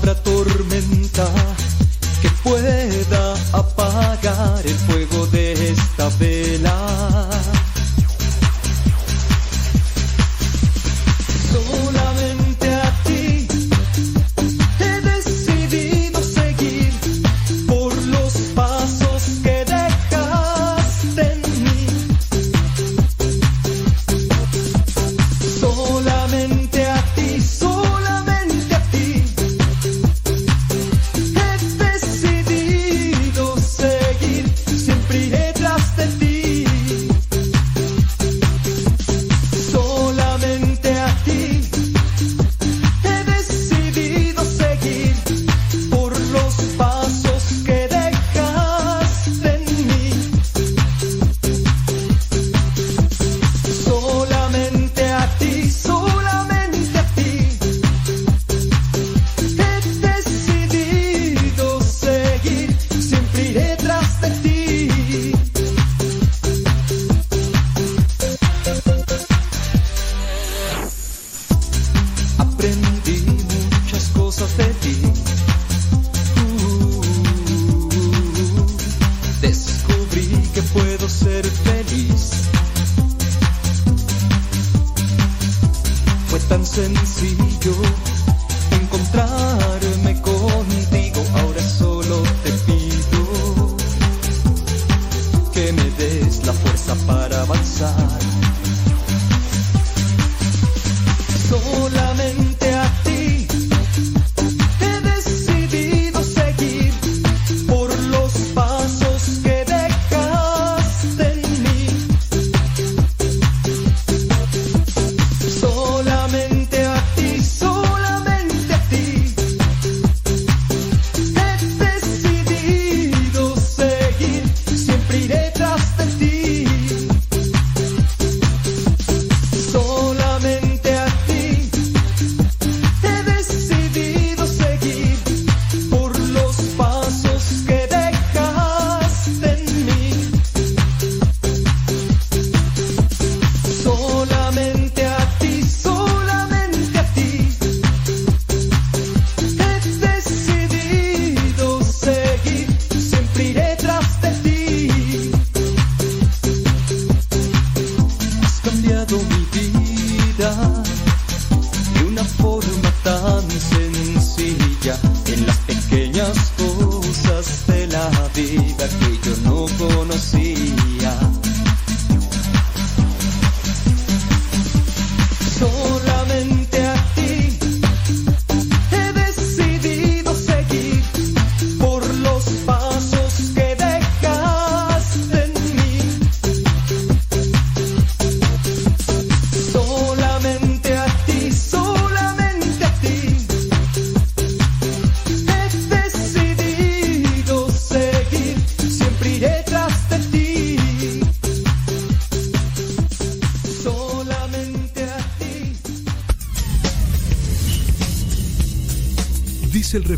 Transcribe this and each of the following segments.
tormenta que pueda apagar el fuego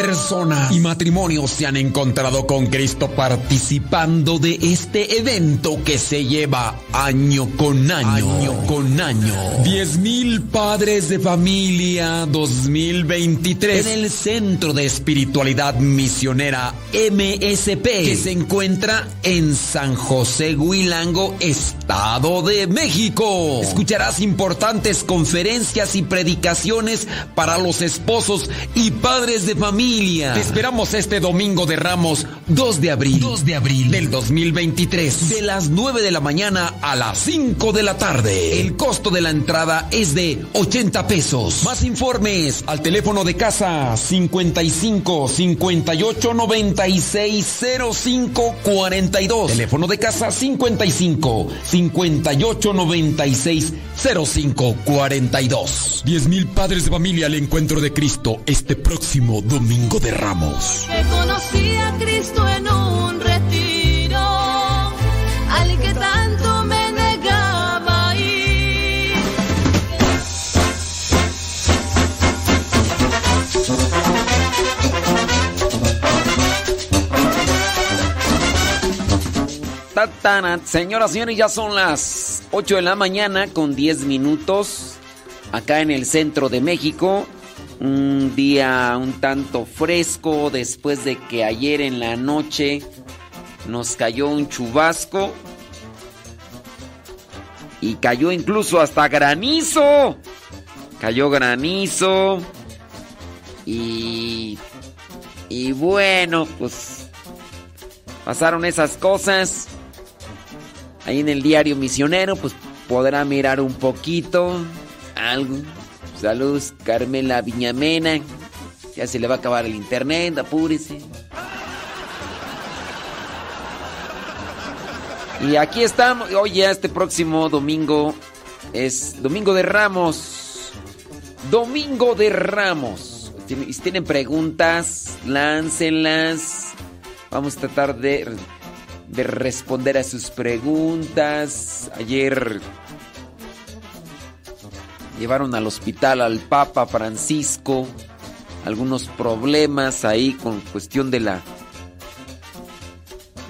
Personas y matrimonios se han encontrado con Cristo participando de este evento que se lleva año con año, año con año. Diez mil padres de familia 2023 en el Centro de Espiritualidad Misionera MSP que se encuentra en San José Huilango, Estado de México. Escucharás importantes conferencias y predicaciones para los esposos y padres de familia. Te esperamos este domingo de Ramos 2 de abril, 2 de abril del 2023, de las 9 de la mañana a las 5 de la tarde. El costo de la entrada es de 80 pesos. Más informes al teléfono de casa 55 58 96 05 42. Teléfono de casa 55 58 96 05 42. 10 mil padres de familia al encuentro de Cristo este próximo domingo de Ramos. Que conocí a Cristo en un retiro, al que tanto me negaba ir. Tatana. Señoras y señores, ya son las 8 de la mañana con 10 minutos acá en el centro de México. Un día un tanto fresco después de que ayer en la noche nos cayó un chubasco y cayó incluso hasta granizo. Cayó granizo y y bueno, pues pasaron esas cosas. Ahí en el diario misionero, pues podrá mirar un poquito, algo. Saludos, Carmela Viñamena. Ya se le va a acabar el internet, apúrese. Y aquí estamos. Oye, este próximo domingo es Domingo de Ramos. Domingo de Ramos. Si tienen preguntas, láncenlas. Vamos a tratar de de responder a sus preguntas. Ayer llevaron al hospital al Papa Francisco. Algunos problemas ahí con cuestión de la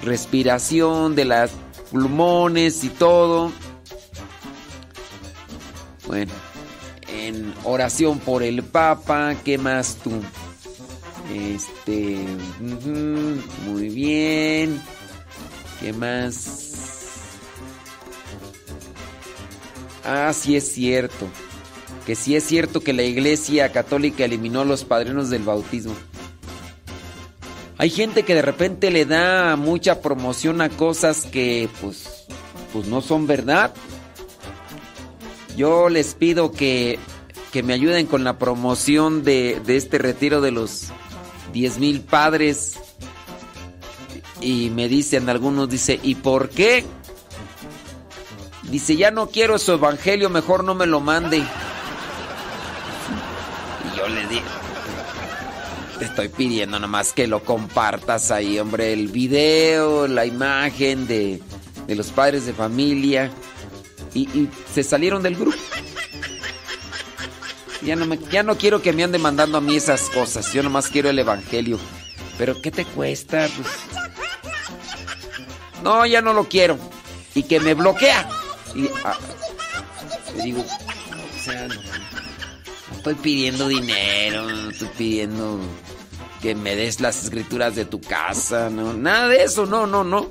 respiración, de las pulmones y todo. Bueno, en oración por el Papa, ¿qué más tú? Este, muy bien. ¿Qué más? Ah, sí es cierto. Que sí es cierto que la Iglesia Católica eliminó los padrinos del bautismo. Hay gente que de repente le da mucha promoción a cosas que pues, pues no son verdad. Yo les pido que, que me ayuden con la promoción de, de este retiro de los 10 mil padres y me dicen algunos, dice, ¿y por qué? Dice, ya no quiero su evangelio, mejor no me lo mande. Te estoy pidiendo nomás que lo compartas ahí, hombre, el video, la imagen de, de los padres de familia. Y, se salieron del grupo. Ya no, me, ya no quiero que me anden mandando a mí esas cosas, yo nomás quiero el evangelio. Pero ¿qué te cuesta? Pues, no, ya no lo quiero. Y que me bloquea. Y ah, le digo, o sea, no, estoy pidiendo dinero, no estoy pidiendo que me des las escrituras de tu casa, no, nada de eso, no, no, no.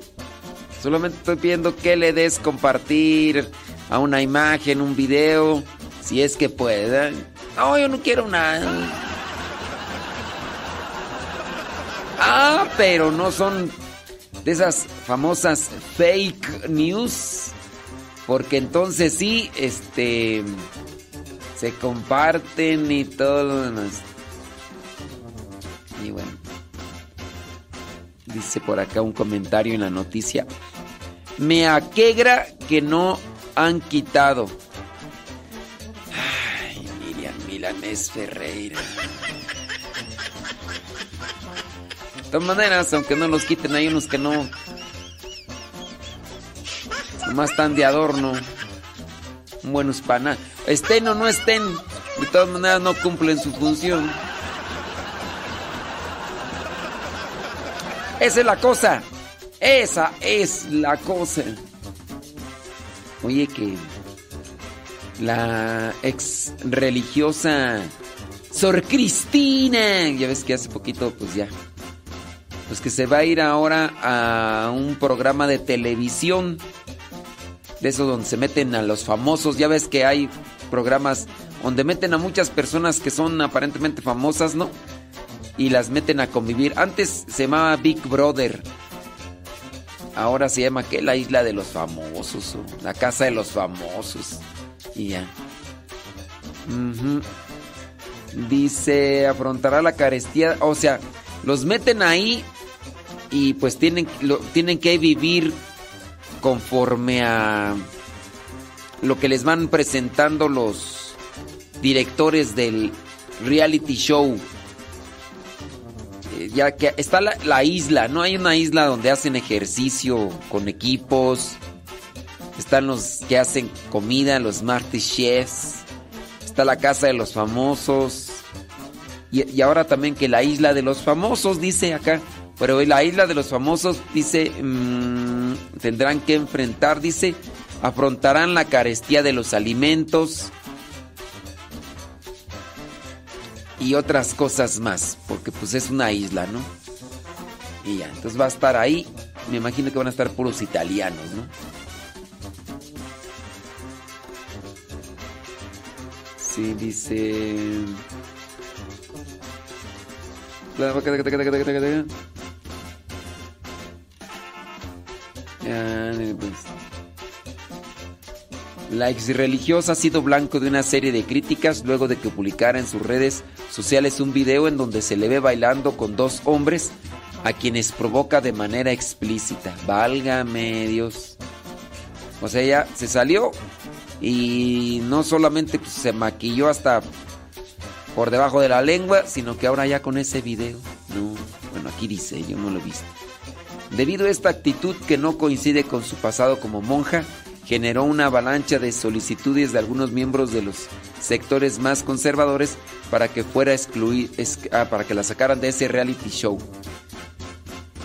Solamente estoy pidiendo que le des compartir a una imagen, un video, si es que pueda. No, yo no quiero nada. Ah, pero no son de esas famosas fake news. Porque entonces sí, este. Se comparten y todo lo demás. Y bueno. Dice por acá un comentario en la noticia. Me aquegra que no han quitado. Ay, Miriam Milanés Ferreira. De todas maneras, aunque no los quiten, hay unos que no. Nomás están de adorno. Buenos para Estén o no estén, de todas maneras no cumplen su función. Esa es la cosa. Esa es la cosa. Oye, que la ex religiosa Sor Cristina, ya ves que hace poquito, pues ya, pues que se va a ir ahora a un programa de televisión, de esos donde se meten a los famosos, ya ves que hay programas donde meten a muchas personas que son aparentemente famosas, ¿no? Y las meten a convivir. Antes se llamaba Big Brother. Ahora se llama que la isla de los famosos, la casa de los famosos. Y ya. Dice, afrontará la carestía. O sea, los meten ahí y pues tienen, lo- tienen que vivir conforme a lo que les van presentando los directores del reality show. Eh, Ya que está la, la isla, ¿no? Hay una isla donde hacen ejercicio con equipos. Están los que hacen comida, los Smarty Chefs. Está la casa de los famosos. Y, y ahora también que la isla de los famosos, dice acá. Pero la isla de los famosos, dice, mm, tendrán que enfrentar, dice, afrontarán la carestía de los alimentos y otras cosas más, porque pues es una isla, ¿no? Y ya, entonces va a estar ahí, me imagino que van a estar puros italianos, ¿no? Sí, dice... La ex religiosa ha sido blanco de una serie de críticas luego de que publicara en sus redes sociales un video en donde se le ve bailando con dos hombres a quienes provoca de manera explícita. Válgame Dios. O sea, ella se salió y no solamente pues, se maquilló hasta por debajo de la lengua, sino que ahora ya con ese video. No, bueno, aquí dice, yo no lo he visto. Debido a esta actitud que no coincide con su pasado como monja, generó una avalancha de solicitudes de algunos miembros de los sectores más conservadores para que fuera excluir, para que la sacaran de ese reality show.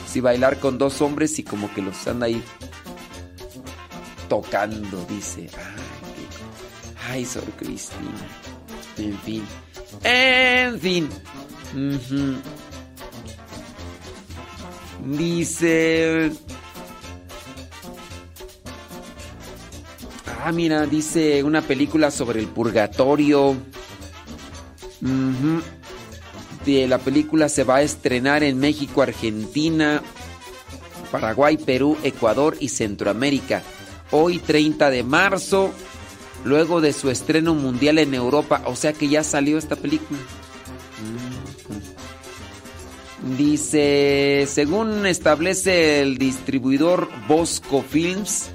Sí, bailar con dos hombres y como que los anda ahí tocando, dice. Ay, Sor Cristina. En fin. En fin. Dice... Ah, mira, dice una película sobre el purgatorio. De la película se va a estrenar en México, Argentina, Paraguay, Perú, Ecuador y Centroamérica. Hoy 30 de marzo, luego de su estreno mundial en Europa. O sea que ya salió esta película. Dice, según establece el distribuidor Bosco Films,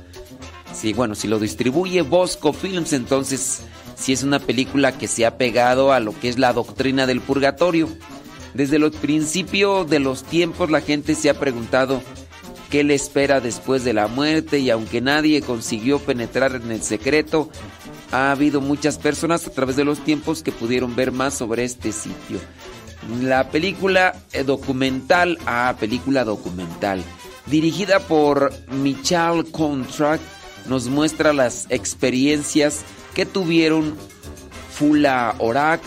Sí, bueno, si lo distribuye Bosco Films, entonces sí es una película que se ha pegado a lo que es la doctrina del purgatorio. Desde los principios de los tiempos la gente se ha preguntado qué le espera después de la muerte y aunque nadie consiguió penetrar en el secreto, ha habido muchas personas a través de los tiempos que pudieron ver más sobre este sitio. La película eh, documental, ah, película documental, dirigida por Michal Contract, nos muestra las experiencias que tuvieron Fula Orac,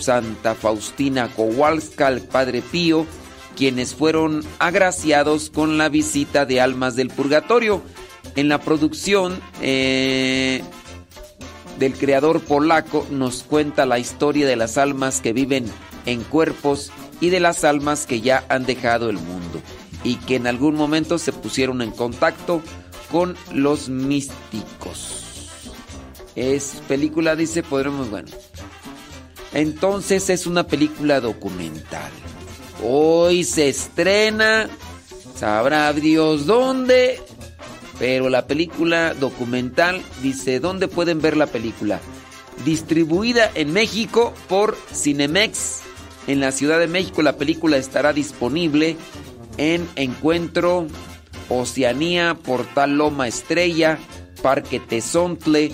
Santa Faustina Kowalska, el Padre Pío, quienes fueron agraciados con la visita de almas del purgatorio. En la producción eh, del creador polaco nos cuenta la historia de las almas que viven en cuerpos y de las almas que ya han dejado el mundo y que en algún momento se pusieron en contacto con los místicos. Es película, dice, podremos, bueno. Entonces es una película documental. Hoy se estrena Sabrá Dios dónde. Pero la película documental dice, ¿dónde pueden ver la película? Distribuida en México por Cinemex. En la Ciudad de México la película estará disponible en Encuentro, Oceanía, Portal Loma Estrella, Parque Tezontle,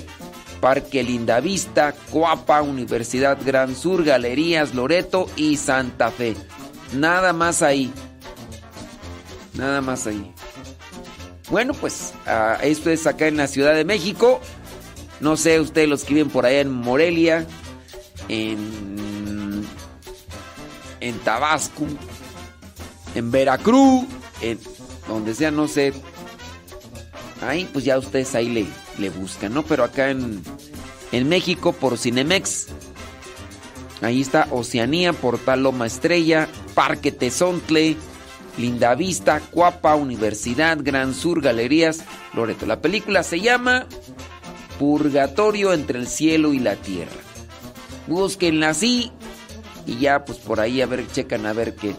Parque Lindavista, Coapa, Universidad Gran Sur, Galerías Loreto y Santa Fe. Nada más ahí. Nada más ahí. Bueno, pues ah, esto es acá en la Ciudad de México. No sé, ustedes los que viven por allá en Morelia, en, en Tabasco, en Veracruz, en donde sea, no sé. Ahí, pues ya ustedes ahí le, buscan, ¿no? Pero acá en, en México por Cinemex. Ahí está Oceanía, Portal Loma Estrella, Parque Tezontle, Linda Vista, Cuapa, Universidad, Gran Sur, Galerías, Loreto. La película se llama Purgatorio entre el cielo y la tierra. Búsquenla así y ya pues por ahí a ver, checan a ver qué.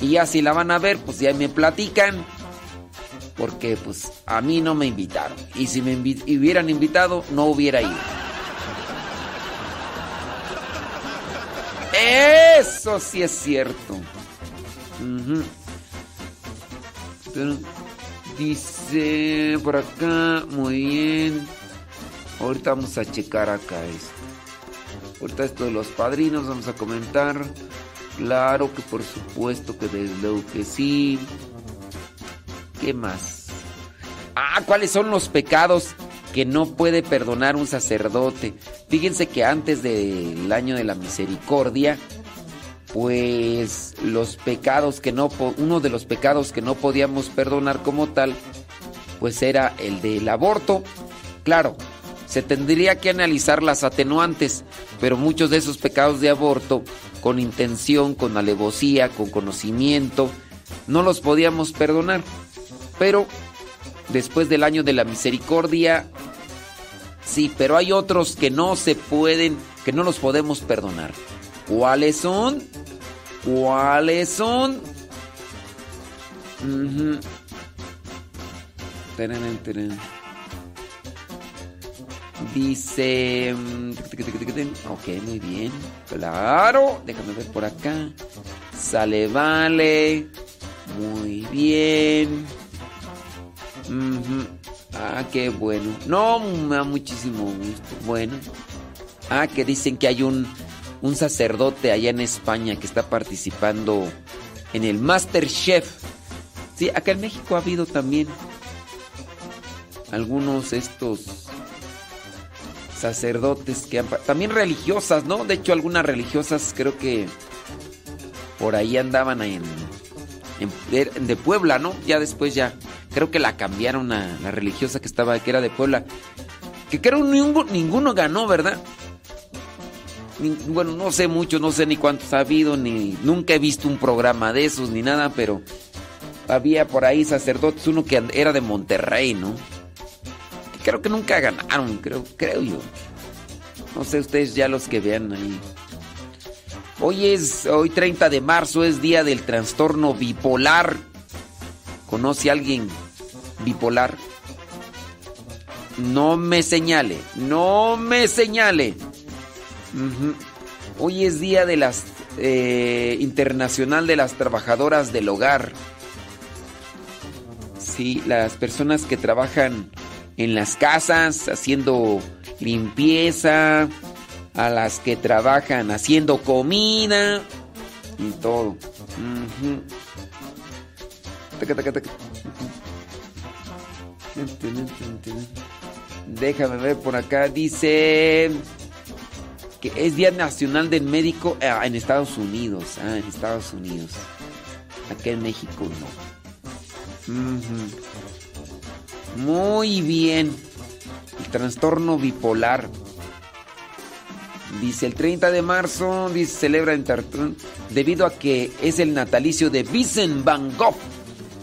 Y ya si la van a ver, pues ya me platican. Porque pues a mí no me invitaron. Y si me hubieran invitado, no hubiera ido. Eso sí es cierto. dice por acá, muy bien. Ahorita vamos a checar acá esto. Ahorita esto de los padrinos, vamos a comentar. Claro que por supuesto que desde que sí. ¿Qué más? Ah, ¿cuáles son los pecados que no puede perdonar un sacerdote? Fíjense que antes del año de la misericordia, pues los pecados que no uno de los pecados que no podíamos perdonar como tal, pues era el del aborto. Claro, se tendría que analizar las atenuantes, pero muchos de esos pecados de aborto con intención, con alevosía, con conocimiento, no los podíamos perdonar. Pero después del año de la misericordia, sí, pero hay otros que no se pueden, que no los podemos perdonar. ¿Cuáles son? ¿Cuáles son? Dice... Mm, ok, muy bien. Claro. Déjame ver por acá. Sale, vale. Muy bien. Ah, qué bueno. No, me da muchísimo gusto. Bueno. Ah, que dicen que hay un, un sacerdote allá en España que está participando en el Master Chef. Sí, acá en México ha habido también algunos estos sacerdotes que han, también religiosas, ¿no? De hecho, algunas religiosas creo que por ahí andaban en, en, de Puebla, ¿no? Ya después ya creo que la cambiaron a la religiosa que estaba que era de Puebla, que creo ninguno, ninguno ganó, ¿verdad? bueno, no sé mucho, no sé ni cuántos ha habido, ni nunca he visto un programa de esos ni nada, pero había por ahí sacerdotes, uno que era de Monterrey, ¿no? Creo que nunca ganaron, creo, creo yo. No sé ustedes ya los que vean ahí. Hoy es, hoy 30 de marzo es día del trastorno bipolar. ¿Conoce a alguien bipolar? No me señale, no me señale. Hoy es día de las eh, internacional de las trabajadoras del hogar. Sí, las personas que trabajan en las casas haciendo limpieza, a las que trabajan haciendo comida y todo. Déjame ver por acá. Dice que es Día Nacional del Médico ah, en Estados Unidos. Ah, en Estados Unidos. Acá en México no. Muy bien. El trastorno bipolar. Dice el 30 de marzo, dice, celebra en debido a que es el natalicio de Vincent Van Gogh,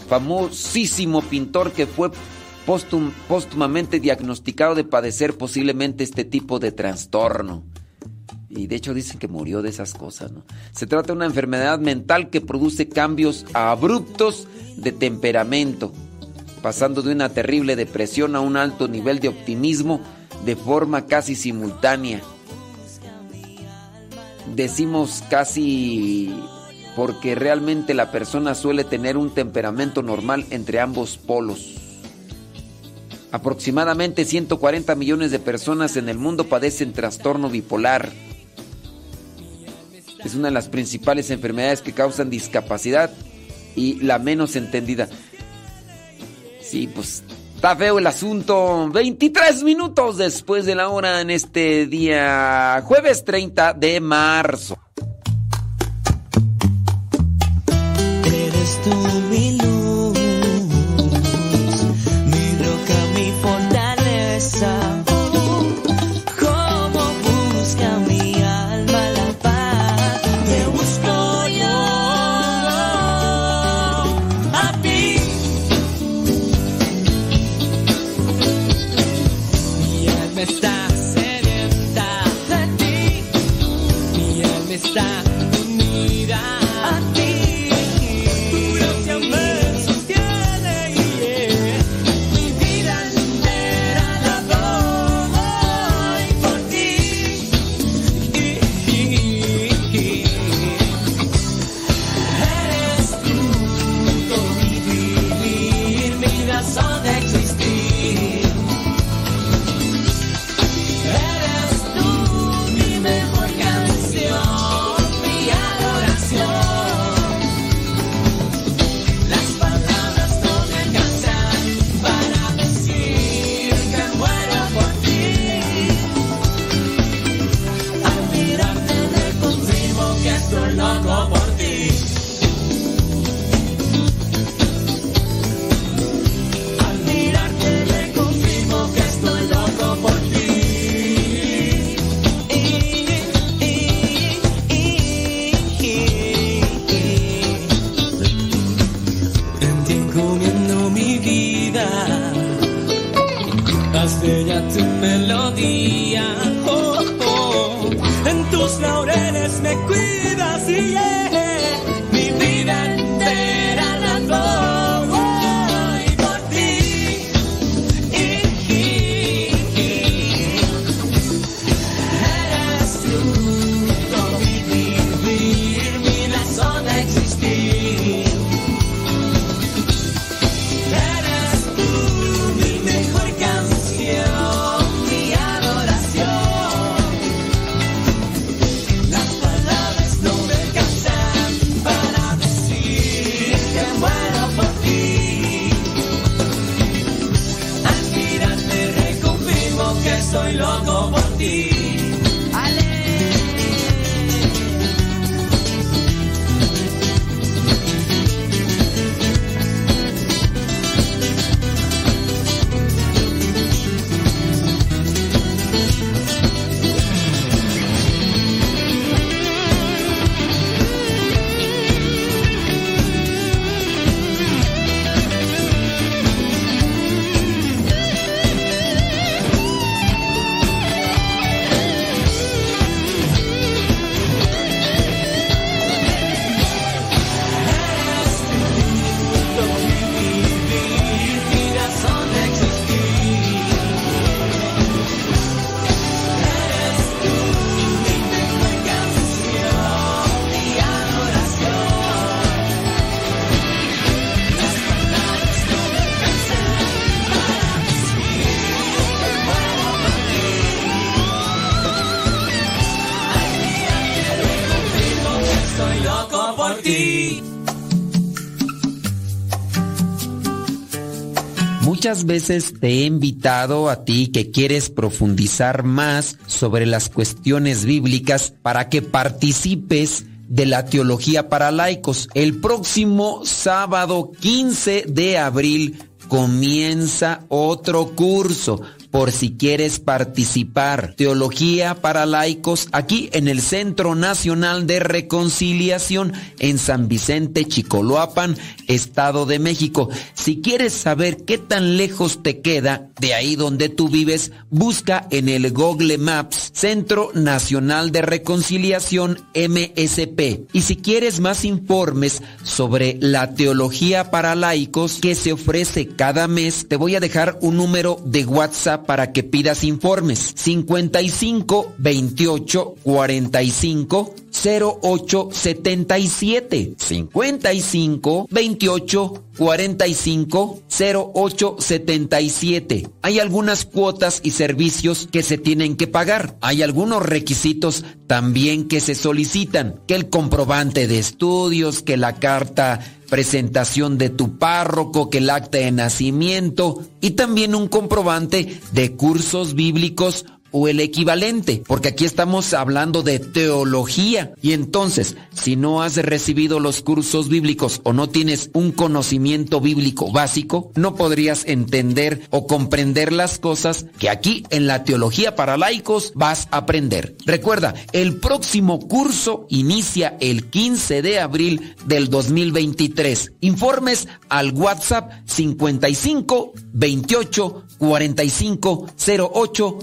famosísimo pintor que fue póstumamente diagnosticado de padecer posiblemente este tipo de trastorno. Y de hecho dicen que murió de esas cosas, ¿no? Se trata de una enfermedad mental que produce cambios abruptos de temperamento, pasando de una terrible depresión a un alto nivel de optimismo de forma casi simultánea. Decimos casi porque realmente la persona suele tener un temperamento normal entre ambos polos. Aproximadamente 140 millones de personas en el mundo padecen trastorno bipolar. Es una de las principales enfermedades que causan discapacidad y la menos entendida. Sí, pues está feo el asunto. 23 minutos después de la hora en este día jueves 30 de marzo. Eres tú mi luz, me cuidas Muchas veces te he invitado a ti que quieres profundizar más sobre las cuestiones bíblicas para que participes de la teología para laicos. El próximo sábado 15 de abril comienza otro curso. Por si quieres participar. Teología para laicos aquí en el Centro Nacional de Reconciliación en San Vicente, Chicoloapan, Estado de México. Si quieres saber qué tan lejos te queda de ahí donde tú vives, busca en el Google Maps Centro Nacional de Reconciliación MSP. Y si quieres más informes sobre la teología para laicos que se ofrece cada mes, te voy a dejar un número de WhatsApp para que pidas informes. 55 28 45 0877 55 28 45 0877. Hay algunas cuotas y servicios que se tienen que pagar. Hay algunos requisitos también que se solicitan, que el comprobante de estudios, que la carta presentación de tu párroco, que el acta de nacimiento y también un comprobante de cursos bíblicos o el equivalente, porque aquí estamos hablando de teología. Y entonces, si no has recibido los cursos bíblicos o no tienes un conocimiento bíblico básico, no podrías entender o comprender las cosas que aquí en la teología para laicos vas a aprender. Recuerda, el próximo curso inicia el 15 de abril del 2023. Informes al WhatsApp 55 28 45 08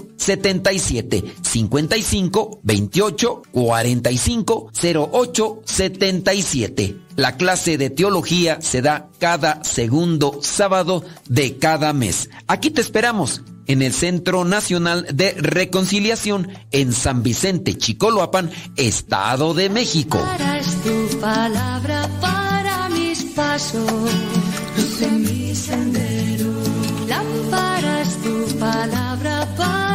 77 55 28 45 08 77. La clase de teología se da cada segundo sábado de cada mes. Aquí te esperamos en el Centro Nacional de Reconciliación en San Vicente, Chicoloapan, Estado de México. Tu palabra para mis pasos, luz en mi sendero. Lámpara es tu palabra para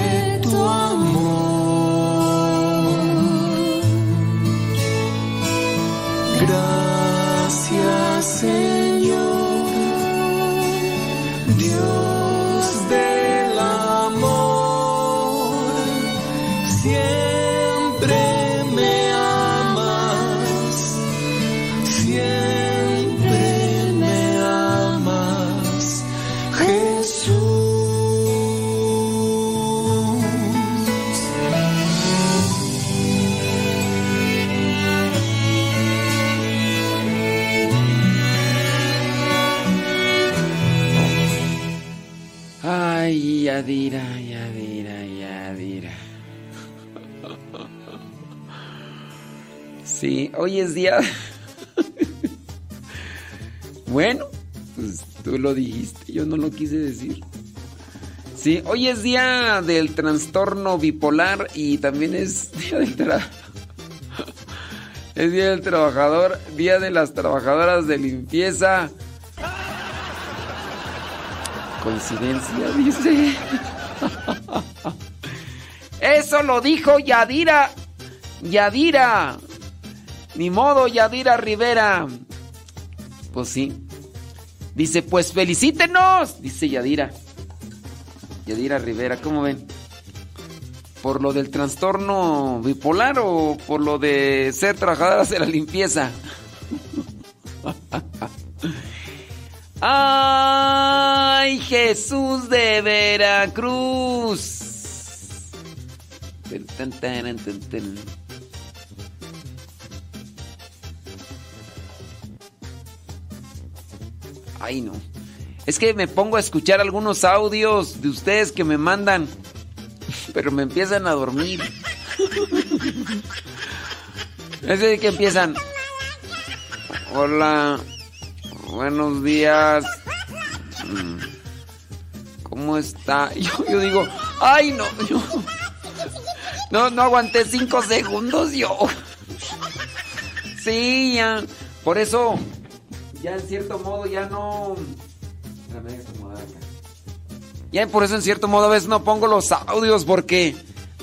Yadira, Yadira, Yadira. Sí, hoy es día. Bueno, pues tú lo dijiste, yo no lo quise decir. Sí, hoy es día del trastorno bipolar y también es día del tra- Es día del trabajador, día de las trabajadoras de limpieza. Coincidencia, dice. Eso lo dijo Yadira. Yadira. Ni modo, Yadira Rivera. Pues sí. Dice, pues felicítenos, dice Yadira. Yadira Rivera, ¿cómo ven? ¿Por lo del trastorno bipolar o por lo de ser trabajadoras de la limpieza? ¡Ay, Jesús de Veracruz! Ay, no. Es que me pongo a escuchar algunos audios de ustedes que me mandan, pero me empiezan a dormir. Es de que empiezan. Hola, buenos días. Mm. ¿Cómo está? Yo, yo digo, ay no, no, no aguanté cinco segundos yo. Sí, ya. Por eso, ya en cierto modo ya no. Ya por eso en cierto modo a veces no pongo los audios porque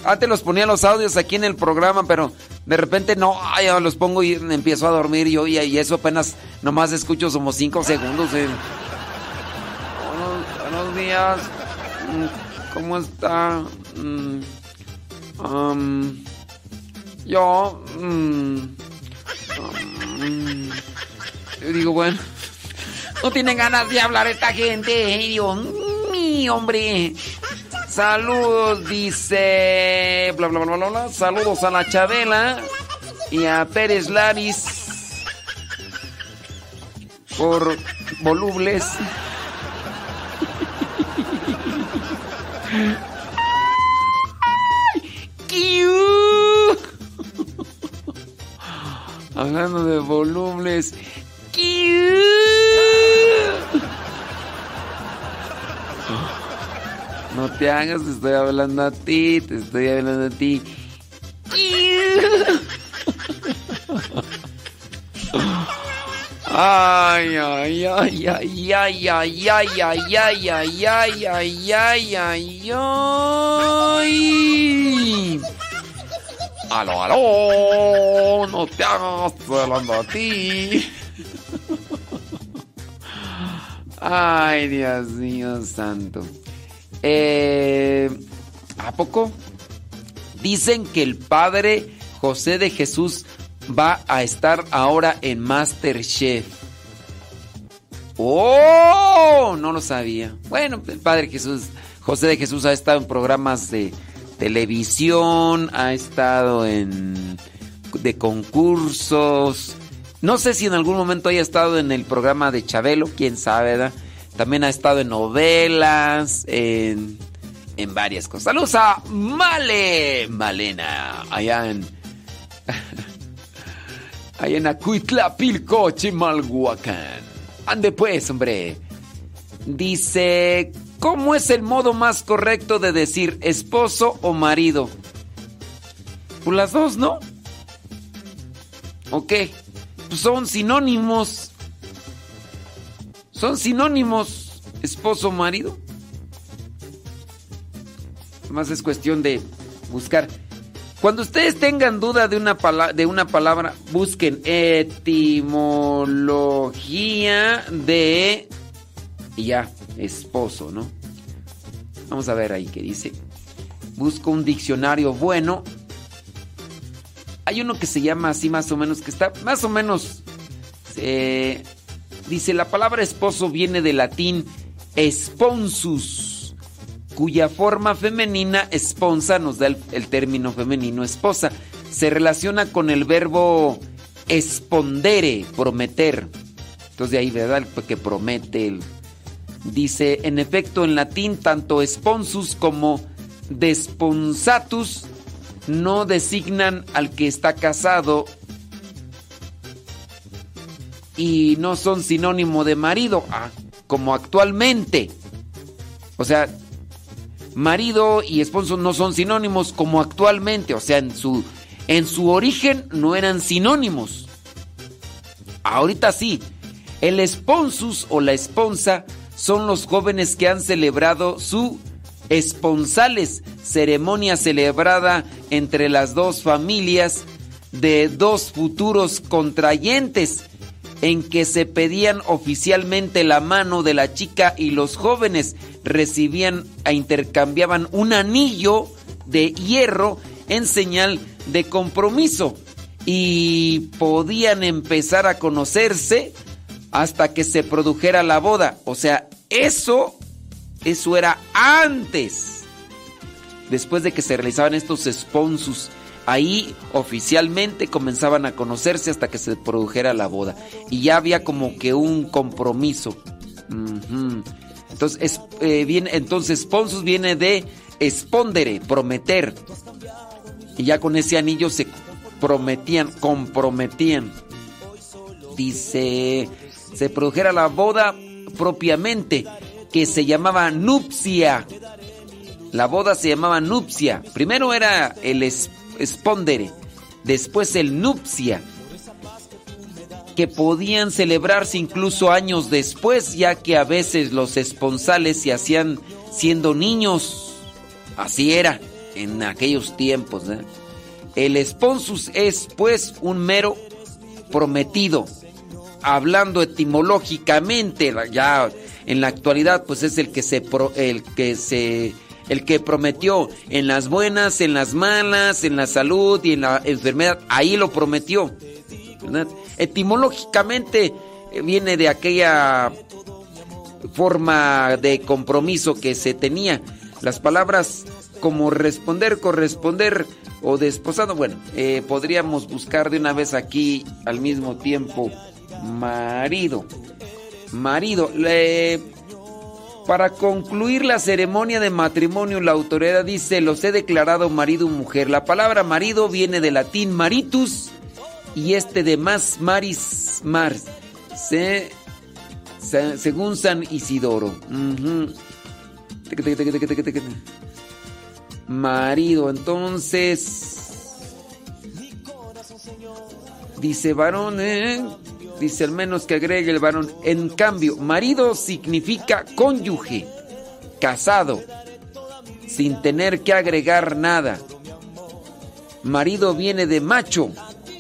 antes los ponía los audios aquí en el programa, pero de repente no, ya los pongo y empiezo a dormir yo y, eso apenas nomás escucho como cinco segundos. Buenos, días. Mm, ¿Cómo está? Um, yo... Mm, yo digo, bueno, no tienen ganas de hablar esta gente, ¿eh? Dios mío, hombre. Saludos, dice. Bla, bla, bla, bla, bla. Saludos a la Chabela y a Pérez Laris por volubles. Hablando de volubles. No te hagas, te estoy hablando a ti, te estoy hablando a ti. Ay, ay, ay, ay, ay, ay, ay, ay, ay, ay, ay, ay, ay, ay, ay. Aló, aló, no te hagas, estoy hablando a ti. Ay, Dios mío santo. Eh, ¿A poco? Dicen que el padre José de Jesús va a estar ahora en Masterchef. ¡Oh! No lo sabía. Bueno, el padre Jesús, José de Jesús ha estado en programas de televisión, ha estado en de concursos. No sé si en algún momento haya estado en el programa de Chabelo, quién sabe, ¿verdad? También ha estado en novelas, en, en varias cosas. Saludos Male, Malena, allá en... allá en Acuitlapilco, Chimalhuacán. Ande pues, hombre. Dice, ¿cómo es el modo más correcto de decir esposo o marido? Pues las dos, ¿no? ¿Ok? Pues son sinónimos. Son sinónimos, esposo, marido. Más es cuestión de buscar. Cuando ustedes tengan duda de una, de una palabra, busquen etimología de... Y ya, esposo, ¿no? Vamos a ver ahí qué dice. Busco un diccionario bueno. Hay uno que se llama así más o menos, que está más o menos... Eh, Dice, la palabra esposo viene del latín esponsus, cuya forma femenina esponsa nos da el, término femenino esposa. Se relaciona con el verbo espondere, prometer. Entonces de ahí, ¿verdad? Que promete. Dice, en efecto, en latín, tanto esponsus como desponsatus no designan al que está casado y no son sinónimo de marido, ah, como actualmente. O sea, marido y esposo no son sinónimos como actualmente, o sea, en su en su origen no eran sinónimos. Ahorita sí. El esponsus o la esponsa son los jóvenes que han celebrado su esponsales, ceremonia celebrada entre las dos familias de dos futuros contrayentes en que se pedían oficialmente la mano de la chica y los jóvenes recibían e intercambiaban un anillo de hierro en señal de compromiso y podían empezar a conocerse hasta que se produjera la boda. O sea, eso, eso era antes, después de que se realizaban estos sponsus Ahí oficialmente comenzaban a conocerse hasta que se produjera la boda. Y ya había como que un compromiso. Entonces, eh, viene, entonces, Sponsus viene de espondere, prometer. Y ya con ese anillo se prometían, comprometían. Dice, se produjera la boda propiamente. que se llamaba nupcia. La boda se llamaba nupcia. Primero era el espondere, después el nupcia, que podían celebrarse incluso años después, ya que a veces los esponsales se hacían siendo niños. Así era en aquellos tiempos. ¿eh? El esponsus es pues un mero prometido. Hablando etimológicamente, ya en la actualidad pues es el que se el que se el que prometió en las buenas, en las malas, en la salud y en la enfermedad, ahí lo prometió. Etimológicamente eh, viene de aquella forma de compromiso que se tenía. Las palabras como responder, corresponder o desposado, bueno, eh, podríamos buscar de una vez aquí al mismo tiempo marido. Marido. Le para concluir la ceremonia de matrimonio, la autoridad dice, los he declarado marido y mujer. La palabra marido viene del latín maritus y este de más maris mars, según San Isidoro. Marido, entonces... Dice varón, ¿eh? Dice al menos que agregue el varón. En cambio, marido significa cónyuge, casado, sin tener que agregar nada. Marido viene de macho,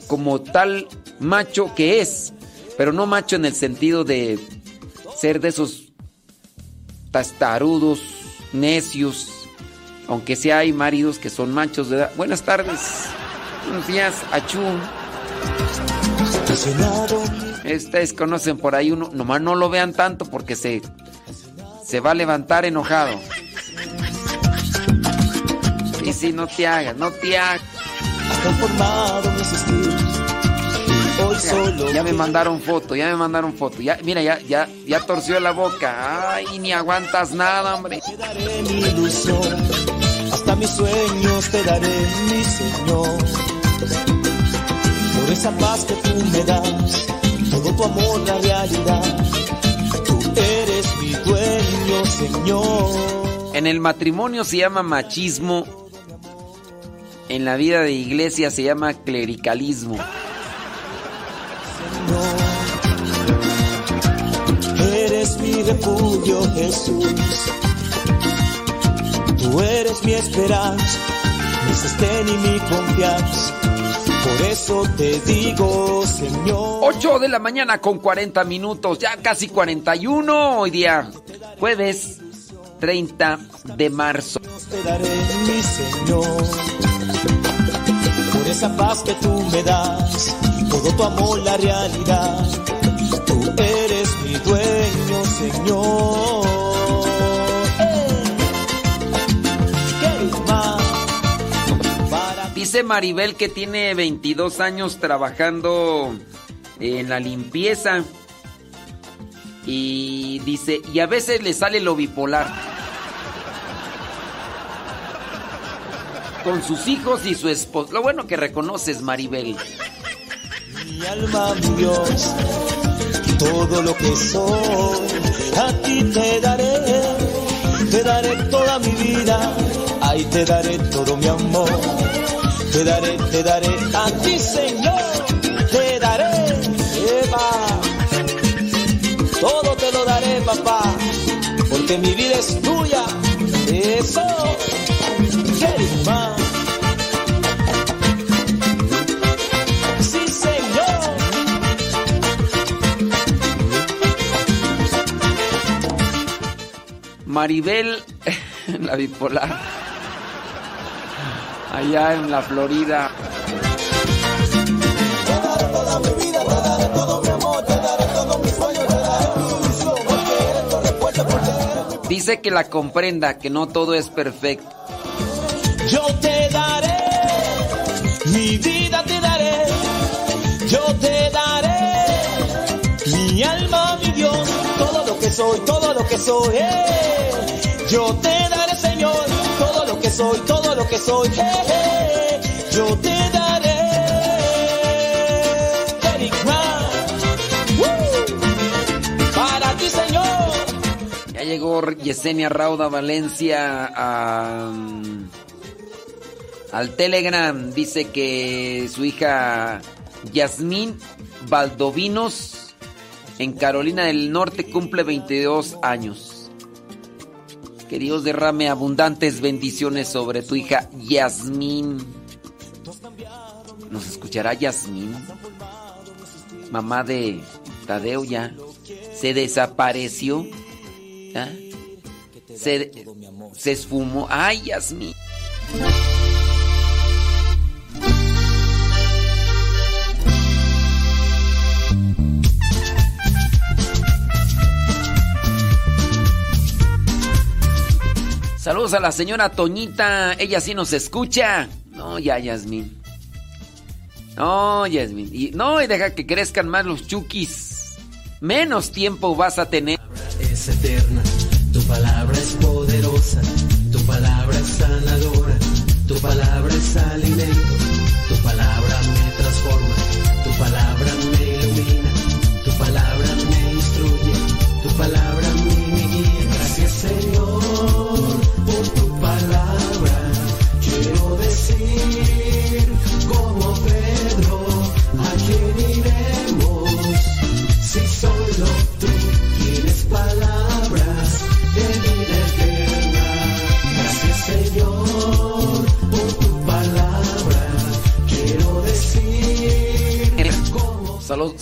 como tal macho que es, pero no macho en el sentido de ser de esos tastarudos, necios, aunque sea hay maridos que son machos de edad. Buenas tardes, buenos días, Achú. Ustedes conocen por ahí uno, nomás no lo vean tanto porque se, se va a levantar enojado. Y si no te hagas, no te hagas. Ya, me mandaron foto, ya me mandaron foto. Ya, mira, ya, ya, ya torció la boca. Ay, ni aguantas nada, hombre. hasta mis sueños te daré, mi Señor. Por esa paz que tú me das todo tu amor la realidad. Tú eres mi dueño, Señor. En el matrimonio se llama machismo. En la vida de iglesia se llama clericalismo. Señor, eres mi refugio, Jesús. Tú eres mi esperanza, mi sostén y mi confianza. Por eso te digo, Señor. 8 de la mañana con 40 minutos, ya casi 41 hoy día, jueves 30 de marzo. Te daré, mi Señor, por esa paz que tú me das, todo tu amor, la realidad. Tú eres mi dueño, Señor. Dice Maribel que tiene 22 años trabajando en la limpieza. Y dice, y a veces le sale lo bipolar. Con sus hijos y su esposo. Lo bueno que reconoces, Maribel. Mi alma, mi Dios, todo lo que soy, a ti te daré, te daré toda mi vida, ahí te daré todo mi amor te daré, te daré a ti, Señor. Te daré, Eva. Todo te lo daré, papá. Porque mi vida es tuya. Eso. Señor. Maribel, la bipolar allá en la Florida. Dice que la comprenda, que no todo es perfecto. Yo te daré, mi vida te daré, yo te daré, mi alma, mi Dios, todo lo que soy, todo lo que soy, eh. yo te daré, Señor, que soy, todo lo que soy, yo te daré. Para ti, Señor. llegó Yesenia Rauda Valencia a, al Telegram. Dice que su hija Yasmín Valdovinos en Carolina del Norte cumple 22 años. Que Dios derrame abundantes bendiciones sobre tu hija Yasmín. ¿Nos escuchará Yasmín? Mamá de Tadeo ya. Se desapareció. Se, se esfumó. ¡Ay, Yasmín! Saludos a la señora Toñita. Ella sí nos escucha. No, ya, Yasmín. No, Yasmín. Y, no, y deja que crezcan más los chukis. Menos tiempo vas a tener. Es eterna, tu palabra es poderosa, tu palabra es sanadora, tu palabra es alimento, tu palabra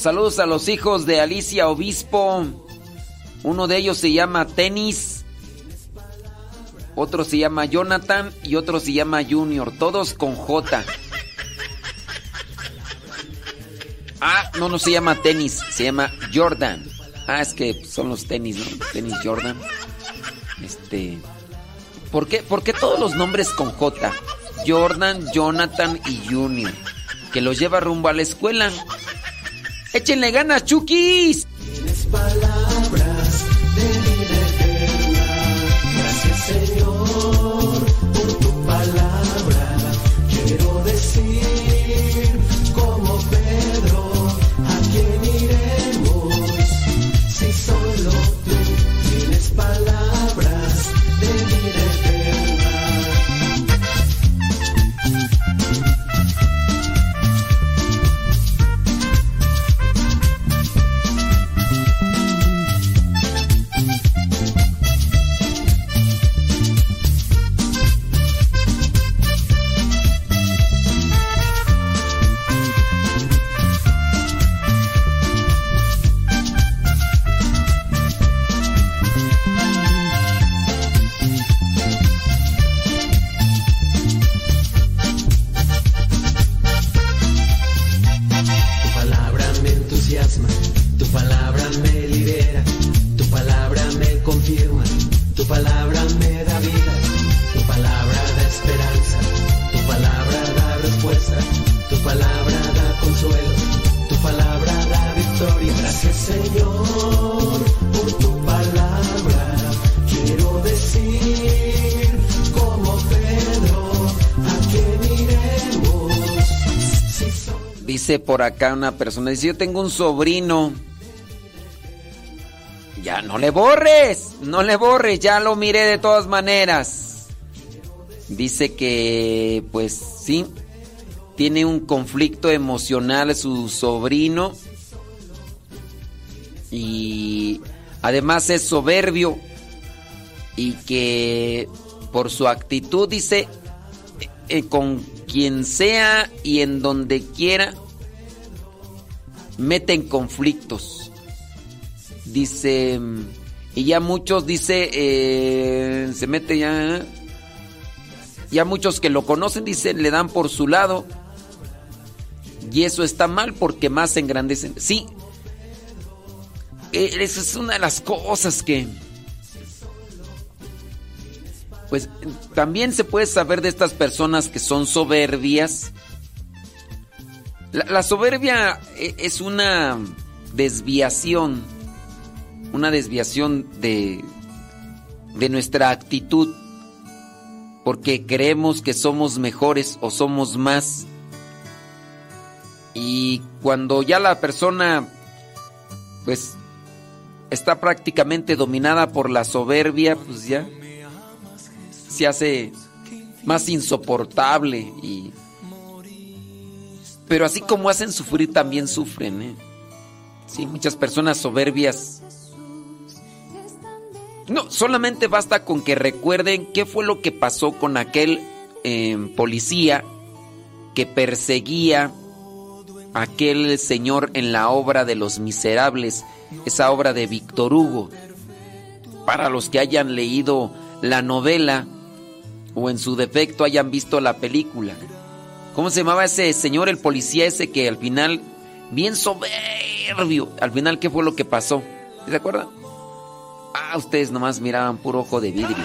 saludos a los hijos de Alicia Obispo. Uno de ellos se llama Tenis. Otro se llama Jonathan y otro se llama Junior. Todos con J. Ah, no, no se llama Tenis, se llama Jordan. Ah, es que son los tenis, ¿no? Tenis Jordan. Este. ¿Por qué, por qué todos los nombres con J? Jordan, Jonathan y Junior. Que los lleva rumbo a la escuela. Échenle ganas, Chukis. Por acá una persona, dice, yo tengo un sobrino. Ya no le borres, no le borres, ya lo miré de todas maneras. Dice que, pues sí, tiene un conflicto emocional su sobrino. Y además es soberbio. Y que por su actitud dice, eh, con quien sea y en donde quiera, meten conflictos. Dice, y ya muchos, dice, eh, se mete ya, ya muchos que lo conocen, dicen, le dan por su lado. Y eso está mal porque más se engrandecen. Sí, eh, esa es una de las cosas que... Pues también se puede saber de estas personas que son soberbias. La, soberbia eh, es una desviación, una desviación de, de nuestra actitud, porque creemos que somos mejores o somos más. Y cuando ya la persona, pues, está prácticamente dominada por la soberbia, pues ya se hace más insoportable y pero así como hacen sufrir también sufren, ¿eh? Sí, muchas personas soberbias. No, solamente basta con que recuerden qué fue lo que pasó con aquel em, policía que perseguía a aquel señor en la obra de los miserables, esa obra de Víctor Hugo. Para los que hayan leído la novela o en su defecto hayan visto la película. ¿Cómo se llamaba ese señor, el policía ese que al final, bien soberbio, al final qué fue lo que pasó? ¿Se acuerdan? Ah, ustedes nomás miraban puro ojo de vidrio.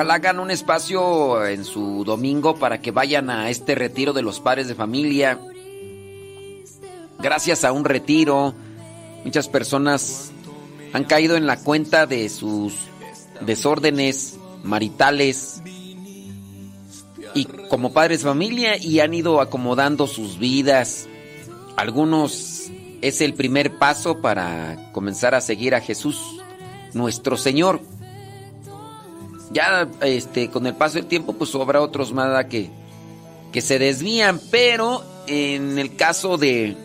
Ojalá hagan un espacio en su domingo para que vayan a este retiro de los padres de familia. Gracias a un retiro, muchas personas han caído en la cuenta de sus desórdenes maritales y como padres de familia y han ido acomodando sus vidas. Algunos es el primer paso para comenzar a seguir a Jesús, nuestro Señor. Ya este, con el paso del tiempo, pues habrá otros más que, que se desvían, pero en el caso de,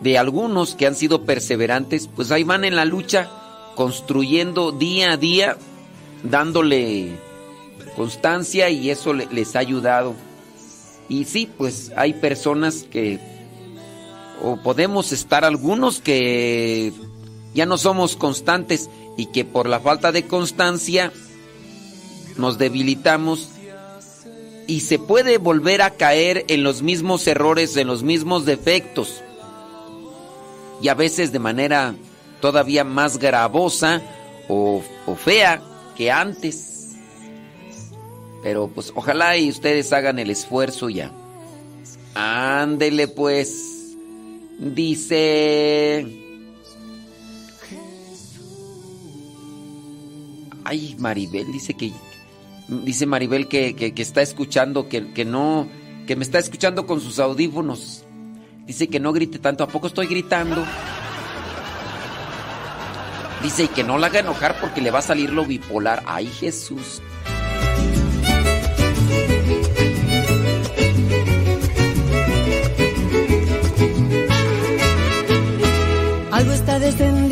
de algunos que han sido perseverantes, pues ahí van en la lucha, construyendo día a día, dándole constancia y eso les ha ayudado. Y sí, pues hay personas que, o podemos estar algunos que ya no somos constantes y que por la falta de constancia nos debilitamos y se puede volver a caer en los mismos errores, en los mismos defectos y a veces de manera todavía más gravosa o, fea que antes. Pero pues ojalá y ustedes hagan el esfuerzo ya. Ándele pues. Dice... Ay, Maribel dice que. Dice Maribel que, está escuchando, que, que, no. que me está escuchando con sus audífonos. Dice que no grite tanto. ¿A poco estoy gritando? Dice y que no la haga enojar porque le va a salir lo bipolar. Ay, Jesús. Algo está descendiendo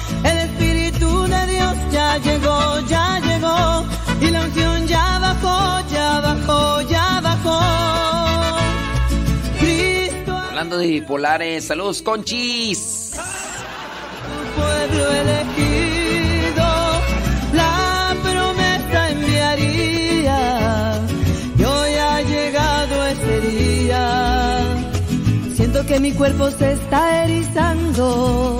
Ya llegó, ya llegó, y la unción ya bajó, ya bajó, ya bajó. Cristo. Hablando de bipolares, saludos, conchis. Tu pueblo elegido, la promesa enviaría, y hoy ha llegado ese día. Siento que mi cuerpo se está erizando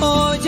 unción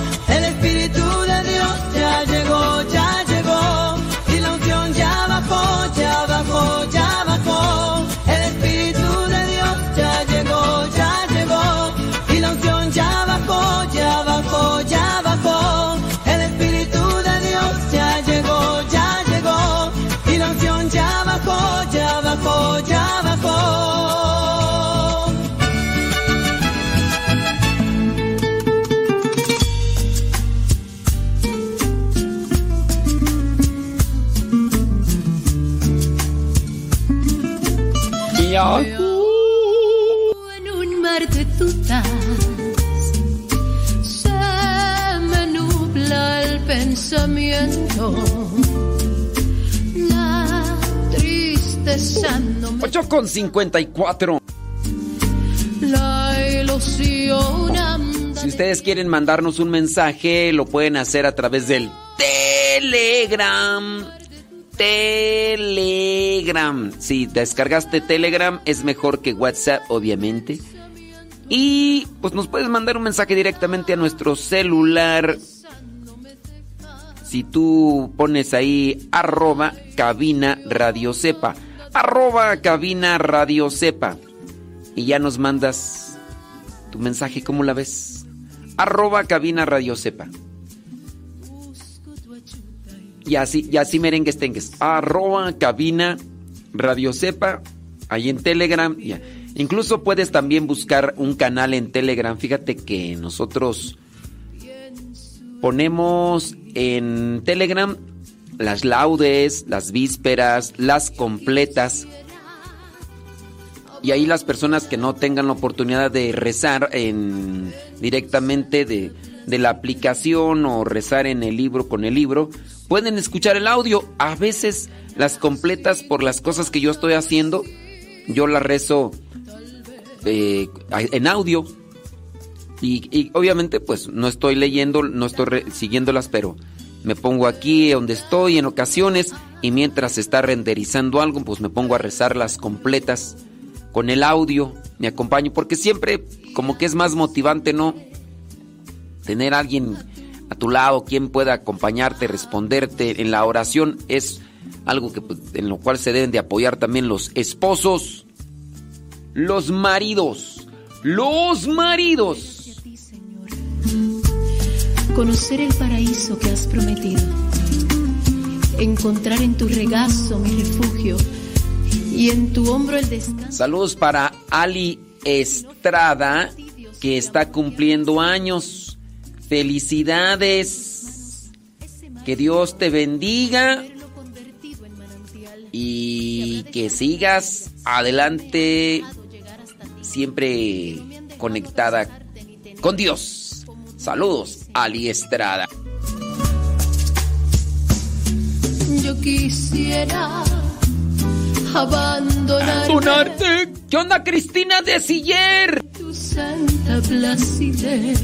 Con 54. la ilusión Si ustedes quieren mandarnos un mensaje, lo pueden hacer a través del Telegram. Telegram. Si descargaste Telegram, es mejor que WhatsApp, obviamente. Y pues nos puedes mandar un mensaje directamente a nuestro celular. Si tú pones ahí arroba cabina radio sepa. Arroba cabina radio sepa. Y ya nos mandas tu mensaje, ¿cómo la ves? Arroba cabina radio sepa. Y así, y así merengues tengues. Arroba cabina radio sepa. Ahí en Telegram. ya. Incluso puedes también buscar un canal en Telegram. Fíjate que nosotros ponemos en Telegram las laudes, las vísperas, las completas. Y ahí las personas que no tengan la oportunidad de rezar en, directamente de, de la aplicación o rezar en el libro con el libro, pueden escuchar el audio. A veces las completas por las cosas que yo estoy haciendo, yo las rezo eh, en audio. Y, y obviamente pues no estoy leyendo, no estoy siguiéndolas, pero me pongo aquí donde estoy en ocasiones y mientras está renderizando algo, pues me pongo a rezar las completas con el audio, me acompaño, porque siempre como que es más motivante, ¿no? Tener a alguien a tu lado, quien pueda acompañarte, responderte en la oración, es algo que, pues, en lo cual se deben de apoyar también los esposos, los maridos, los maridos. Conocer el paraíso que has prometido, encontrar en tu regazo mi refugio y en tu hombro el descanso. Saludos para Ali Estrada, que está cumpliendo años. Felicidades. Que Dios te bendiga. Y que sigas adelante, siempre conectada con Dios. Saludos, Ali Estrada. Yo quisiera abandonar Abandonarte. ¿Qué onda, Cristina de Siller? tu santa placidez.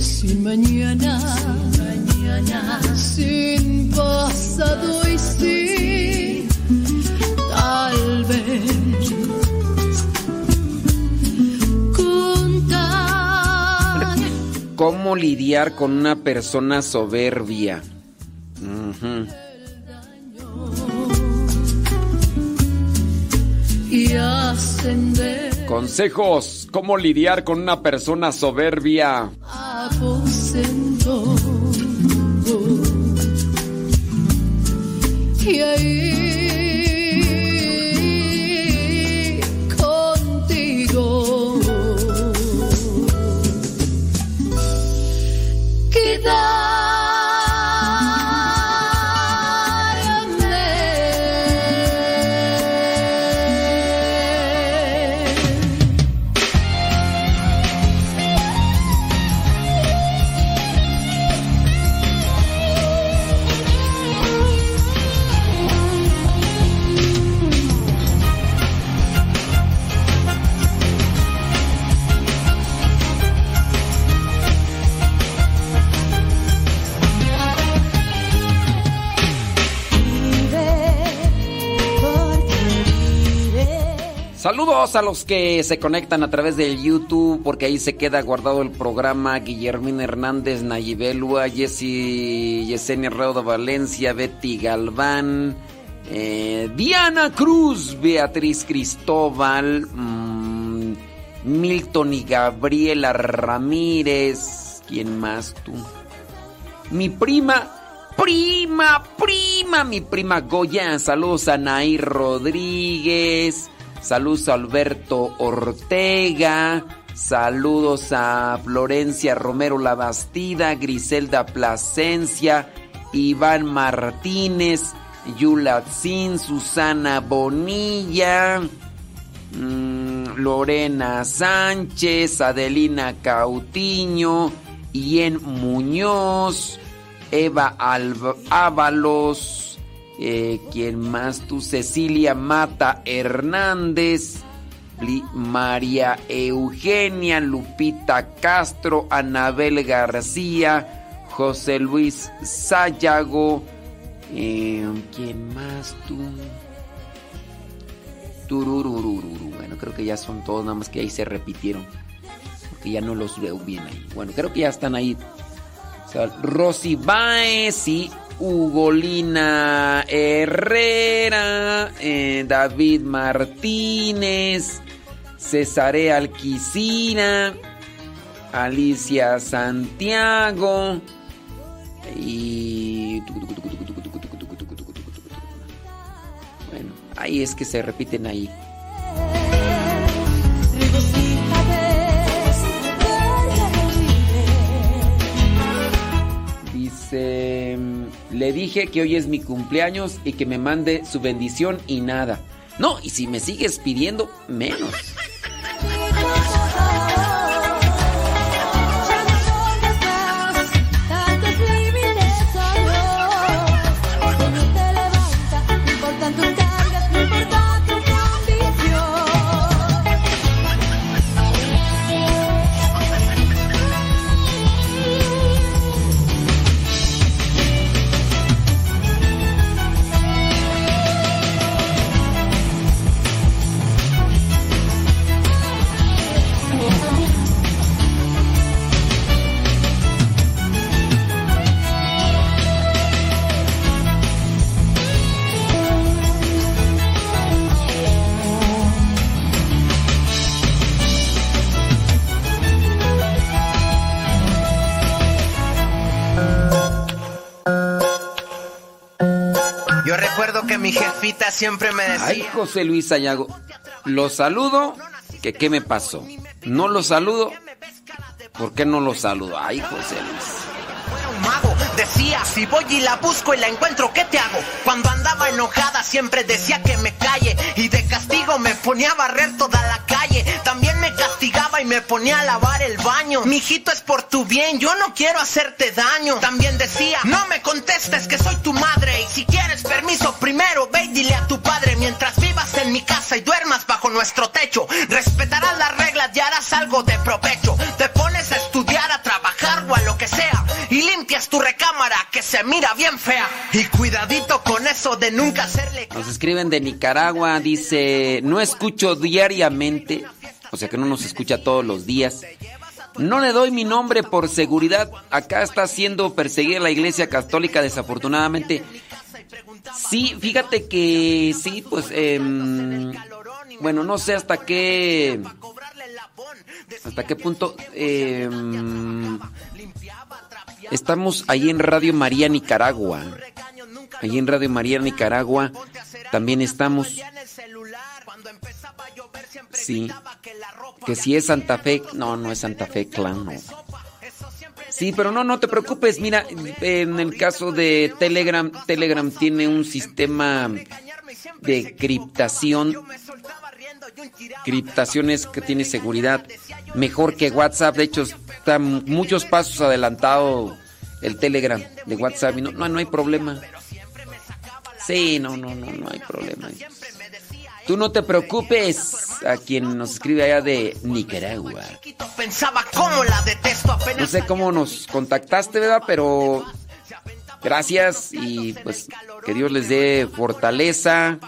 Sin mañana, mañana, sin pasado y sin tal vez ¿Cómo lidiar con una persona soberbia? Y ascender Consejos, ¿cómo lidiar con una persona soberbia? aposento y ahí The. Saludos a los que se conectan a través del YouTube, porque ahí se queda guardado el programa. Guillermín Hernández, Nayibelua, Jessy, Yesenia Reuda Valencia, Betty Galván, eh, Diana Cruz, Beatriz Cristóbal, mm, Milton y Gabriela Ramírez. ¿Quién más tú? Mi prima, prima, prima, mi prima Goya. Saludos a Nair Rodríguez. Saludos a Alberto Ortega. Saludos a Florencia Romero Labastida, Griselda Plasencia, Iván Martínez, Yulatzin, Susana Bonilla, mm, Lorena Sánchez, Adelina Cautiño, Ien Muñoz, Eva Ábalos, eh, ¿quién más tú? Cecilia Mata Hernández, María Eugenia Lupita Castro, Anabel García, José Luis Sayago, eh, ¿quién más tú? Tururururu. Bueno, creo que ya son todos, nada más que ahí se repitieron. Porque ya no los veo bien ahí. Bueno, creo que ya están ahí. O sea, Rosy Baez y Ugolina Herrera, eh, David Martínez, Cesare Alquicina, Alicia Santiago y... Bueno, ahí es que se repiten ahí. Dice, le dije que hoy es mi cumpleaños y que me mande su bendición y nada. No, y si me sigues pidiendo, menos. Mi jefita siempre me decía. Ay, José Luis Sayago. Lo saludo, que qué me pasó. No lo saludo. ¿Por qué no lo saludo? Ay, José Luis. Decía, si voy y la busco y la encuentro, ¿qué te hago? Cuando andaba enojada siempre decía que me calle y de castigo me ponía a barrer toda la calle. También me castigaba y me ponía a lavar el baño. Mijito es por tu bien, yo no quiero hacerte daño. También decía, no me contestes que soy tu madre y si quieres permiso primero ve y dile a tu padre mientras vivas en mi casa y duermas bajo nuestro techo. Respetarás las reglas y harás algo de provecho. Te pones a estudiar, a trabajar o a lo que sea y limpias tu recámara que se mira bien fea. Y cuidadito con eso de nunca hacerle. Nos escriben de Nicaragua, dice, no escucho diariamente, o sea que no nos escucha todos los días. No le doy mi nombre por seguridad. Acá está siendo perseguida la iglesia católica, desafortunadamente. Sí, fíjate que sí, pues, em, bueno, no sé hasta qué, hasta qué punto. em, estamos ahí en Radio María Nicaragua. Ahí en Radio María Nicaragua también estamos. Sí. Que si es Santa Fe, no, no es Santa Fe Clan, no. Sí, pero no, no te preocupes. Mira, en el caso de Telegram, Telegram tiene un sistema de criptación. Criptación es que tiene seguridad mejor que WhatsApp. De hecho, está muchos pasos adelantado el Telegram de WhatsApp. Y no, no, no hay problema. Sí, no, no, no, no hay problema. Tú no te preocupes a quien nos escribe allá de Nicaragua. No sé cómo nos contactaste, ¿verdad? Pero gracias y pues que Dios les dé fortaleza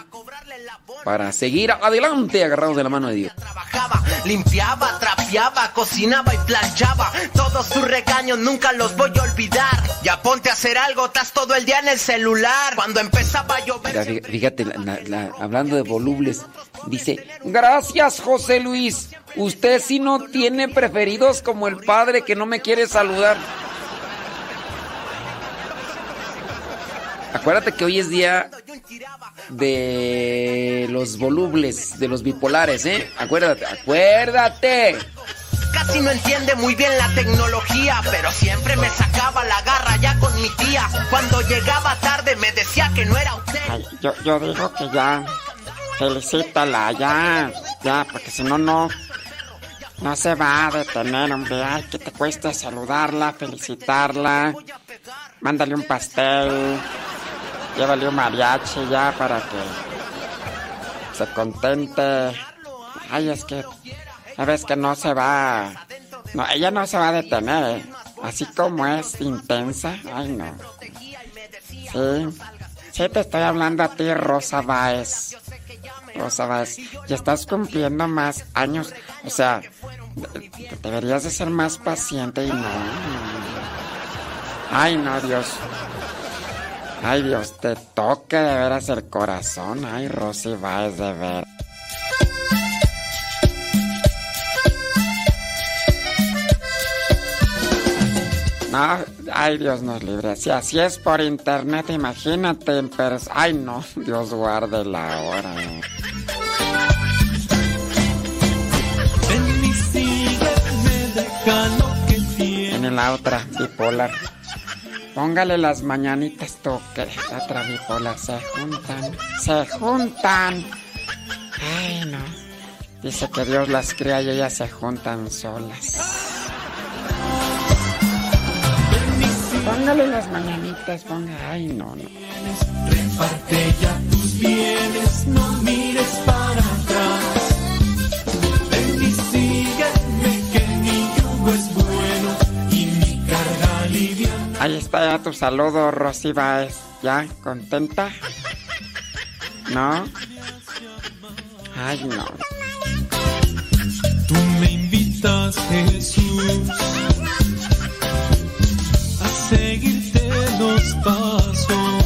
para seguir adelante agarrados de la mano de Dios. Trabajaba, limpiaba, trapeaba, cocinaba y planchaba. Todos sus regaños nunca los voy a olvidar. Ya ponte a hacer algo, estás todo el día en el celular. Cuando empezaba a llover. Mira, fíjate, la- la- hablando de volubles, dice, gracias José Luis, usted sí no tiene preferidos como el padre que no me quiere saludar. Acuérdate que hoy es día de los volubles, de los bipolares, ¿eh? Acuérdate, acuérdate. Casi no entiende muy bien la tecnología, pero siempre me sacaba la garra ya con mi tía. Cuando llegaba tarde me decía que no era usted. Ay, yo, yo digo que ya, felicítala, ya, ya, porque si no, no, no se va a detener, hombre. Ay, que te cuesta saludarla, felicitarla. Mándale un pastel, llévale un mariachi ya para que se contente. Ay, es que, sabes que no se va, no, ella no se va a detener, ¿eh? Así como es intensa, ay no. Sí, sí te estoy hablando a ti, Rosa Báez. Rosa Báez, ya estás cumpliendo más años. O sea, de- de- deberías de ser más paciente y no. Ay, no, Dios. Ay, Dios, te toque de veras el corazón. Ay, Rosy Báez, de ver. No, ay Dios nos libre. Si así es por internet, imagínate en Ay no, Dios guarde la hora. En la otra, bipolar. Póngale las mañanitas tú, que la otra bipolar se juntan. Se juntan. Ay no. Dice que Dios las crea y ellas se juntan solas. Póngale las mañanitas, ponga. Ay no, no. Reparte ya tus bienes, no mires para atrás. Ahí está ya tu saludo, Rosy Baez. ¿Ya? ¿Contenta? ¿No? Ay, no. Tú me invitas, Jesús, a seguirte los pasos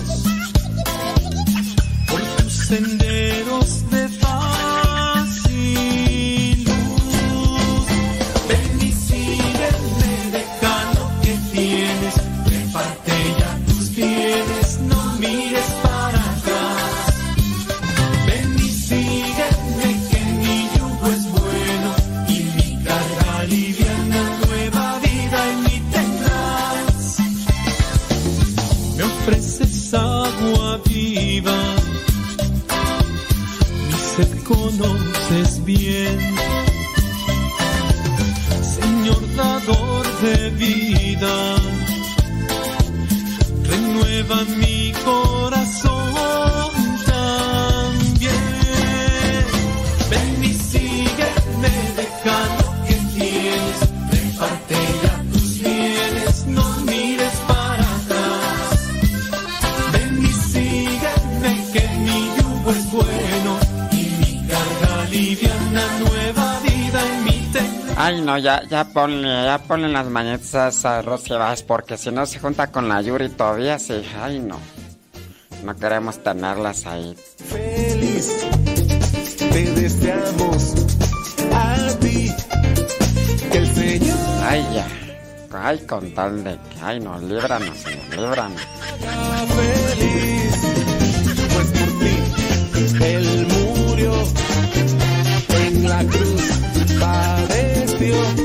no, ya, ya ponle, ya ponle las mañanitas a Rosy Baez, porque si no se junta con la Yuri todavía, sí. Ay, no. No queremos tenerlas ahí. Feliz te deseamos a ti que el Señor Ay, ya. Ay, con tal de que, ay, no, líbranos, Señor, líbranos. feliz, pues por ti Él murió en la cruz, padeció para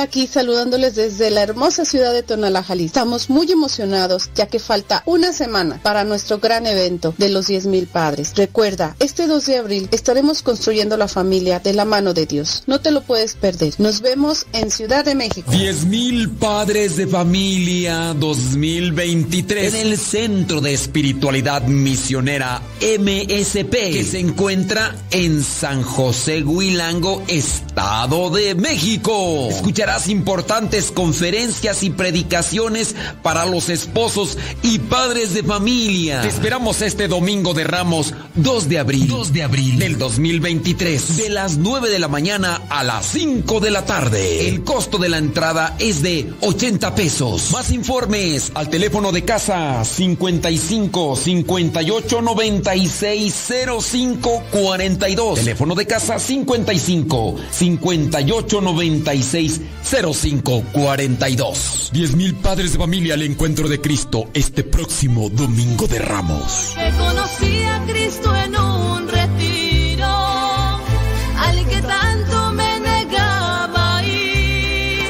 Aquí saludándoles desde la hermosa ciudad de Tonalá, Jalisco. Estamos muy emocionados ya que falta una semana para nuestro gran evento de los 10.000 padres. Recuerda, este 2 de abril estaremos construyendo la familia de la mano de Dios. No te lo puedes perder. Nos vemos en Ciudad de México. 10.000 padres de familia 2023 en el Centro de Espiritualidad Misionera MSP que se encuentra en San José Huilango, Estado de México. Escucharás importantes conferencias y predicaciones para los esposos y padres de familia. Te esperamos este domingo de Ramos 2 de abril, 2 de abril del 2023 de las 9 de la mañana a las 5 de la tarde. El costo de la entrada es de 80 pesos. Más informes al teléfono de casa 55 58 96 05 42. Teléfono de casa 55 58 96 05 42. 10 mil padres de familia al encuentro de Cristo este próximo domingo de Ramos. Que conocí a Cristo en un retiro, al que tanto me negaba ir.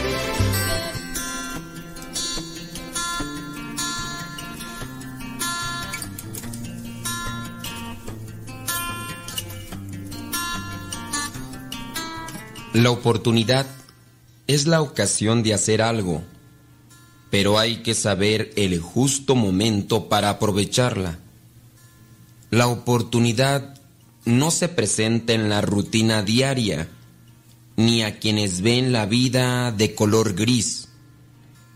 La oportunidad es la ocasión de hacer algo, pero hay que saber el justo momento para aprovecharla. La oportunidad no se presenta en la rutina diaria, ni a quienes ven la vida de color gris.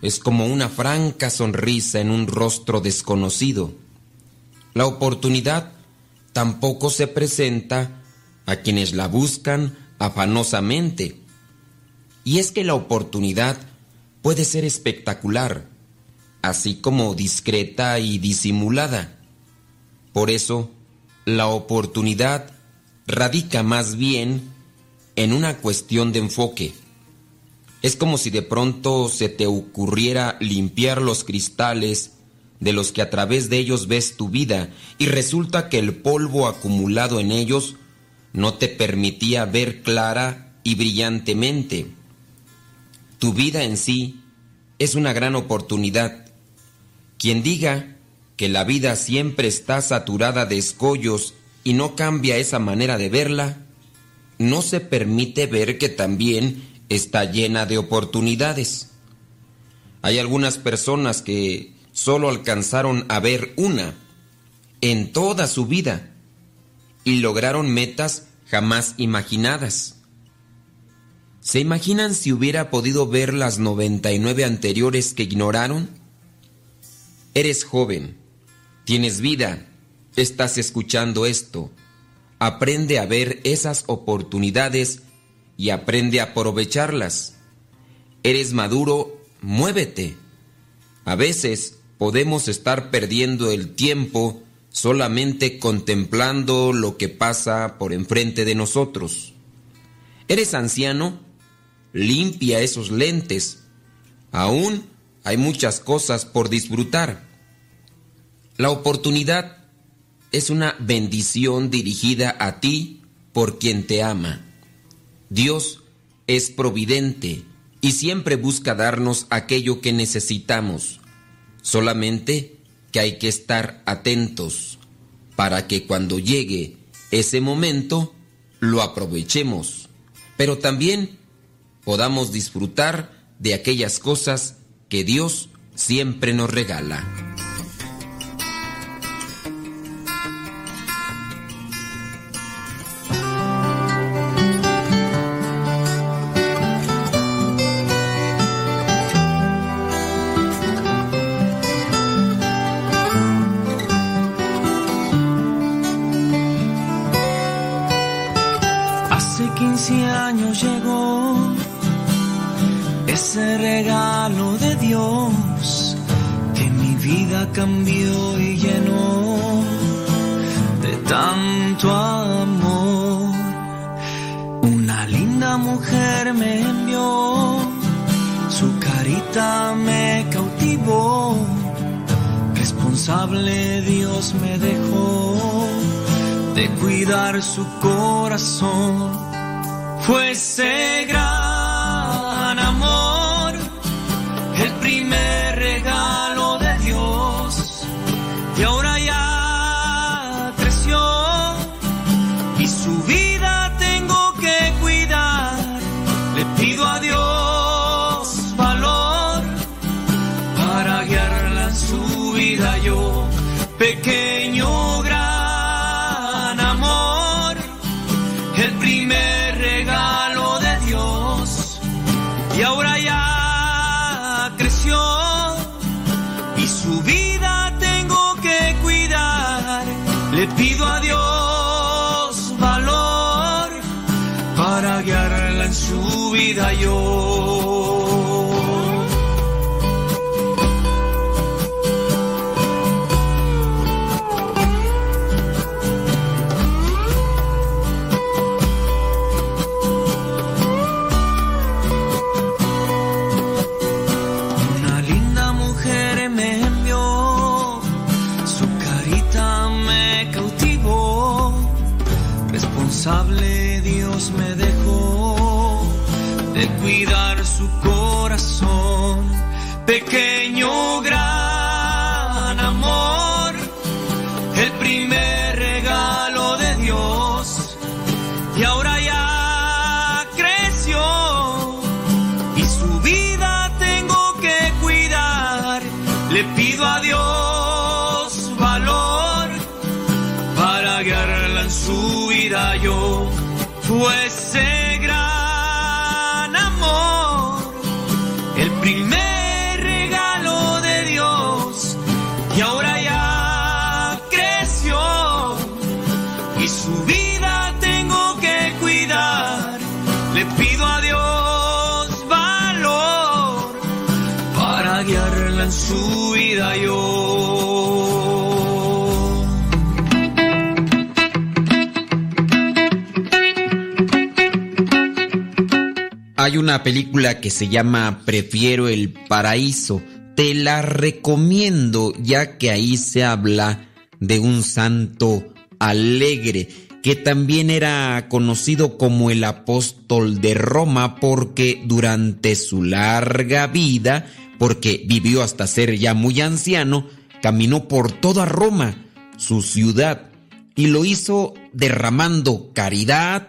Es como una franca sonrisa en un rostro desconocido. La oportunidad tampoco se presenta a quienes la buscan afanosamente. Y es que la oportunidad puede ser espectacular, así como discreta y disimulada. Por eso, la oportunidad radica más bien en una cuestión de enfoque. Es como si de pronto se te ocurriera limpiar los cristales de los que a través de ellos ves tu vida y resulta que el polvo acumulado en ellos no te permitía ver clara y brillantemente. Tu vida en sí es una gran oportunidad. Quien diga que la vida siempre está saturada de escollos y no cambia esa manera de verla, no se permite ver que también está llena de oportunidades. Hay algunas personas que solo alcanzaron a ver una en toda su vida y lograron metas jamás imaginadas. ¿Se imaginan si hubiera podido ver las 99 anteriores que ignoraron? Eres joven, tienes vida, estás escuchando esto. Aprende a ver esas oportunidades y aprende a aprovecharlas. Eres maduro, muévete. A veces podemos estar perdiendo el tiempo solamente contemplando lo que pasa por enfrente de nosotros. ¿Eres anciano? Limpia esos lentes. Aún hay muchas cosas por disfrutar. La oportunidad es una bendición dirigida a ti por quien te ama. Dios es providente y siempre busca darnos aquello que necesitamos. Solamente que hay que estar atentos para que cuando llegue ese momento lo aprovechemos, pero también podamos disfrutar de aquellas cosas que Dios siempre nos regala. Me cautivó, responsable Dios me dejó de cuidar su corazón. Fue ese yo. Fuese gran amor, el primer Hay una película que se llama Prefiero el Paraíso. Te la recomiendo ya que ahí se habla de un santo alegre que también era conocido como el apóstol de Roma porque durante su larga vida, porque vivió hasta ser ya muy anciano, caminó por toda Roma, su ciudad, y lo hizo derramando caridad,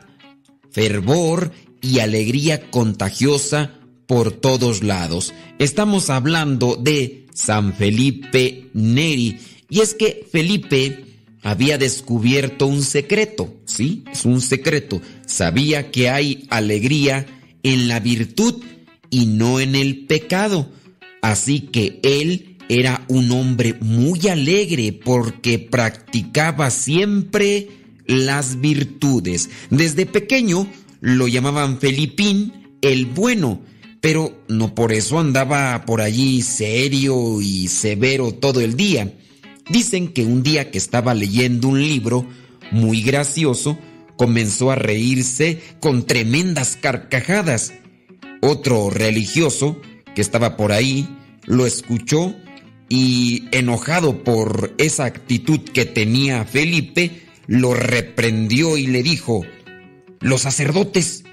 fervor y alegría contagiosa por todos lados. Estamos hablando de San Felipe Neri. Y es que Felipe había descubierto un secreto, ¿sí? Es un secreto. Sabía que hay alegría en la virtud y no en el pecado. Así que él era un hombre muy alegre porque practicaba siempre las virtudes. Desde pequeño lo llamaban Felipín el bueno, pero no por eso andaba por allí serio y severo todo el día. Dicen que un día que estaba leyendo un libro muy gracioso, comenzó a reírse con tremendas carcajadas. Otro religioso que estaba por ahí lo escuchó y enojado por esa actitud que tenía Felipe, lo reprendió y le dijo, los sacerdotes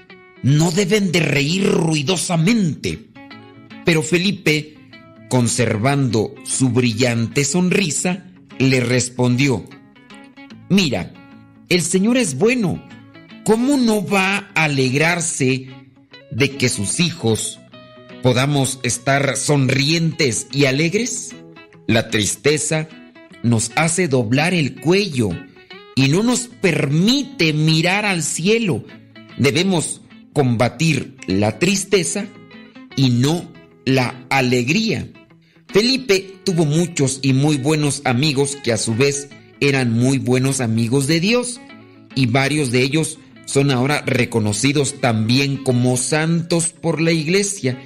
no deben de reír ruidosamente. Pero Felipe, conservando su brillante sonrisa, le respondió, Mira, el Señor es bueno. ¿Cómo no va a alegrarse de que sus hijos podamos estar sonrientes y alegres? La tristeza nos hace doblar el cuello y no nos permite mirar al cielo. Debemos combatir la tristeza y no la alegría. Felipe tuvo muchos y muy buenos amigos que a su vez eran muy buenos amigos de Dios y varios de ellos son ahora reconocidos también como santos por la iglesia.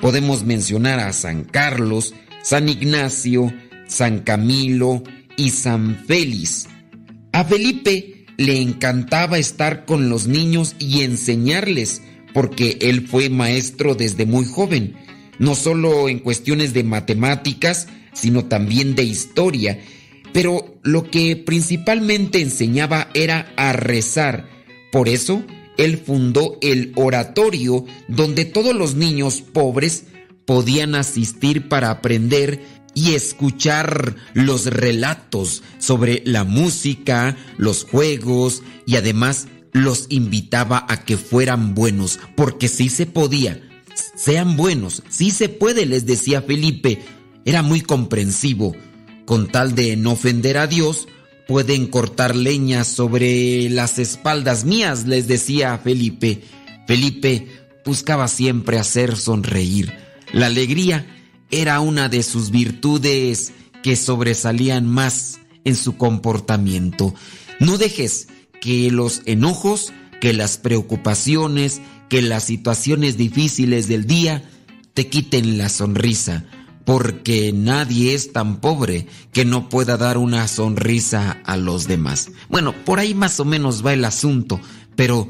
Podemos mencionar a San Carlos, San Ignacio, San Camilo y San Félix. A Felipe le encantaba estar con los niños y enseñarles, porque él fue maestro desde muy joven, no solo en cuestiones de matemáticas, sino también de historia, pero lo que principalmente enseñaba era a rezar. Por eso, él fundó el oratorio donde todos los niños pobres podían asistir para aprender y escuchar los relatos sobre la música, los juegos y además los invitaba a que fueran buenos, porque sí se podía. Sean buenos, sí se puede, les decía Felipe. Era muy comprensivo. Con tal de no ofender a Dios, pueden cortar leña sobre las espaldas mías, les decía Felipe. Felipe buscaba siempre hacer sonreír. La alegría era una de sus virtudes que sobresalían más en su comportamiento. No dejes que los enojos, que las preocupaciones, que las situaciones difíciles del día te quiten la sonrisa, porque nadie es tan pobre que no pueda dar una sonrisa a los demás. Bueno, por ahí más o menos va el asunto, pero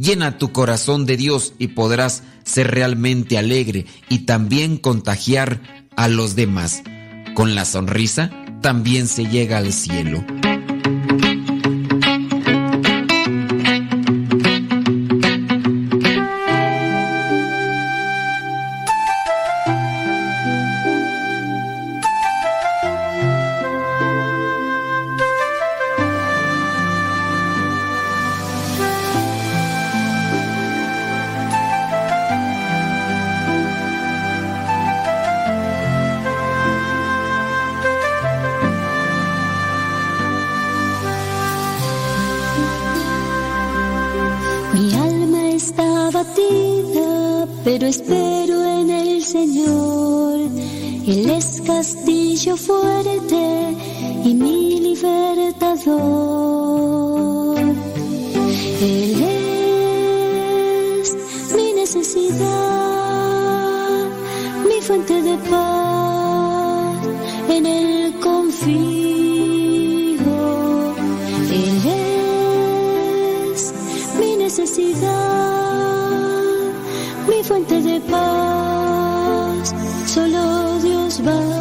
llena tu corazón de Dios y podrás ser realmente alegre y también contagiar a los demás. Con la sonrisa también se llega al cielo. Solo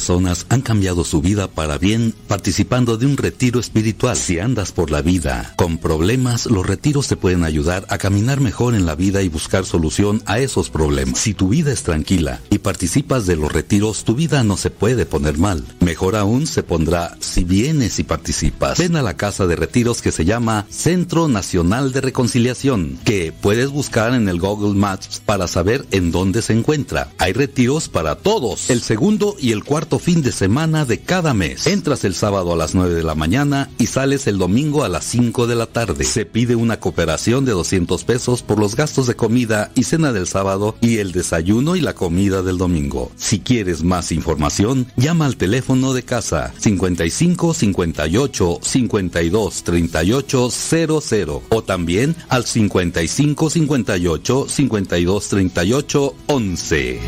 personas han cambiado su vida para bien participando de un retiro espiritual. Si andas por la vida con problemas, los retiros te pueden ayudar a caminar mejor en la vida y buscar solución a esos problemas. Si tu vida es tranquila y participas de los retiros, tu vida no se puede poner mal. Mejor aún se pondrá si vienes y participas. Ven a la casa de retiros que se llama Centro Nacional de Reconciliación, que puedes buscar en el Google Maps para saber en dónde se encuentra. Hay retiros para todos. El segundo y el cuarto fin de semana de cada mes. Entras el sábado a las 9 de la mañana y sales el domingo a las 5 de la tarde. Se pide una cooperación de 200 pesos por los gastos de comida y cena del sábado y el desayuno y la comida del domingo. Si quieres más información, llama al teléfono de casa 55 58 52 38 00 o también al 55 58 52 38 11.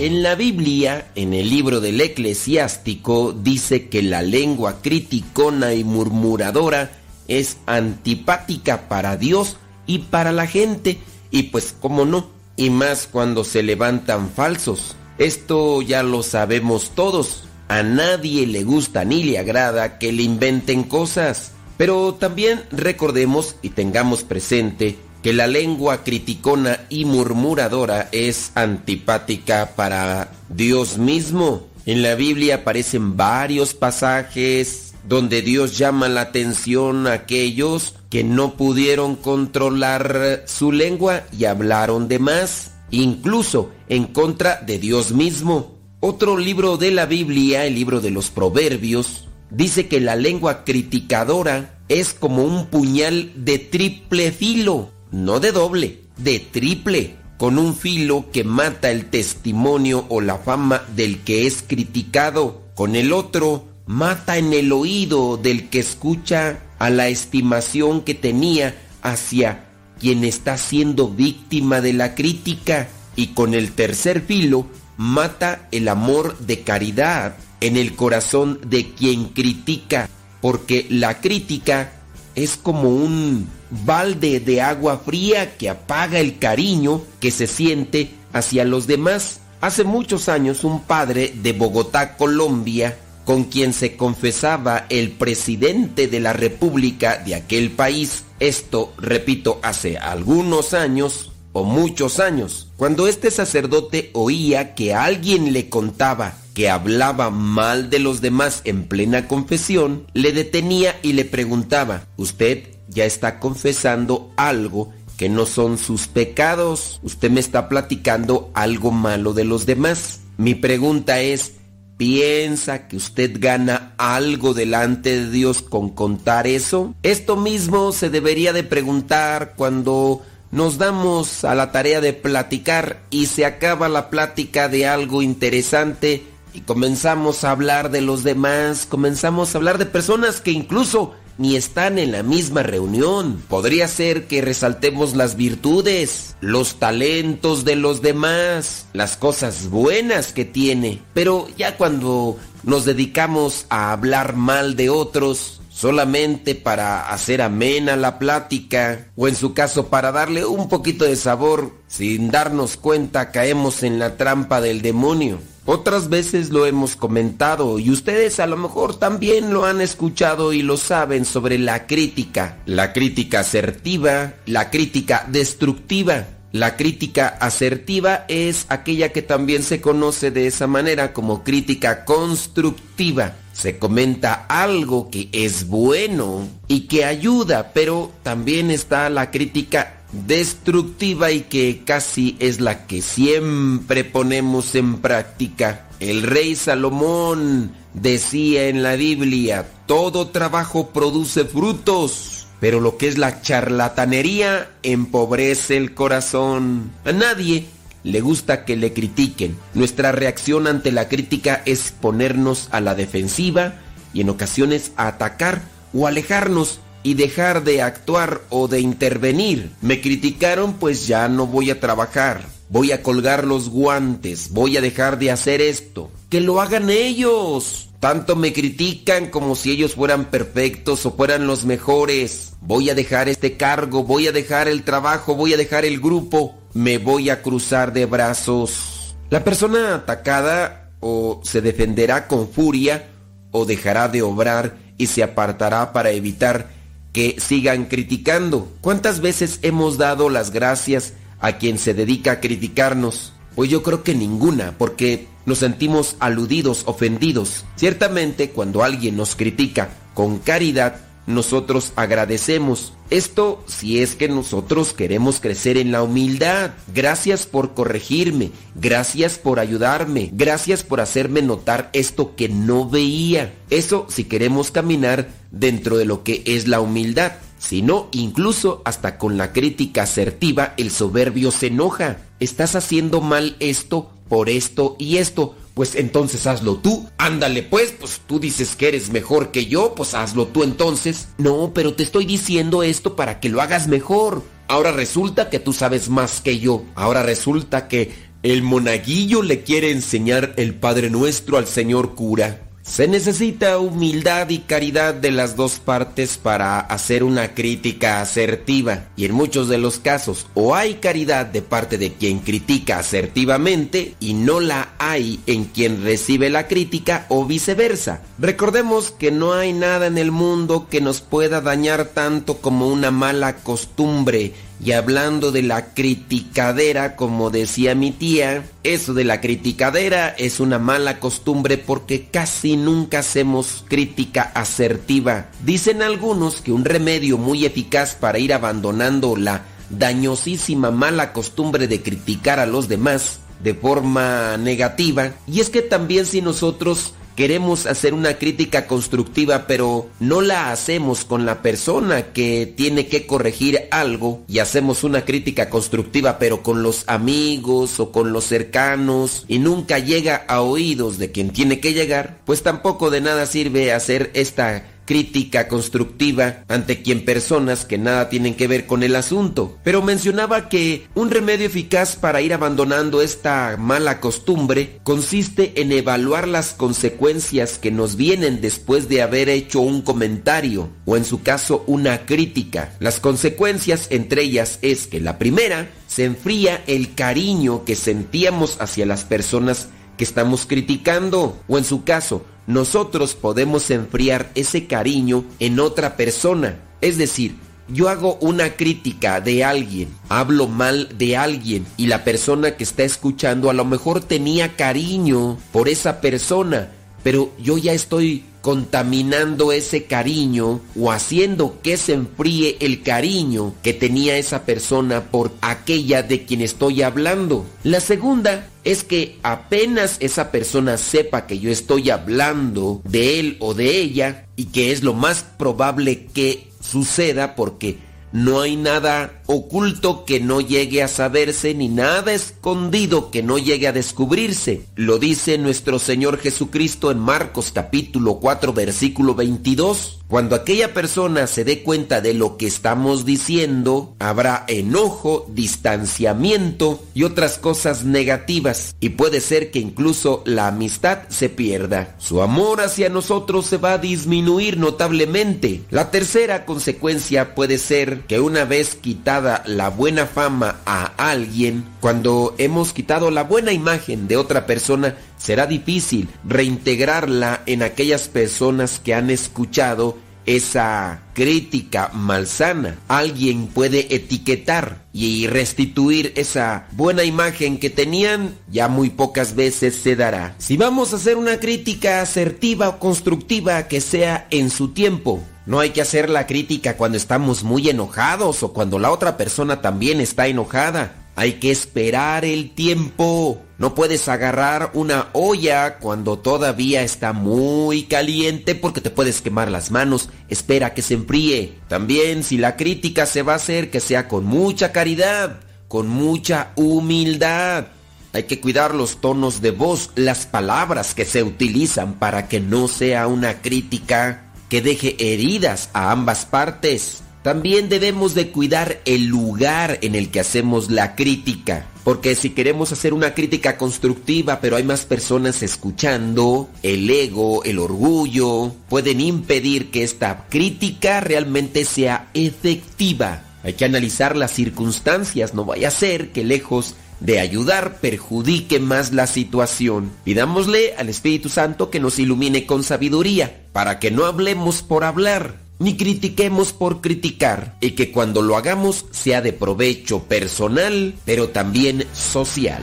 En la Biblia, en el libro del eclesiástico, dice que la lengua criticona y murmuradora es antipática para Dios y para la gente, y pues cómo no, y más cuando se levantan falsos. Esto ya lo sabemos todos. A nadie le gusta ni le agrada que le inventen cosas. Pero también recordemos y tengamos presente que la lengua criticona y murmuradora es antipática para Dios mismo. En la Biblia aparecen varios pasajes donde Dios llama la atención a aquellos que no pudieron controlar su lengua y hablaron de más, incluso en contra de Dios mismo. Otro libro de la Biblia, el libro de los Proverbios, dice que la lengua criticadora es como un puñal de triple filo no de doble, de triple, con un filo que mata el testimonio o la fama del que es criticado, con el otro mata en el oído del que escucha a la estimación que tenía hacia quien está siendo víctima de la crítica, y con el tercer filo mata el amor de caridad en el corazón de quien critica, porque la crítica es como un balde de agua fría que apaga el cariño que se siente hacia los demás. Hace muchos años un padre de Bogotá, Colombia, con quien se confesaba el presidente de la República de aquel país, esto, repito, hace algunos años o muchos años, cuando este sacerdote oía que alguien le contaba que hablaba mal de los demás en plena confesión, le detenía y le preguntaba, ¿usted ya está confesando algo que no son sus pecados. Usted me está platicando algo malo de los demás. Mi pregunta es, ¿piensa que usted gana algo delante de Dios con contar eso? Esto mismo se debería de preguntar cuando nos damos a la tarea de platicar y se acaba la plática de algo interesante y comenzamos a hablar de los demás, comenzamos a hablar de personas que incluso ni están en la misma reunión. Podría ser que resaltemos las virtudes, los talentos de los demás, las cosas buenas que tiene. Pero ya cuando nos dedicamos a hablar mal de otros, solamente para hacer amena la plática, o en su caso para darle un poquito de sabor, sin darnos cuenta caemos en la trampa del demonio. Otras veces lo hemos comentado y ustedes a lo mejor también lo han escuchado y lo saben sobre la crítica. La crítica asertiva, la crítica destructiva. La crítica asertiva es aquella que también se conoce de esa manera como crítica constructiva. Se comenta algo que es bueno y que ayuda, pero también está la crítica destructiva y que casi es la que siempre ponemos en práctica. El rey Salomón decía en la Biblia, todo trabajo produce frutos, pero lo que es la charlatanería empobrece el corazón. A nadie le gusta que le critiquen. Nuestra reacción ante la crítica es ponernos a la defensiva y en ocasiones a atacar o alejarnos y dejar de actuar o de intervenir. Me criticaron, pues ya no voy a trabajar. Voy a colgar los guantes, voy a dejar de hacer esto. Que lo hagan ellos. Tanto me critican como si ellos fueran perfectos o fueran los mejores. Voy a dejar este cargo, voy a dejar el trabajo, voy a dejar el grupo, me voy a cruzar de brazos. La persona atacada o se defenderá con furia o dejará de obrar y se apartará para evitar que sigan criticando. ¿Cuántas veces hemos dado las gracias a quien se dedica a criticarnos? Pues yo creo que ninguna, porque nos sentimos aludidos, ofendidos. Ciertamente, cuando alguien nos critica con caridad, nosotros agradecemos. Esto si es que nosotros queremos crecer en la humildad. Gracias por corregirme, gracias por ayudarme, gracias por hacerme notar esto que no veía. Eso si queremos caminar dentro de lo que es la humildad. Si no, incluso hasta con la crítica asertiva, el soberbio se enoja. Estás haciendo mal esto por esto y esto. Pues entonces hazlo tú. Ándale pues, pues tú dices que eres mejor que yo, pues hazlo tú entonces. No, pero te estoy diciendo esto para que lo hagas mejor. Ahora resulta que tú sabes más que yo. Ahora resulta que el monaguillo le quiere enseñar el Padre Nuestro al señor cura. Se necesita humildad y caridad de las dos partes para hacer una crítica asertiva y en muchos de los casos o hay caridad de parte de quien critica asertivamente y no la hay en quien recibe la crítica o viceversa. Recordemos que no hay nada en el mundo que nos pueda dañar tanto como una mala costumbre y hablando de la criticadera, como decía mi tía, eso de la criticadera es una mala costumbre porque casi nunca hacemos crítica asertiva. Dicen algunos que un remedio muy eficaz para ir abandonando la dañosísima mala costumbre de criticar a los demás de forma negativa, y es que también si nosotros queremos hacer una crítica constructiva, pero no la hacemos con la persona que tiene que corregir algo y hacemos una crítica constructiva, pero con los amigos o con los cercanos y nunca llega a oídos de quien tiene que llegar, pues tampoco de nada sirve hacer esta crítica constructiva ante quien personas que nada tienen que ver con el asunto. Pero mencionaba que un remedio eficaz para ir abandonando esta mala costumbre consiste en evaluar las consecuencias que nos vienen después de haber hecho un comentario o en su caso una crítica. Las consecuencias entre ellas es que la primera se enfría el cariño que sentíamos hacia las personas que estamos criticando o en su caso nosotros podemos enfriar ese cariño en otra persona. Es decir, yo hago una crítica de alguien, hablo mal de alguien y la persona que está escuchando a lo mejor tenía cariño por esa persona, pero yo ya estoy contaminando ese cariño o haciendo que se enfríe el cariño que tenía esa persona por aquella de quien estoy hablando. La segunda es que apenas esa persona sepa que yo estoy hablando de él o de ella y que es lo más probable que suceda porque no hay nada oculto que no llegue a saberse, ni nada escondido que no llegue a descubrirse. Lo dice nuestro Señor Jesucristo en Marcos capítulo 4 versículo 22. Cuando aquella persona se dé cuenta de lo que estamos diciendo, habrá enojo, distanciamiento y otras cosas negativas. Y puede ser que incluso la amistad se pierda. Su amor hacia nosotros se va a disminuir notablemente. La tercera consecuencia puede ser que una vez la buena fama a alguien, cuando hemos quitado la buena imagen de otra persona, será difícil reintegrarla en aquellas personas que han escuchado esa crítica malsana. Alguien puede etiquetar y restituir esa buena imagen que tenían, ya muy pocas veces se dará. Si vamos a hacer una crítica asertiva o constructiva que sea en su tiempo, no hay que hacer la crítica cuando estamos muy enojados o cuando la otra persona también está enojada. Hay que esperar el tiempo. No puedes agarrar una olla cuando todavía está muy caliente porque te puedes quemar las manos. Espera que se enfríe. También si la crítica se va a hacer que sea con mucha caridad, con mucha humildad. Hay que cuidar los tonos de voz, las palabras que se utilizan para que no sea una crítica que deje heridas a ambas partes. También debemos de cuidar el lugar en el que hacemos la crítica. Porque si queremos hacer una crítica constructiva, pero hay más personas escuchando, el ego, el orgullo, pueden impedir que esta crítica realmente sea efectiva. Hay que analizar las circunstancias, no vaya a ser que lejos de ayudar perjudique más la situación. Pidámosle al Espíritu Santo que nos ilumine con sabiduría, para que no hablemos por hablar, ni critiquemos por criticar, y que cuando lo hagamos sea de provecho personal, pero también social.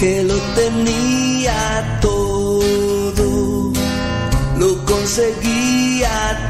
que lo tenía todo, lo conseguía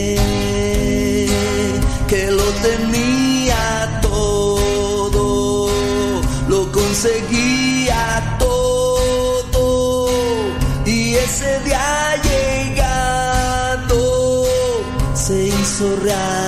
se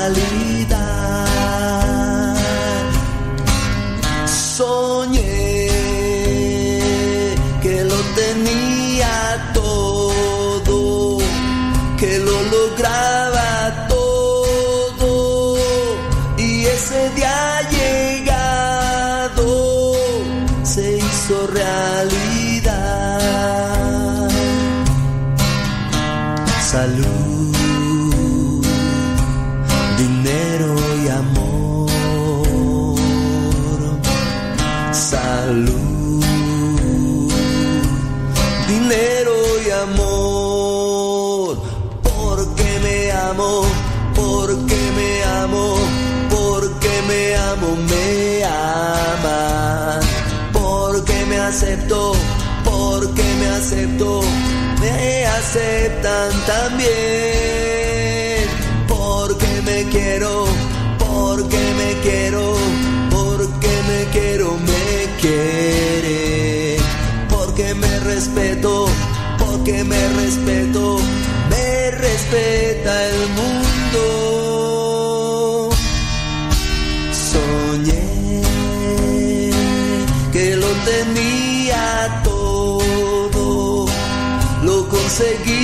aceptan también. Porque me quiero, porque me quiero, porque me quiero, me quiere. Porque me respeto, porque me respeto, me respeta el mundo. Lo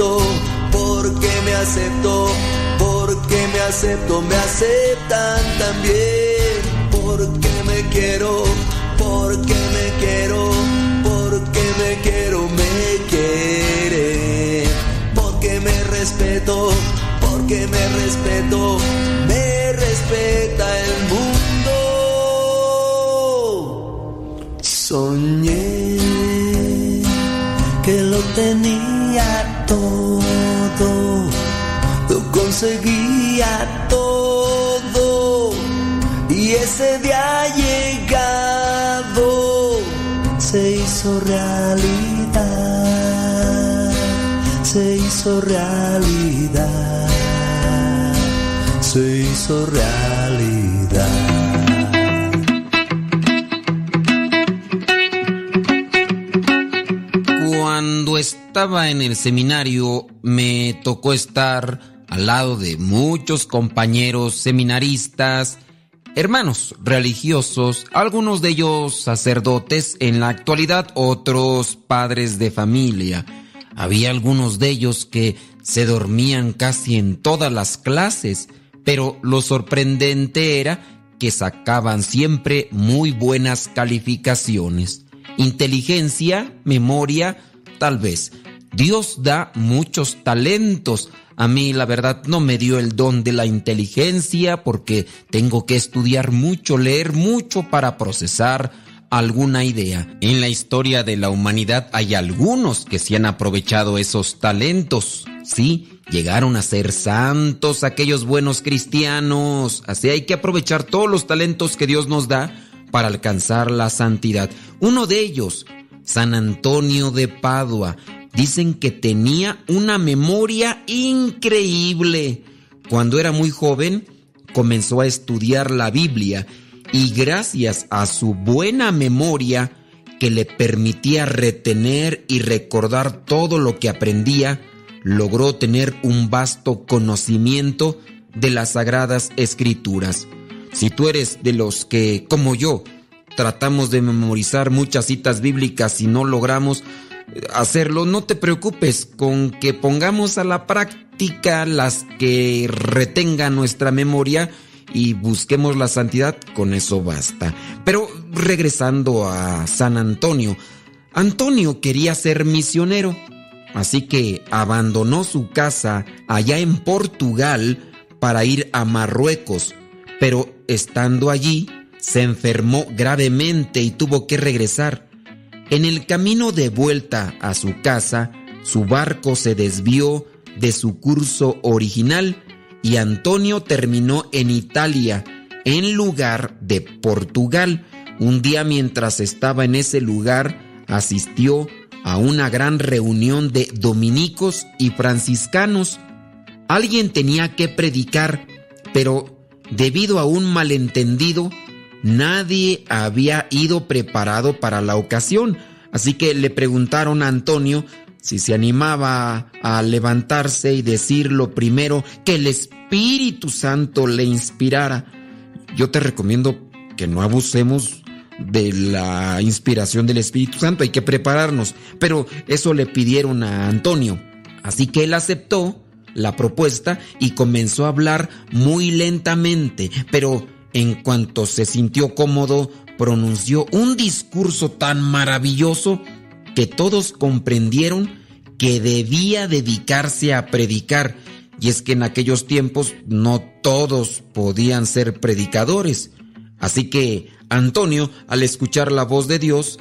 porque me acepto, porque me acepto, me aceptan también. Porque me quiero, porque me quiero, porque me quiero, me quiere. Porque me respeto, porque me respeto, me respeta hizo realidad, se hizo realidad. Cuando estaba en el seminario me tocó estar al lado de muchos compañeros seminaristas, hermanos religiosos, algunos de ellos sacerdotes, en la actualidad otros padres de familia. Había algunos de ellos que se dormían casi en todas las clases, pero lo sorprendente era que sacaban siempre muy buenas calificaciones. Inteligencia, memoria, tal vez. Dios da muchos talentos. A mí la verdad no me dio el don de la inteligencia porque tengo que estudiar mucho, leer mucho para procesar alguna idea. En la historia de la humanidad hay algunos que se han aprovechado esos talentos. Sí, llegaron a ser santos aquellos buenos cristianos. Así hay que aprovechar todos los talentos que Dios nos da para alcanzar la santidad. Uno de ellos, San Antonio de Padua, dicen que tenía una memoria increíble. Cuando era muy joven, comenzó a estudiar la Biblia y gracias a su buena memoria, que le permitía retener y recordar todo lo que aprendía, logró tener un vasto conocimiento de las sagradas escrituras. Si tú eres de los que, como yo, tratamos de memorizar muchas citas bíblicas y no logramos hacerlo, no te preocupes con que pongamos a la práctica las que retengan nuestra memoria y busquemos la santidad, con eso basta. Pero regresando a San Antonio, Antonio quería ser misionero, así que abandonó su casa allá en Portugal para ir a Marruecos, pero estando allí se enfermó gravemente y tuvo que regresar. En el camino de vuelta a su casa, su barco se desvió de su curso original y Antonio terminó en Italia en lugar de Portugal. Un día mientras estaba en ese lugar, asistió a una gran reunión de dominicos y franciscanos. Alguien tenía que predicar, pero debido a un malentendido, nadie había ido preparado para la ocasión. Así que le preguntaron a Antonio si se animaba a levantarse y decir lo primero que el Espíritu Santo le inspirara. Yo te recomiendo que no abusemos de la inspiración del Espíritu Santo, hay que prepararnos, pero eso le pidieron a Antonio. Así que él aceptó la propuesta y comenzó a hablar muy lentamente, pero en cuanto se sintió cómodo, pronunció un discurso tan maravilloso que todos comprendieron que debía dedicarse a predicar. Y es que en aquellos tiempos no todos podían ser predicadores. Así que Antonio, al escuchar la voz de Dios,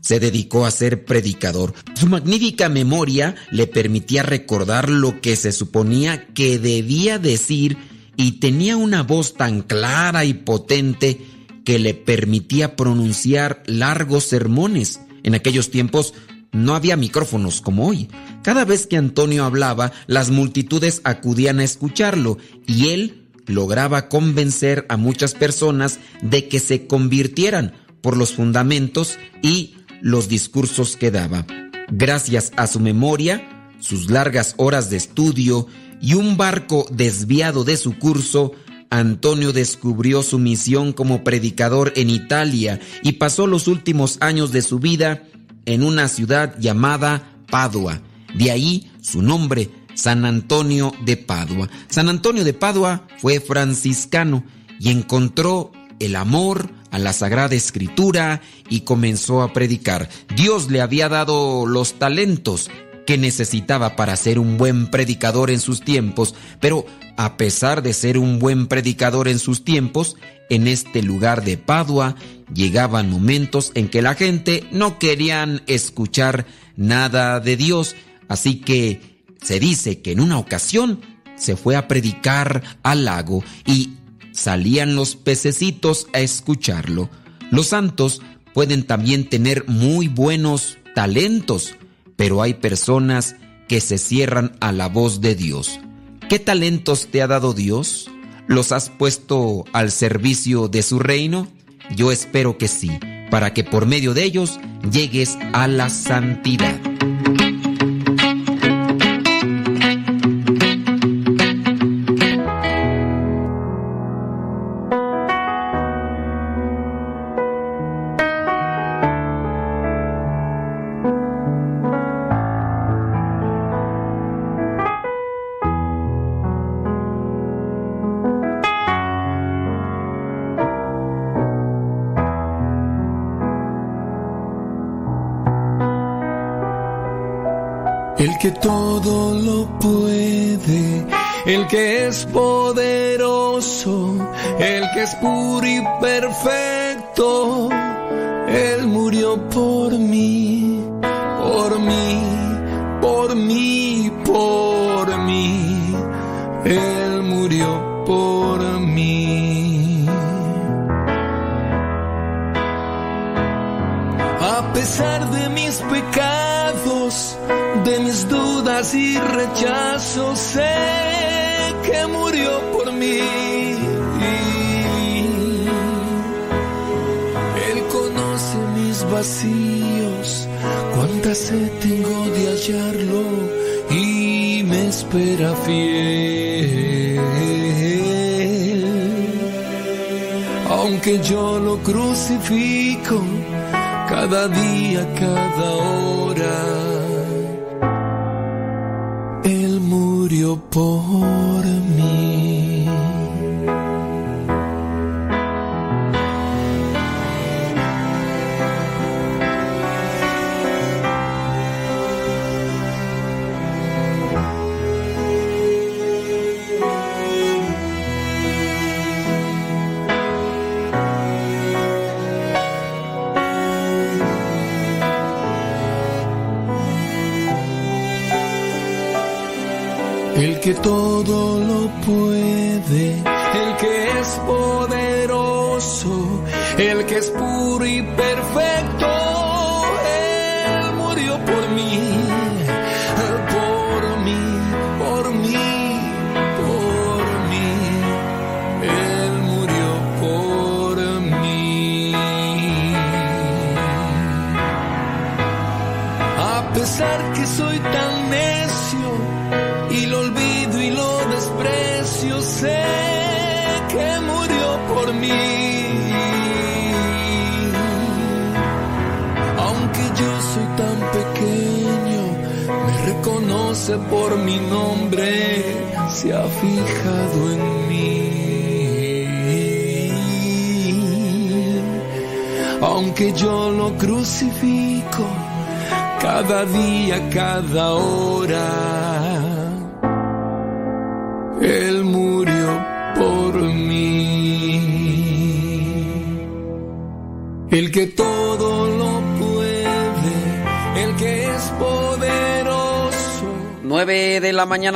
se dedicó a ser predicador. Su magnífica memoria le permitía recordar lo que se suponía que debía decir y tenía una voz tan clara y potente que le permitía pronunciar largos sermones. En aquellos tiempos no había micrófonos como hoy. Cada vez que Antonio hablaba, las multitudes acudían a escucharlo y él lograba convencer a muchas personas de que se convirtieran por los fundamentos y los discursos que daba. Gracias a su memoria, sus largas horas de estudio y un barco desviado de su curso, Antonio descubrió su misión como predicador en Italia y pasó los últimos años de su vida en una ciudad llamada Padua. De ahí su nombre, San Antonio de Padua. San Antonio de Padua fue franciscano y encontró el amor a la Sagrada Escritura y comenzó a predicar. Dios le había dado los talentos, que necesitaba para ser un buen predicador en sus tiempos, pero a pesar de ser un buen predicador en sus tiempos, en este lugar de Padua llegaban momentos en que la gente no querían escuchar nada de Dios, así que se dice que en una ocasión se fue a predicar al lago y salían los pececitos a escucharlo. Los santos pueden también tener muy buenos talentos, pero hay personas que se cierran a la voz de Dios. ¿Qué talentos te ha dado Dios? ¿Los has puesto al servicio de su reino? Yo espero que sí, para que por medio de ellos llegues a la santidad.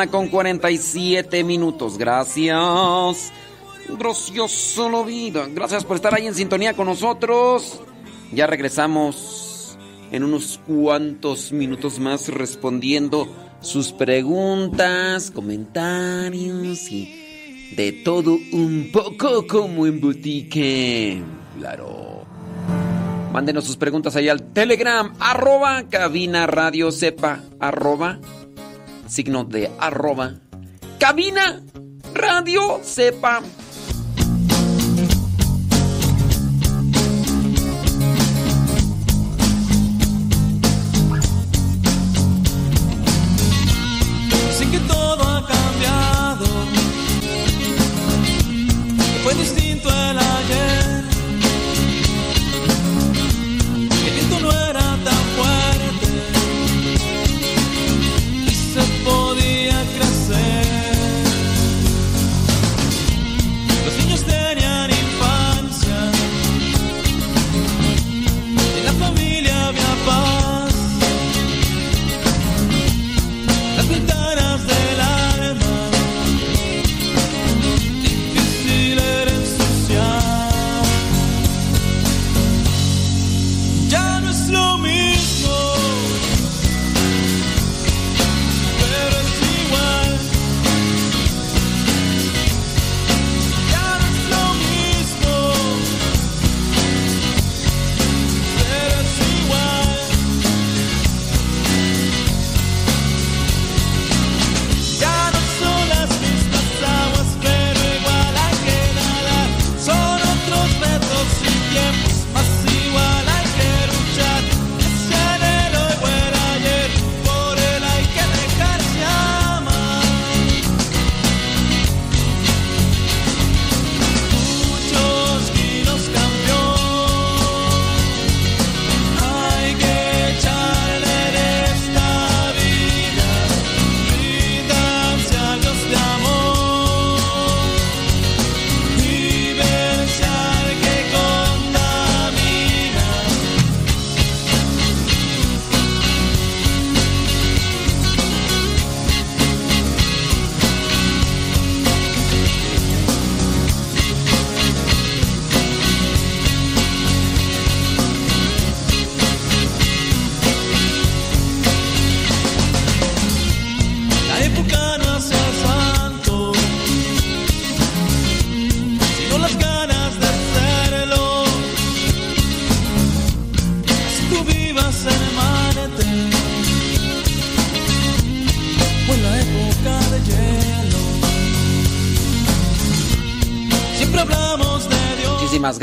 Con 47 minutos. Gracias. Gracioso la vida. Gracias por estar ahí en sintonía con nosotros. Ya regresamos en unos cuantos minutos más respondiendo sus preguntas, comentarios y de todo un poco como en boutique. Claro. Mándenos sus preguntas ahí al Telegram, arroba cabina radio sepa, arroba, signo de arroba, cabina radio sepa.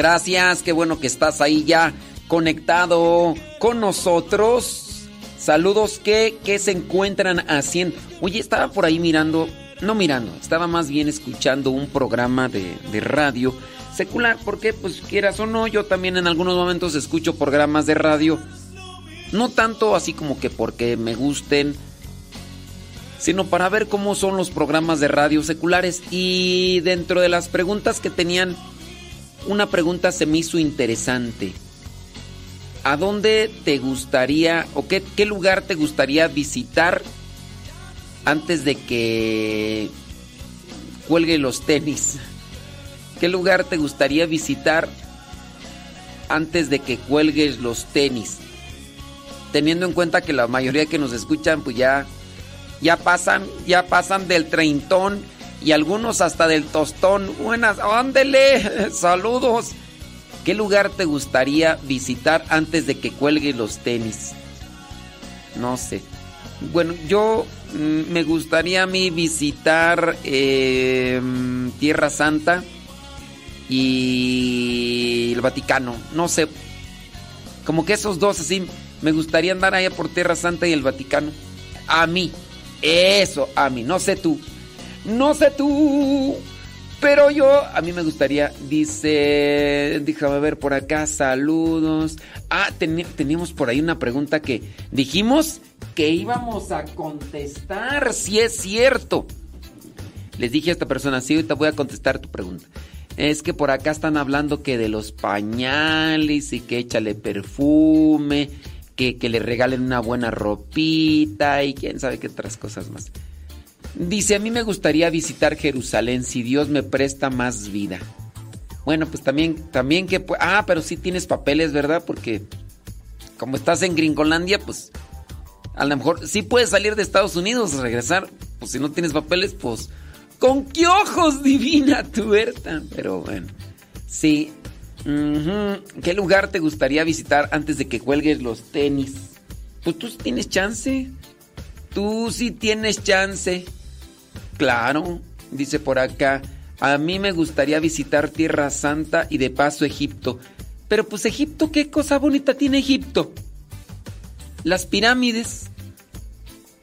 Gracias. Qué bueno que estás ahí ya conectado con nosotros. Saludos que, que se encuentran haciendo. Oye, estaba por ahí mirando, no mirando, estaba más bien escuchando un programa de, de radio secular, porque pues quieras o no, yo también en algunos momentos escucho programas de radio. No tanto así como que porque me gusten, sino para ver cómo son los programas de radio seculares. Y dentro de las preguntas que tenían, una pregunta se me hizo interesante. ¿A dónde te gustaría o qué, lugar te gustaría visitar antes de que cuelgue los tenis? ¿Qué lugar te gustaría visitar antes de que cuelgues los tenis? Teniendo en cuenta que la mayoría que nos escuchan pues ya ya pasan, ya pasan del treintón y algunos hasta del tostón. Buenas, ándele, saludos. ¿Qué lugar te gustaría visitar antes de que cuelgues los tenis? No sé. Bueno, yo mm, me gustaría a mí visitar eh, Tierra Santa y el Vaticano. No sé. Como que esos dos así. Me gustaría andar allá por Tierra Santa y el Vaticano. A mí. Eso, a mí. No sé tú. No sé tú. Pero yo, a mí me gustaría, dice, déjame ver por acá, saludos. Ah, teníamos por ahí una pregunta que dijimos que íbamos a contestar, si es cierto. Les dije a esta persona, sí, ahorita voy a contestar tu pregunta. Es que por acá están hablando que de los pañales y que échale perfume, que, que le regalen una buena ropita y quién sabe qué otras cosas más. Dice, a mí me gustaría visitar Jerusalén si Dios me presta más vida. Bueno, pues también, también que... Ah, pero sí tienes papeles, ¿verdad? Porque como estás en Gringolandia, pues a lo mejor sí puedes salir de Estados Unidos, regresar. Pues si no tienes papeles, pues... ¿Con qué ojos divina tuerta? Pero bueno, sí. ¿Qué lugar te gustaría visitar antes de que cuelgues los tenis? Pues tú tienes chance. Tú sí tienes chance. Claro, dice por acá. A mí me gustaría visitar Tierra Santa y de paso Egipto. Pero pues Egipto, ¿qué cosa bonita tiene Egipto? Las pirámides.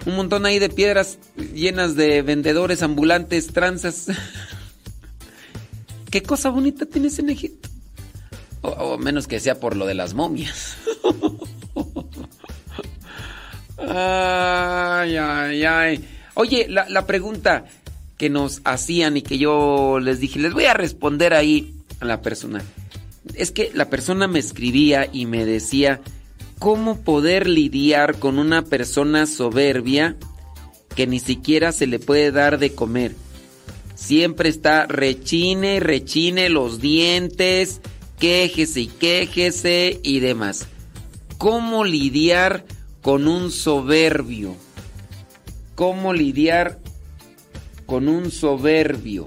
Un montón ahí de piedras llenas de vendedores ambulantes, tranzas. ¿Qué cosa bonita tienes en Egipto? O, menos que sea por lo de las momias. ay, ay, ay. Oye, la, pregunta que nos hacían y que yo les dije, les voy a responder ahí a la persona. Es que la persona me escribía y me decía cómo poder lidiar con una persona soberbia que ni siquiera se le puede dar de comer. Siempre está rechine, rechine los dientes, quéjese y quéjese y demás. ¿Cómo lidiar con un soberbio? Cómo lidiar con un soberbio.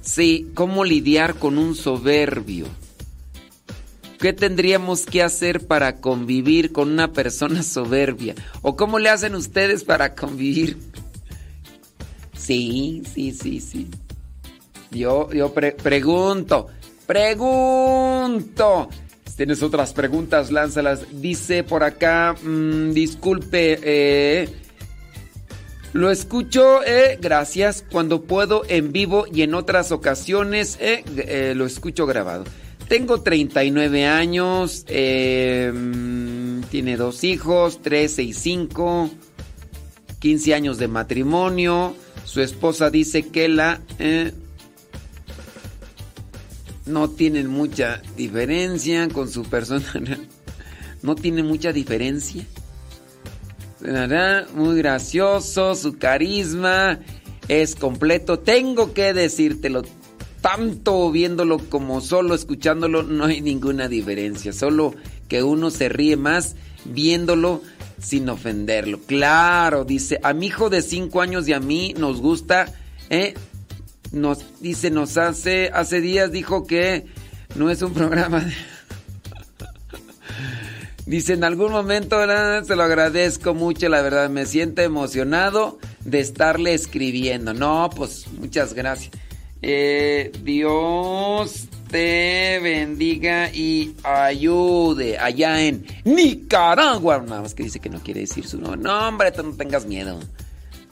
Sí, cómo lidiar con un soberbio. ¿Qué tendríamos que hacer para convivir con una persona soberbia? ¿O cómo le hacen ustedes para convivir? Sí, sí, sí, sí. Yo, yo pregunto, pregunto tienes otras preguntas, lánzalas. Dice por acá, mm, disculpe, eh, lo escucho, eh, gracias, cuando puedo en vivo y en otras ocasiones eh, eh lo escucho grabado. Tengo 39 años, mm, tiene dos hijos, 13 y 5, 15 años de matrimonio. Su esposa dice que la no tienen mucha diferencia con su persona. No tiene mucha diferencia. Muy gracioso, su carisma es completo. Tengo que decírtelo, tanto viéndolo como solo escuchándolo, no hay ninguna diferencia. Solo que uno se ríe más viéndolo sin ofenderlo. Claro, dice, a mi hijo de 5 años y a mí nos gusta eh, nos dice, nos hace, hace días dijo que no es un programa. Dice, en algún momento se lo agradezco mucho, la verdad, me siento emocionado de estarle escribiendo. No, pues muchas gracias. Eh, Dios te bendiga y ayude allá en Nicaragua. Nada más que dice que no quiere decir su nombre. No, hombre, tú no tengas miedo.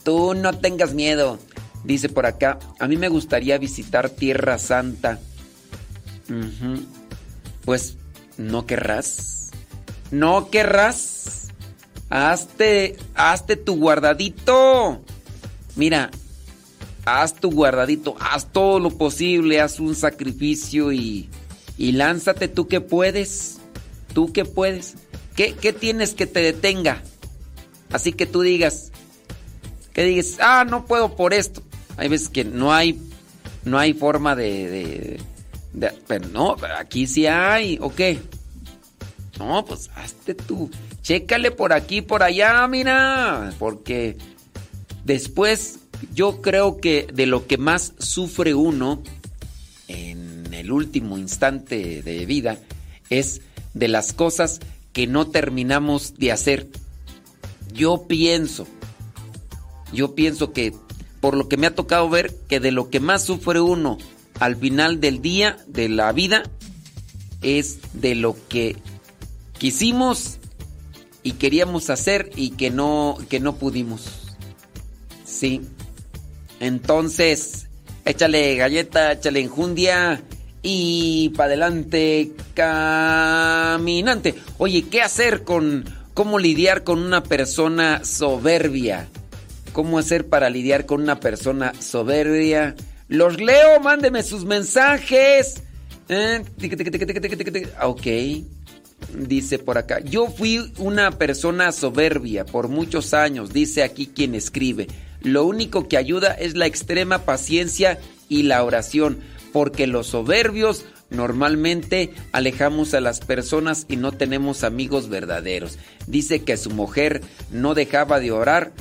Tú no tengas miedo. Dice por acá, a mí me gustaría visitar Tierra Santa. Pues, ¿no querrás? ¿No querrás? Hazte, hazte tu guardadito. Mira, haz tu guardadito, haz todo lo posible, haz un sacrificio y, y lánzate tú que puedes. Tú que puedes. ¿Qué, ¿Qué tienes que te detenga? Así que tú digas, que digas, ah, no puedo por esto. Hay veces que no hay, no hay forma de, pero no, aquí sí hay, ¿o qué? No, pues hazte tú, chécale por aquí, por allá, mira, porque después yo creo que de lo que más sufre uno en el último instante de vida es de las cosas que no terminamos de hacer. Yo pienso, yo pienso que por lo que me ha tocado ver, que de lo que más sufre uno al final del día, de la vida, es de lo que quisimos y queríamos hacer y que no, que no pudimos. Sí. Entonces, échale galleta, échale enjundia y para adelante caminante. Oye, ¿qué hacer con cómo lidiar con una persona soberbia? ¿Cómo hacer para lidiar con una persona soberbia? Los leo, mándeme sus mensajes. Eh, tic. Ok. Dice por acá, yo fui una persona soberbia por muchos años, dice aquí quien escribe. Lo único que ayuda es la extrema paciencia y la oración, porque los soberbios normalmente alejamos a las personas y no tenemos amigos verdaderos. Dice que su mujer no dejaba de orar,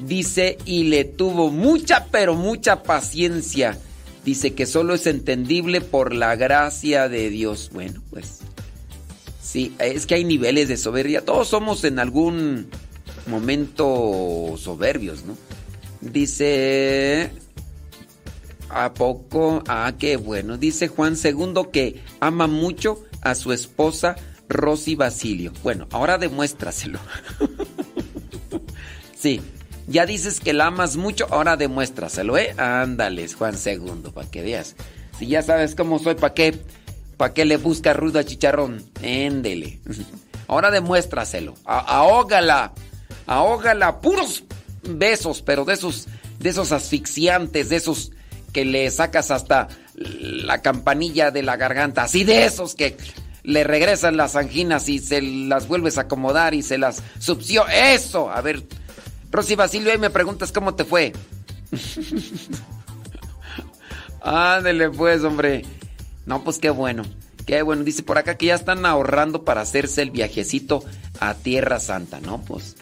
dice, y le tuvo mucha, pero mucha paciencia. Dice que solo es entendible por la gracia de Dios. Bueno, pues sí, es que hay niveles de soberbia. Todos somos en algún momento soberbios, ¿no? Dice... ¿A poco? Ah, qué bueno. Dice Juan II que ama mucho a su esposa Rosy Basilio. Bueno, ahora demuéstraselo. sí, ya dices que la amas mucho, ahora demuéstraselo, ¿eh? Ándales, Juan II, para que veas. Si ya sabes cómo soy, ¿para qué? ¿Para qué le busca rudo a chicharrón? Éndele. Ahora demuéstraselo. A- ahógala. Ahógala. Puros besos, pero de esos, de esos asfixiantes, de esos que le sacas hasta la campanilla de la garganta. Así de esos que le regresan las anginas y se las vuelves a acomodar y se las subsió. Eso. A ver, Rosy Basilio, ahí me preguntas cómo te fue. Ándele pues, hombre. No, pues qué bueno. Qué bueno. Dice por acá que ya están ahorrando para hacerse el viajecito a Tierra Santa, ¿no? Pues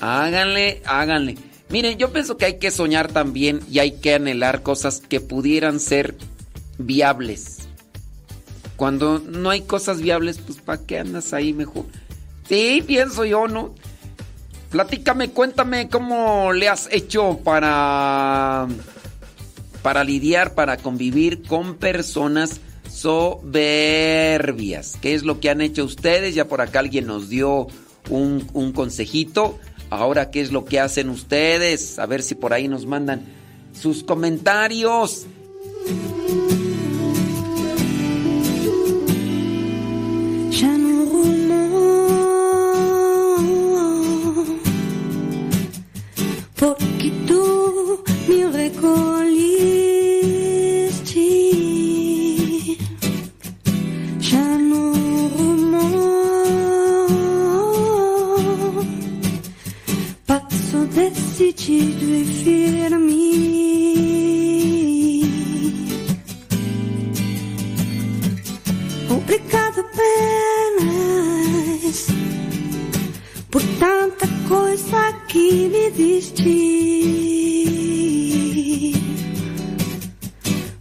háganle, háganle. Miren, yo pienso que hay que soñar también y hay que anhelar cosas que pudieran ser viables. Cuando no hay cosas viables, pues ¿para qué andas ahí mejor? Sí, pienso yo, ¿no? Platícame, cuéntame cómo le has hecho para para lidiar, para convivir con personas soberbias. ¿Qué es lo que han hecho ustedes? Ya por acá alguien nos dio un, un consejito. Ahora, ¿qué es lo que hacen ustedes? A ver si por ahí nos mandan sus comentarios. Recolhiste Já no rumor Passo decidido e firme Obrigado apenas por tanta coisa que me diste.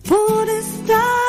Por estar sempre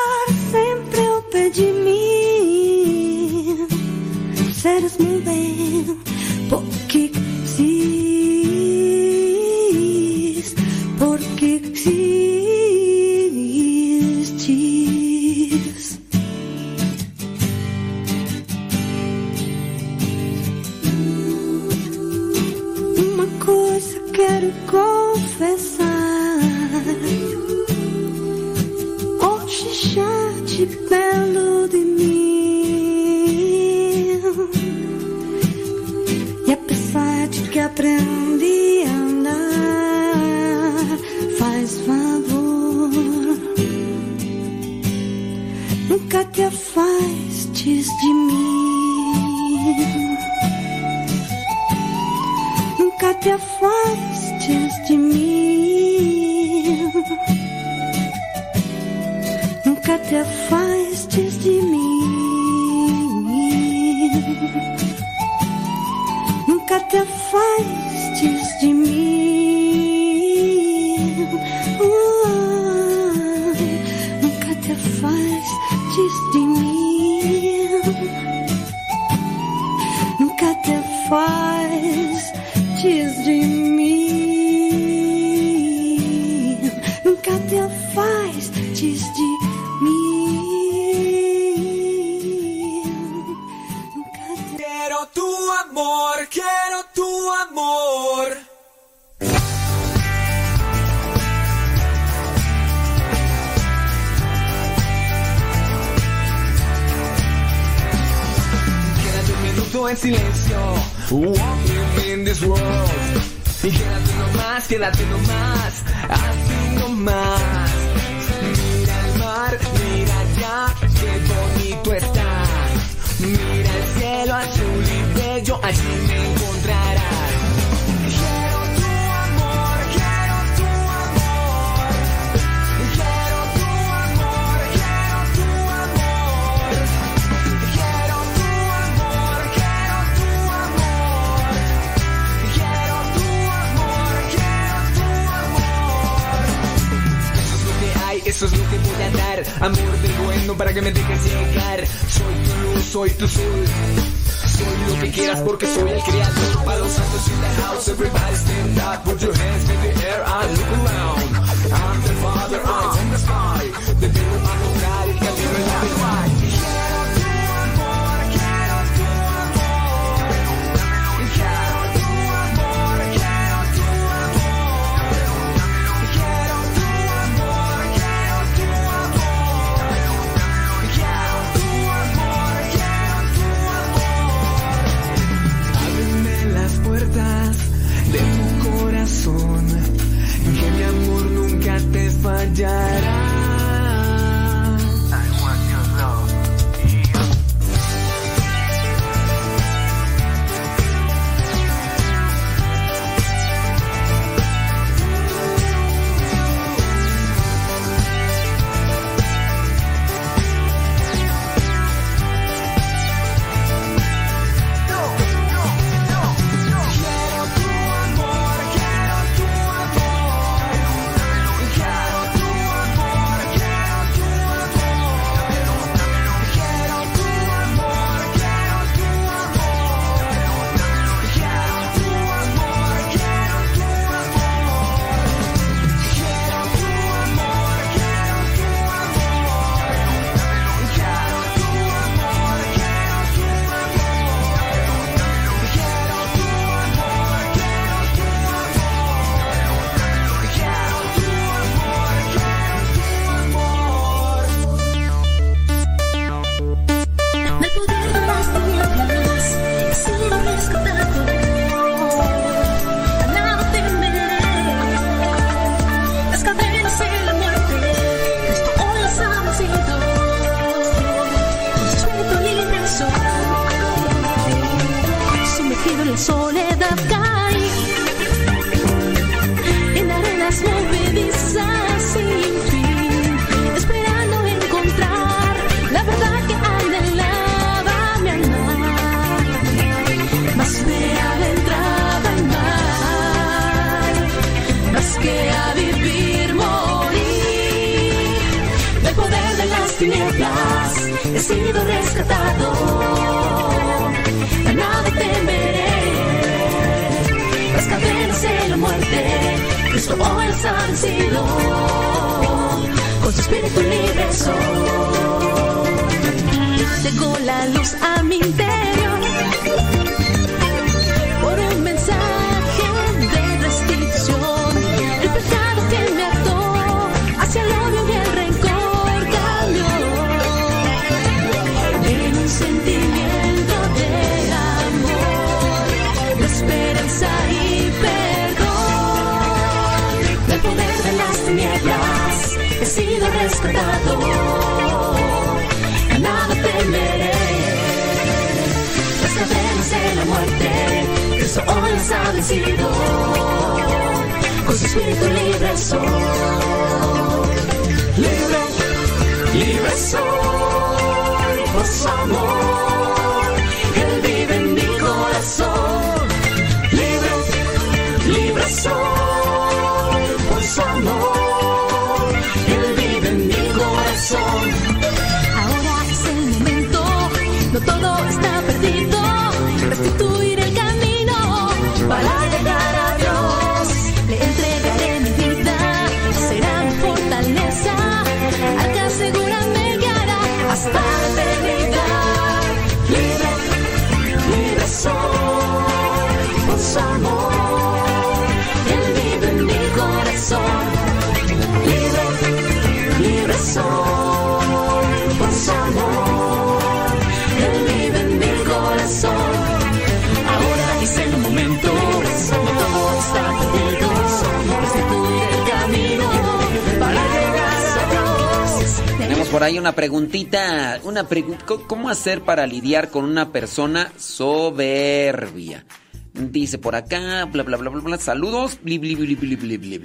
por ahí una preguntita. Una pregu ¿Cómo hacer para lidiar con una persona soberbia? Dice por acá, bla, bla, bla, bla, bla. Saludos. Bli, bli, bli,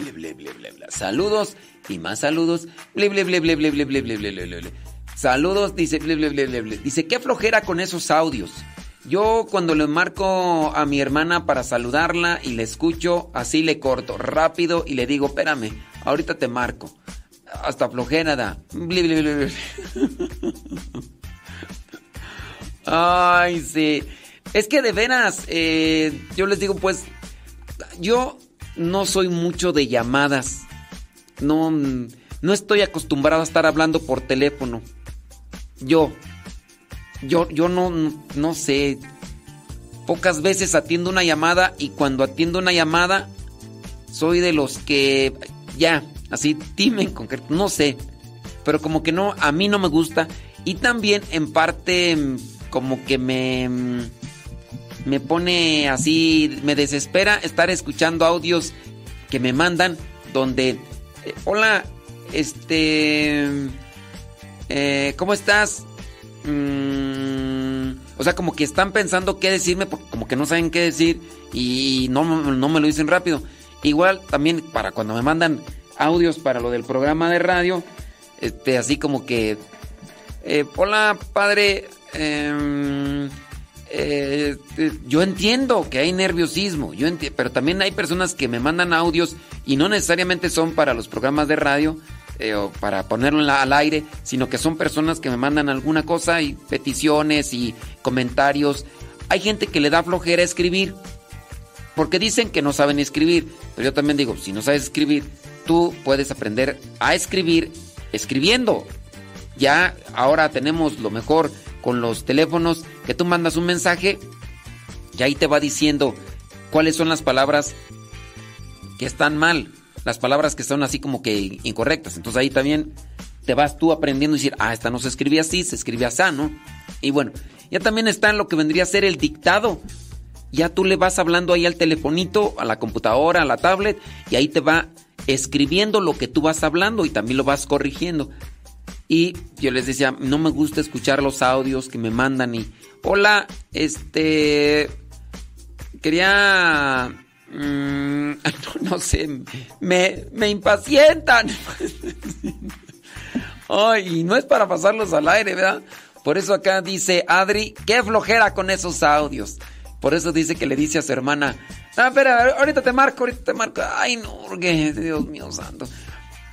saludos y más saludos. Saludos, dice. Dice, qué flojera con esos audios. Yo cuando le marco a mi hermana para saludarla y le escucho, así le corto rápido y le digo, espérame, ahorita te marco. Hasta flojera da. Ay, sí. Es que de veras, eh, yo les digo, pues, yo no soy mucho de llamadas. No, no estoy acostumbrado a estar hablando por teléfono. Yo, yo, yo no, no sé. Pocas veces atiendo una llamada y cuando atiendo una llamada, soy de los que ya, así, dime en concreto, no sé. Pero como que no, a mí no me gusta. Y también en parte mm, como que me... mm, Me pone así, me desespera estar escuchando audios que me mandan donde... eh, Hola, este... eh, ¿Cómo estás? Mm, o sea, como que están pensando qué decirme, como que no saben qué decir y no, no me lo dicen rápido. Igual también para cuando me mandan audios para lo del programa de radio, este, así como que, eh, hola padre, em, eh, yo entiendo que hay nerviosismo, yo pero también hay personas que me mandan audios y no necesariamente son para los programas de radio eh, o para ponerlo al aire, sino que son personas que me mandan alguna cosa y peticiones y comentarios. Hay gente que le da flojera escribir porque dicen que no saben escribir, pero yo también digo, si no sabes escribir, tú puedes aprender a escribir escribiendo. Ya ahora tenemos lo mejor con los teléfonos, que tú mandas un mensaje y ahí te va diciendo cuáles son las palabras que están mal, las palabras que son así como que incorrectas. Entonces ahí también te vas tú aprendiendo y decir, ah, esta no se escribía así, se escribía así, ¿no? Y bueno, ya también está en lo que vendría a ser el dictado. Ya tú le vas hablando ahí al telefonito, a la computadora, a la tablet, y ahí te va escribiendo lo que tú vas hablando y también lo vas corrigiendo. Y yo les decía, no me gusta escuchar los audios que me mandan y, hola, este, quería, mm, no, no sé, me, me impacientan. Ay, no es para pasarlos al aire, ¿verdad? Por eso acá dice Adri, qué flojera con esos audios. Por eso dice que le dice a su hermana, ah, espera, ahorita te marco, ahorita te marco. Ay, no, Dios mío santo.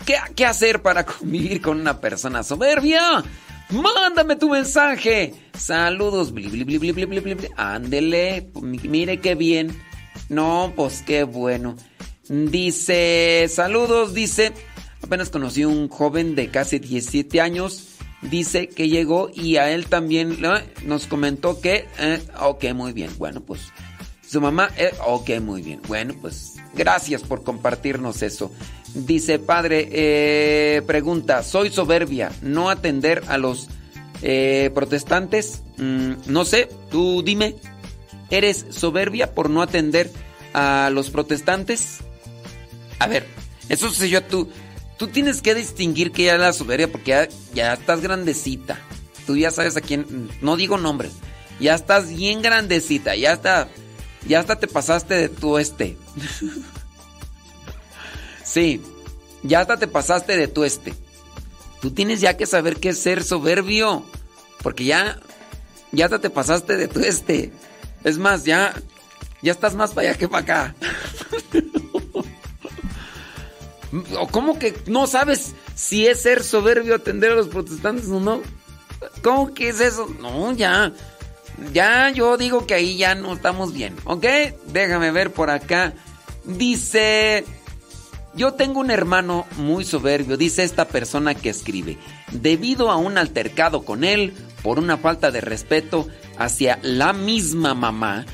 ¿Qué, qué hacer para convivir con una persona soberbia? Mándame tu mensaje. Saludos. Bli, bli, bli. Ándele. Mire qué bien. No, pues qué bueno. Dice, saludos, dice. Apenas conocí un joven de casi 17 años. Dice que llegó y a él también nos comentó que, eh, ok, muy bien. Bueno, pues su mamá, eh, ok, muy bien. Bueno, pues gracias por compartirnos eso. Dice, padre, eh, pregunta, soy soberbia, no atender a los eh, protestantes. Mm, no sé, tú dime, ¿eres soberbia por no atender a los protestantes? A ver, eso si yo tú, tú tienes que distinguir que ya la soberbia porque ya, ya estás grandecita. Tú ya sabes a quién, no digo nombres. Ya estás bien grandecita, ya está, ya hasta te pasaste de tu este. sí, ya hasta te pasaste de tu este. Tú tienes ya que saber qué es ser soberbio, porque ya, ya hasta te pasaste de tu este. Es más, ya, ya estás más para allá que para acá. ¿O cómo que no sabes si es ser soberbio atender a los protestantes o no? ¿Cómo que es eso? No, ya. Ya yo digo que ahí ya no estamos bien, ¿ok? Déjame ver por acá. Dice, yo tengo un hermano muy soberbio, dice esta persona que escribe. Debido a un altercado con él, por una falta de respeto hacia la misma mamá,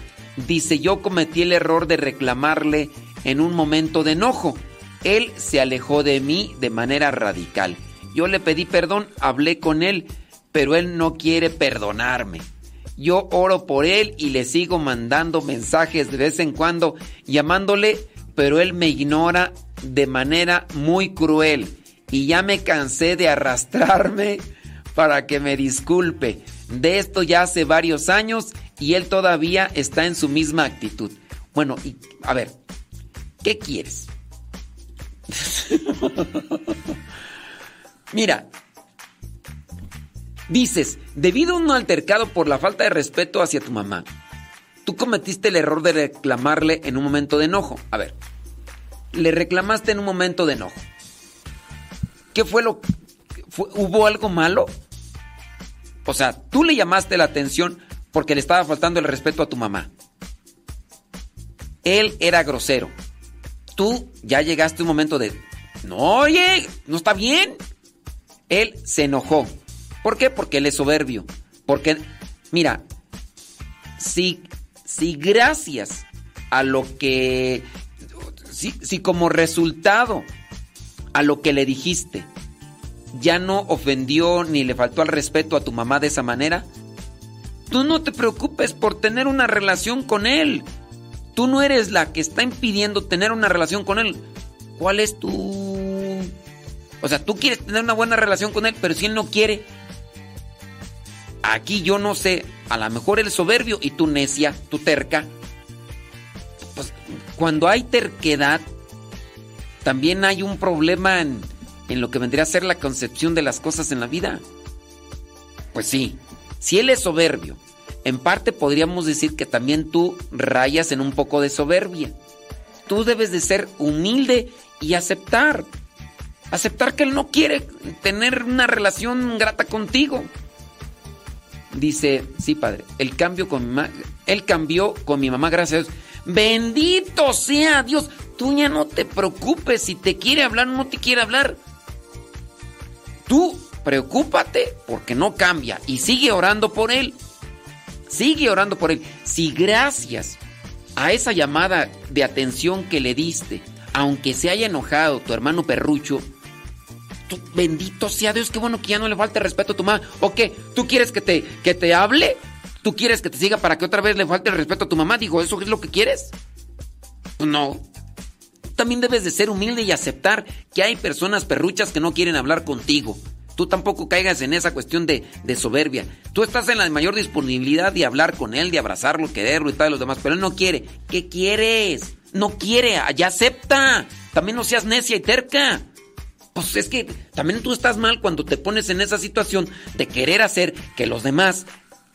dice, yo cometí el error de reclamarle en un momento de enojo. Él se alejó de mí de manera radical. Yo le pedí perdón, hablé con él, pero él no quiere perdonarme. Yo oro por él y le sigo mandando mensajes de vez en cuando, llamándole, pero él me ignora de manera muy cruel. Y ya me cansé de arrastrarme para que me disculpe. De esto ya hace varios años y él todavía está en su misma actitud. Bueno, y a ver, ¿qué quieres? Mira, dices, debido a un altercado por la falta de respeto hacia tu mamá, tú cometiste el error de reclamarle en un momento de enojo. A ver, le reclamaste en un momento de enojo. ¿Qué fue lo fue, hubo algo malo? O sea, tú le llamaste la atención porque le estaba faltando el respeto a tu mamá. Él era grosero. Tú ya llegaste un momento de, no, oye, no está bien. Él se enojó. ¿Por qué? Porque él es soberbio. Porque, mira, si, si gracias a lo que, si, si como resultado a lo que le dijiste, ya no ofendió ni le faltó al respeto a tu mamá de esa manera, tú no te preocupes por tener una relación con él. Tú no eres la que está impidiendo tener una relación con él. ¿Cuál es tu... O sea, tú quieres tener una buena relación con él, pero si él no quiere... Aquí yo no sé, a lo mejor él es soberbio y tú necia, tú terca. Pues cuando hay terquedad, también hay un problema en, en lo que vendría a ser la concepción de las cosas en la vida. Pues sí, si él es soberbio, en parte podríamos decir que también tú rayas en un poco de soberbia. Tú debes de ser humilde y aceptar. Aceptar que él no quiere tener una relación grata contigo. Dice, sí, padre, el cambio con mi mamá, él cambió con mi mamá, gracias a Dios. Bendito sea Dios. Tú ya no te preocupes si te quiere hablar o no te quiere hablar. Tú preocúpate porque no cambia y sigue orando por él. Sigue orando por él. Si gracias a esa llamada de atención que le diste, aunque se haya enojado tu hermano perrucho, tú, bendito sea Dios, qué bueno que ya no le falte respeto a tu mamá. ¿O qué? ¿Tú quieres que te, que te hable? ¿Tú quieres que te siga para que otra vez le falte el respeto a tu mamá? Digo, ¿eso es lo que quieres? No. También debes de ser humilde y aceptar que hay personas perruchas que no quieren hablar contigo. Tú tampoco caigas en esa cuestión de, soberbia. Tú estás en la mayor disponibilidad de hablar con él, de abrazarlo, quererlo y tal, los demás, pero él no quiere. ¿Qué quieres? No quiere, ya acepta. También no seas necia y terca. Pues es que también tú estás mal cuando te pones en esa situación de querer hacer que los demás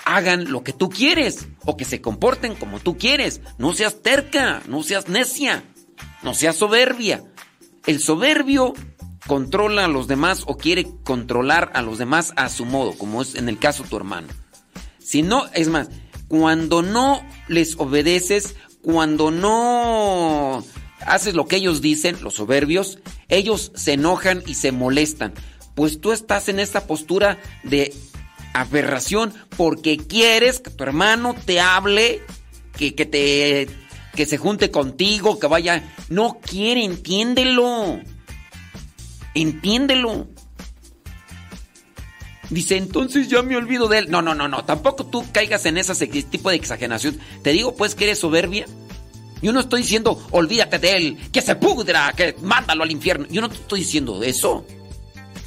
hagan lo que tú quieres o que se comporten como tú quieres. No seas terca, no seas necia, no seas soberbia. El soberbio controla a los demás o quiere controlar a los demás a su modo, como es en el caso de tu hermano. Si no, es más, cuando no les obedeces, cuando no haces lo que ellos dicen, los soberbios, ellos se enojan y se molestan. Pues tú estás en esta postura de aberración porque quieres que tu hermano te hable, que, que te que se junte contigo, que vaya. No quiere, entiéndelo. Entiéndelo. Dice, entonces ya me olvido de él. No, no, no, no. Tampoco tú caigas en ese tipo de exageración. Te digo, pues, que eres soberbia. Yo no estoy diciendo, olvídate de él, que se pudra, que mándalo al infierno. Yo no te estoy diciendo eso.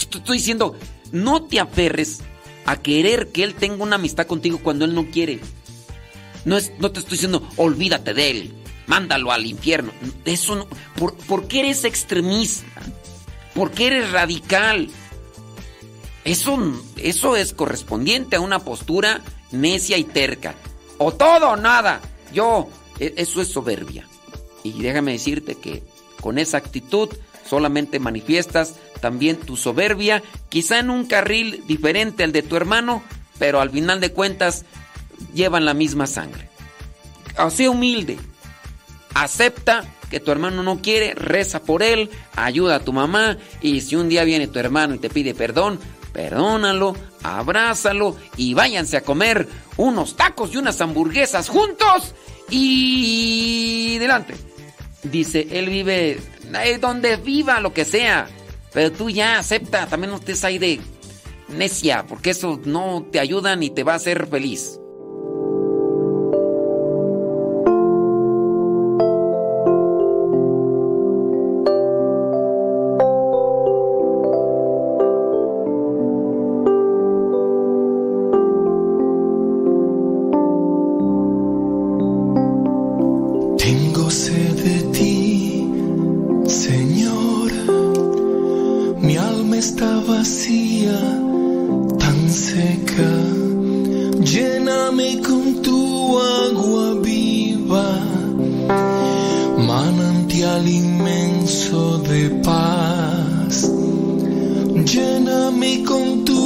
Te estoy diciendo, no te aferres a querer que él tenga una amistad contigo cuando él no quiere. No, es, no te estoy diciendo, olvídate de él, mándalo al infierno. Eso no. ¿Por, por qué eres extremista? ¿Por qué eres radical? Eso, eso es correspondiente a una postura necia y terca. O todo o nada. Yo, e- eso es soberbia. Y déjame decirte que con esa actitud solamente manifiestas también tu soberbia, quizá en un carril diferente al de tu hermano, pero al final de cuentas llevan la misma sangre. Así humilde. Acepta que tu hermano no quiere, reza por él, ayuda a tu mamá y si un día viene tu hermano y te pide perdón, perdónalo, abrázalo y váyanse a comer unos tacos y unas hamburguesas juntos y delante. Dice, él vive donde viva, lo que sea, pero tú ya acepta, también no estés ahí de necia, porque eso no te ayuda ni te va a hacer feliz. me com tu.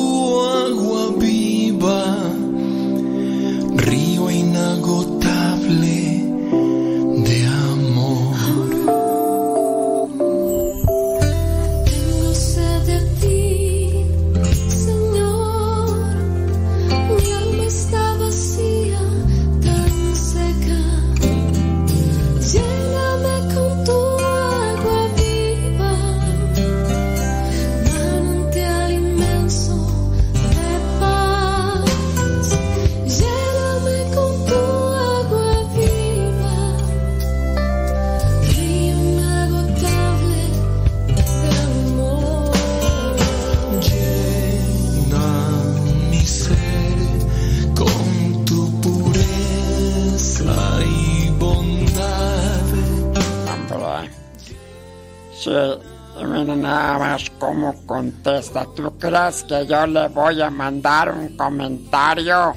¿Tú crees que yo le voy a mandar un comentario?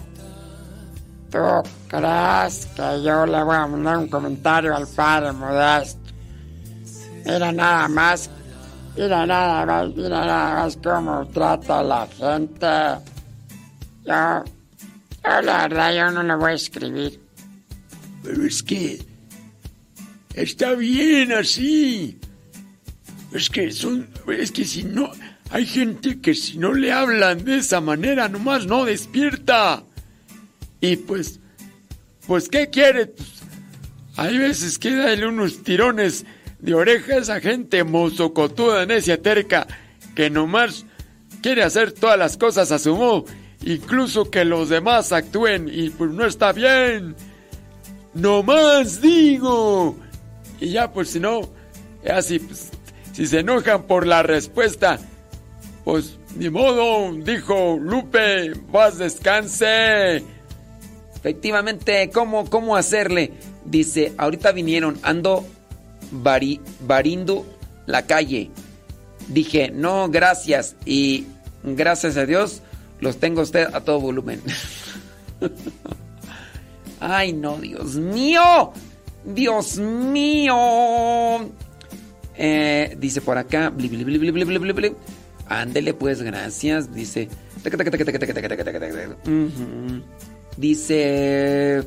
¿Tú crees que yo le voy a mandar un comentario al padre Modesto? Mira nada más, mira nada más, mira nada más cómo trata a la gente. Yo, yo la verdad, yo no le voy a escribir. Pero es que está bien así. Es que son, es que si no, hay gente que si no le hablan de esa manera nomás no despierta. Y pues, pues ¿qué quiere? Pues, hay veces que darle unos tirones de orejas a gente mozocotuda, necia, terca, que nomás quiere hacer todas las cosas a su modo, incluso que los demás actúen y pues no está bien. No más digo. Y ya, pues si no, así, pues, si se enojan por la respuesta, pues ni modo, dijo Lupe, vas descanse. Efectivamente, ¿cómo, cómo hacerle? Dice, ahorita vinieron, ando vari- varindo la calle. Dije, no, gracias. Y gracias a Dios, los tengo a usted a todo volumen. Ay, no, Dios mío. Dios mío. Eh, dice por acá. bli, bli, bli, Ándele pues, gracias. Dice. Dice.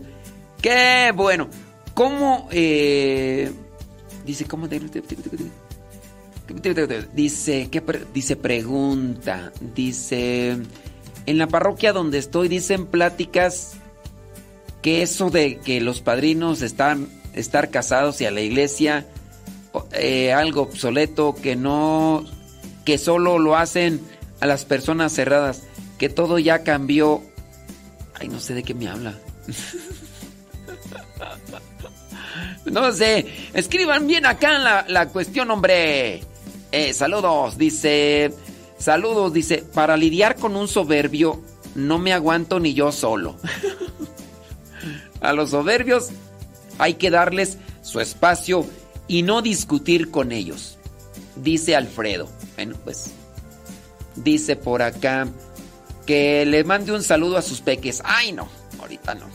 Qué bueno. ¿Cómo? Eh? Dice, ¿cómo? Dice, ¿qué dice pregunta? Dice, en la parroquia donde estoy dicen pláticas que eso de que los padrinos están estar casados y a la iglesia eh, algo obsoleto que no que solo lo hacen a las personas cerradas que todo ya cambió ay no sé de qué me habla No sé, escriban bien acá la, la cuestión, hombre. Eh, saludos, dice. Saludos, dice. Para lidiar con un soberbio, no me aguanto ni yo solo. A los soberbios hay que darles su espacio y no discutir con ellos. Dice Alfredo. Bueno, pues. Dice por acá que le mande un saludo a sus peques. Ay, no, ahorita no.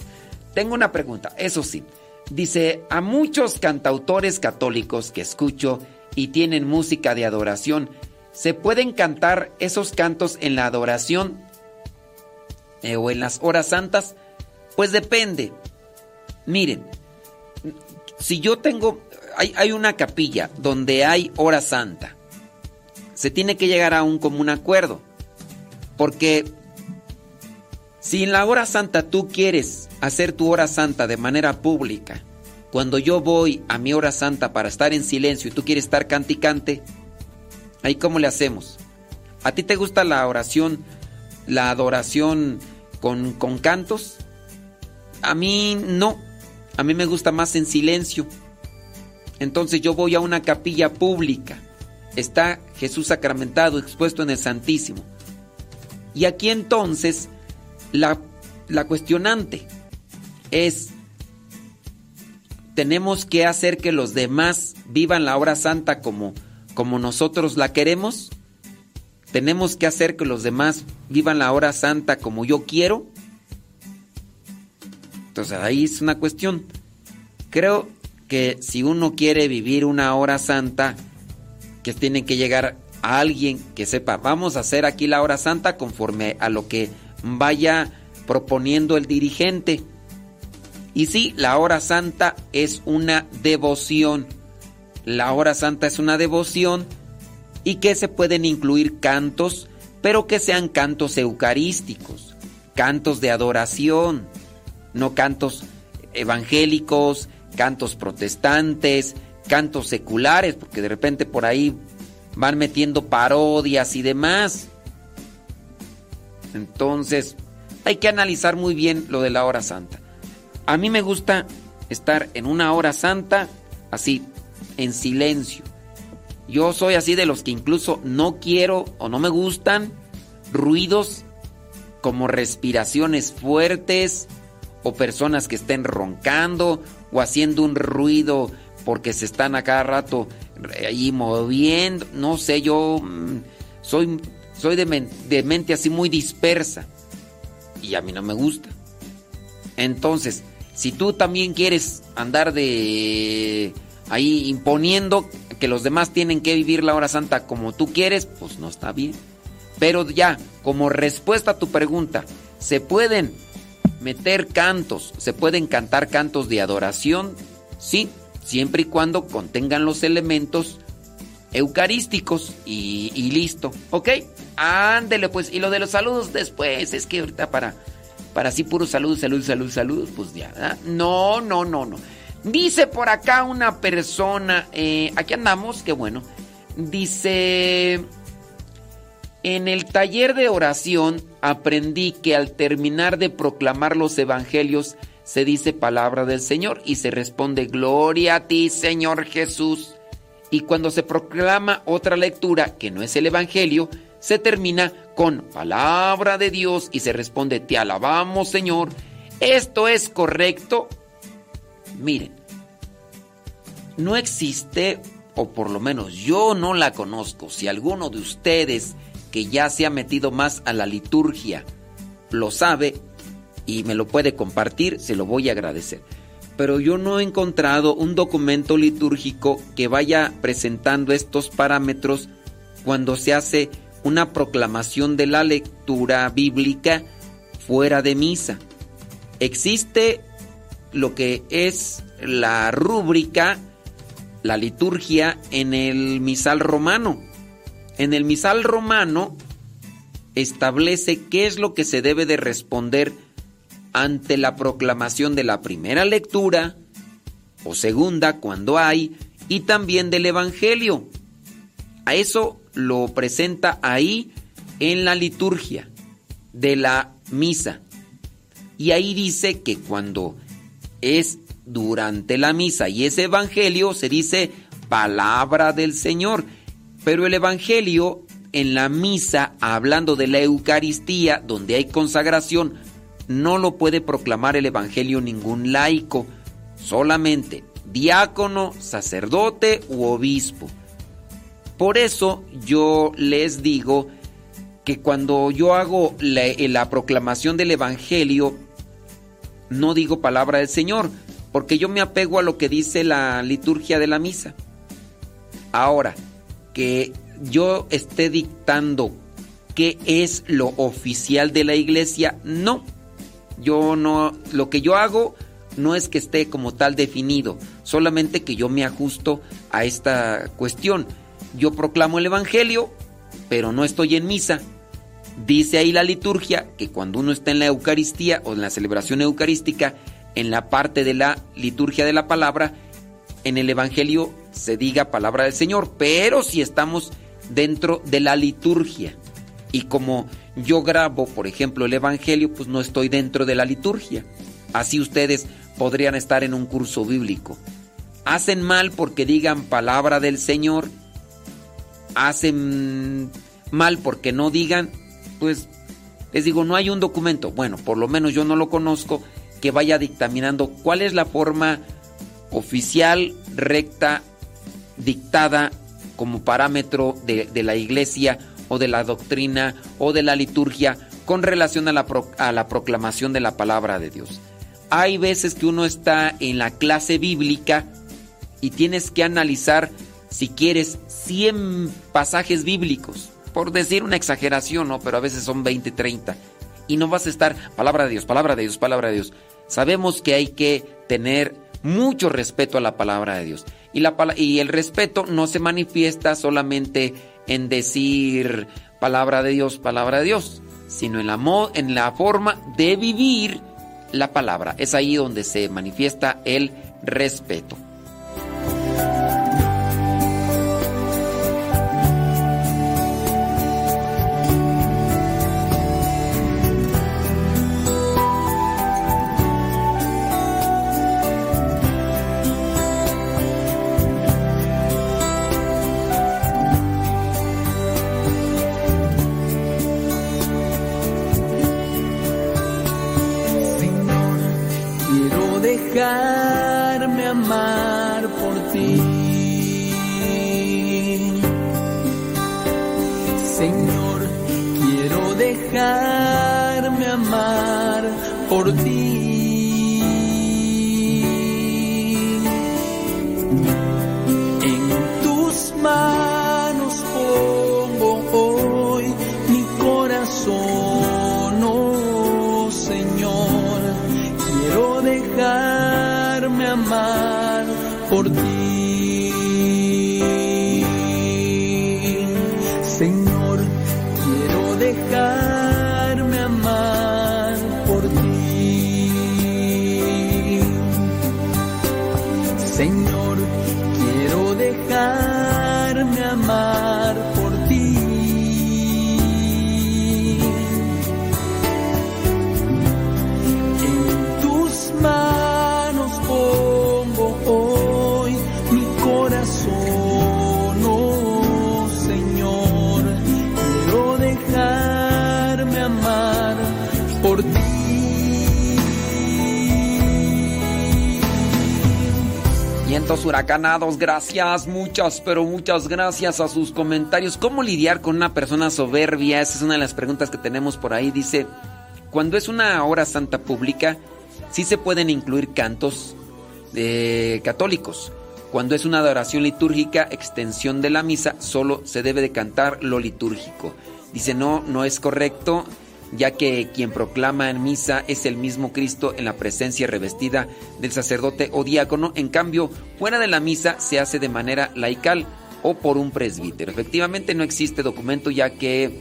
Tengo una pregunta, eso sí. Dice, a muchos cantautores católicos que escucho y tienen música de adoración, ¿se pueden cantar esos cantos en la adoración eh, o en las horas santas? Pues depende. Miren, si yo tengo, hay, hay una capilla donde hay hora santa, se tiene que llegar a un común acuerdo. Porque si en la hora santa tú quieres hacer tu hora santa de manera pública, cuando yo voy a mi hora santa para estar en silencio y tú quieres estar canticante, ahí cómo le hacemos. ¿A ti te gusta la oración, la adoración con, con cantos? A mí no. A mí me gusta más en silencio. Entonces yo voy a una capilla pública. Está Jesús sacramentado, expuesto en el Santísimo. Y aquí entonces la, la cuestionante es, ¿tenemos que hacer que los demás vivan la hora santa como, como nosotros la queremos? ¿Tenemos que hacer que los demás vivan la hora santa como yo quiero? Entonces ahí es una cuestión. Creo que si uno quiere vivir una hora santa, que tiene que llegar a alguien que sepa, vamos a hacer aquí la hora santa conforme a lo que vaya proponiendo el dirigente. Y sí, la hora santa es una devoción. La hora santa es una devoción y que se pueden incluir cantos, pero que sean cantos eucarísticos, cantos de adoración, no cantos evangélicos, cantos protestantes, cantos seculares, porque de repente por ahí van metiendo parodias y demás. Entonces, hay que analizar muy bien lo de la hora santa. A mí me gusta estar en una hora santa así, en silencio. Yo soy así de los que incluso no quiero o no me gustan ruidos como respiraciones fuertes o personas que estén roncando o haciendo un ruido porque se están a cada rato ahí moviendo. No sé, yo mm, soy, soy de, mente así muy dispersa y a mí no me gusta. Entonces, si tú también quieres andar de ahí imponiendo que los demás tienen que vivir la hora santa como tú quieres, pues no está bien. Pero ya, como respuesta a tu pregunta, ¿se pueden meter cantos, se pueden cantar cantos de adoración? Sí, siempre y cuando contengan los elementos eucarísticos y, listo, ¿ok? Ándele pues, y lo de los saludos después, es que ahorita para para así puro salud, salud, salud, salud, pues ya. No, no, no, no. Dice por acá una persona, eh, aquí andamos, qué bueno. Dice, en el taller de oración aprendí que al terminar de proclamar los evangelios se dice palabra del Señor y se responde gloria a ti, Señor Jesús. Y cuando se proclama otra lectura que no es el evangelio, se termina con palabra de Dios y se responde, te alabamos Señor. ¿Esto es correcto? Miren, no existe, o por lo menos yo no la conozco, si alguno de ustedes que ya se ha metido más a la liturgia lo sabe y me lo puede compartir, se lo voy a agradecer. Pero yo no he encontrado un documento litúrgico que vaya presentando estos parámetros cuando se hace una proclamación de la lectura bíblica fuera de misa. Existe lo que es la rúbrica, la liturgia en el misal romano. En el misal romano establece qué es lo que se debe de responder ante la proclamación de la primera lectura o segunda cuando hay y también del evangelio. A eso lo presenta ahí en la liturgia de la misa. Y ahí dice que cuando es durante la misa y ese evangelio se dice palabra del Señor. Pero el evangelio en la misa, hablando de la Eucaristía, donde hay consagración, no lo puede proclamar el evangelio ningún laico, solamente diácono, sacerdote u obispo. Por eso yo les digo que cuando yo hago la, la proclamación del evangelio, no digo palabra del Señor, porque yo me apego a lo que dice la liturgia de la misa. Ahora, que yo esté dictando qué es lo oficial de la iglesia, no. Yo no, lo que yo hago no es que esté como tal definido, solamente que yo me ajusto a esta cuestión. Yo proclamo el Evangelio, pero no estoy en misa. Dice ahí la liturgia que cuando uno está en la Eucaristía o en la celebración eucarística, en la parte de la liturgia de la palabra, en el Evangelio se diga palabra del Señor, pero si estamos dentro de la liturgia. Y como yo grabo, por ejemplo, el Evangelio, pues no estoy dentro de la liturgia. Así ustedes podrían estar en un curso bíblico. Hacen mal porque digan palabra del Señor. Hacen mal porque no digan, pues les digo, no hay un documento. Bueno, por lo menos yo no lo conozco que vaya dictaminando cuál es la forma oficial, recta, dictada como parámetro de, de la iglesia o de la doctrina o de la liturgia con relación a la, pro, a la proclamación de la palabra de Dios. Hay veces que uno está en la clase bíblica y tienes que analizar, si quieres, 100 pasajes bíblicos. Por decir una exageración, ¿no? Pero a veces son 20, 30. Y no vas a estar, palabra de Dios, palabra de Dios, palabra de Dios. Sabemos que hay que tener mucho respeto a la palabra de Dios. Y, la, y el respeto no se manifiesta solamente en decir palabra de Dios, palabra de Dios, sino en la, en la forma de vivir la palabra. Es ahí donde se manifiesta el respeto. Por ti. Huracanados, gracias, muchas, pero muchas gracias a sus comentarios. ¿Cómo lidiar con una persona soberbia? Esa es una de las preguntas que tenemos por ahí. Dice, cuando es una hora santa pública, sí se pueden incluir cantos eh, católicos. Cuando es una adoración litúrgica, extensión de la misa, solo se debe de cantar lo litúrgico. Dice, no, no es correcto, ya que quien proclama en misa es el mismo Cristo en la presencia revestida del sacerdote o diácono. En cambio, fuera de la misa se hace de manera laical o por un presbítero. Efectivamente no existe documento ya que,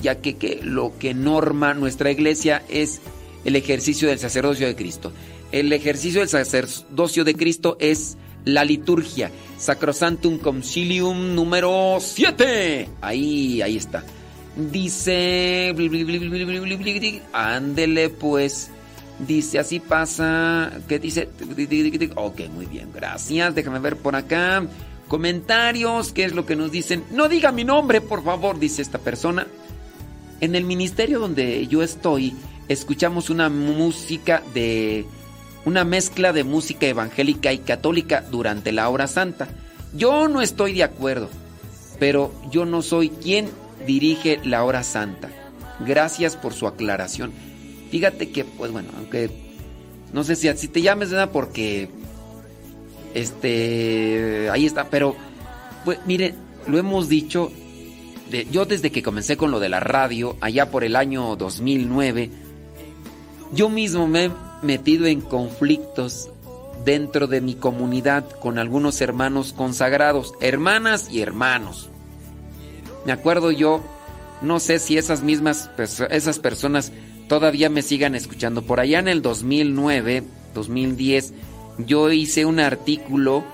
ya que, lo que norma nuestra iglesia es el ejercicio del sacerdocio de Cristo. El ejercicio del sacerdocio de Cristo es la liturgia. Sacrosantum Concilium número 7. Ahí, ahí está. Dice. Ándele pues. Dice, así pasa. ¿Qué dice? Ok, muy bien, gracias. Déjame ver por acá. Comentarios, ¿qué es lo que nos dicen? No diga mi nombre, por favor, dice esta persona. En el ministerio donde yo estoy, escuchamos una música de. Una mezcla de música evangélica y católica durante la hora santa. Yo no estoy de acuerdo, pero yo no soy quien dirige la hora santa. Gracias por su aclaración. Fíjate que, pues bueno, aunque no sé si así te llames, ¿verdad? Porque, este, ahí está, pero, pues mire, lo hemos dicho, yo desde que comencé con lo de la radio, allá por el año 2009, yo mismo me he metido en conflictos dentro de mi comunidad con algunos hermanos consagrados, hermanas y hermanos. Me acuerdo yo, no sé si esas mismas esas personas todavía me sigan escuchando. Por allá en el 2009, 2010, yo hice un artículo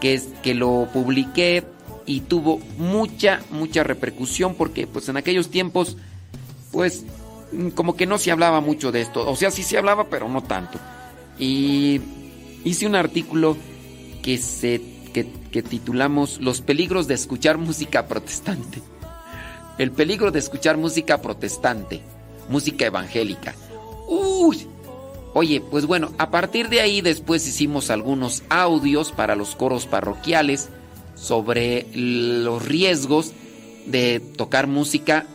que, que lo publiqué y tuvo mucha, mucha repercusión porque pues en aquellos tiempos, pues como que no se hablaba mucho de esto. O sea, sí se hablaba, pero no tanto. Y hice un artículo que se que, que titulamos Los peligros de escuchar música protestante. El peligro de escuchar música protestante música evangélica. Uy. Oye, pues bueno, a partir de ahí después hicimos algunos audios para los coros parroquiales sobre los riesgos de tocar música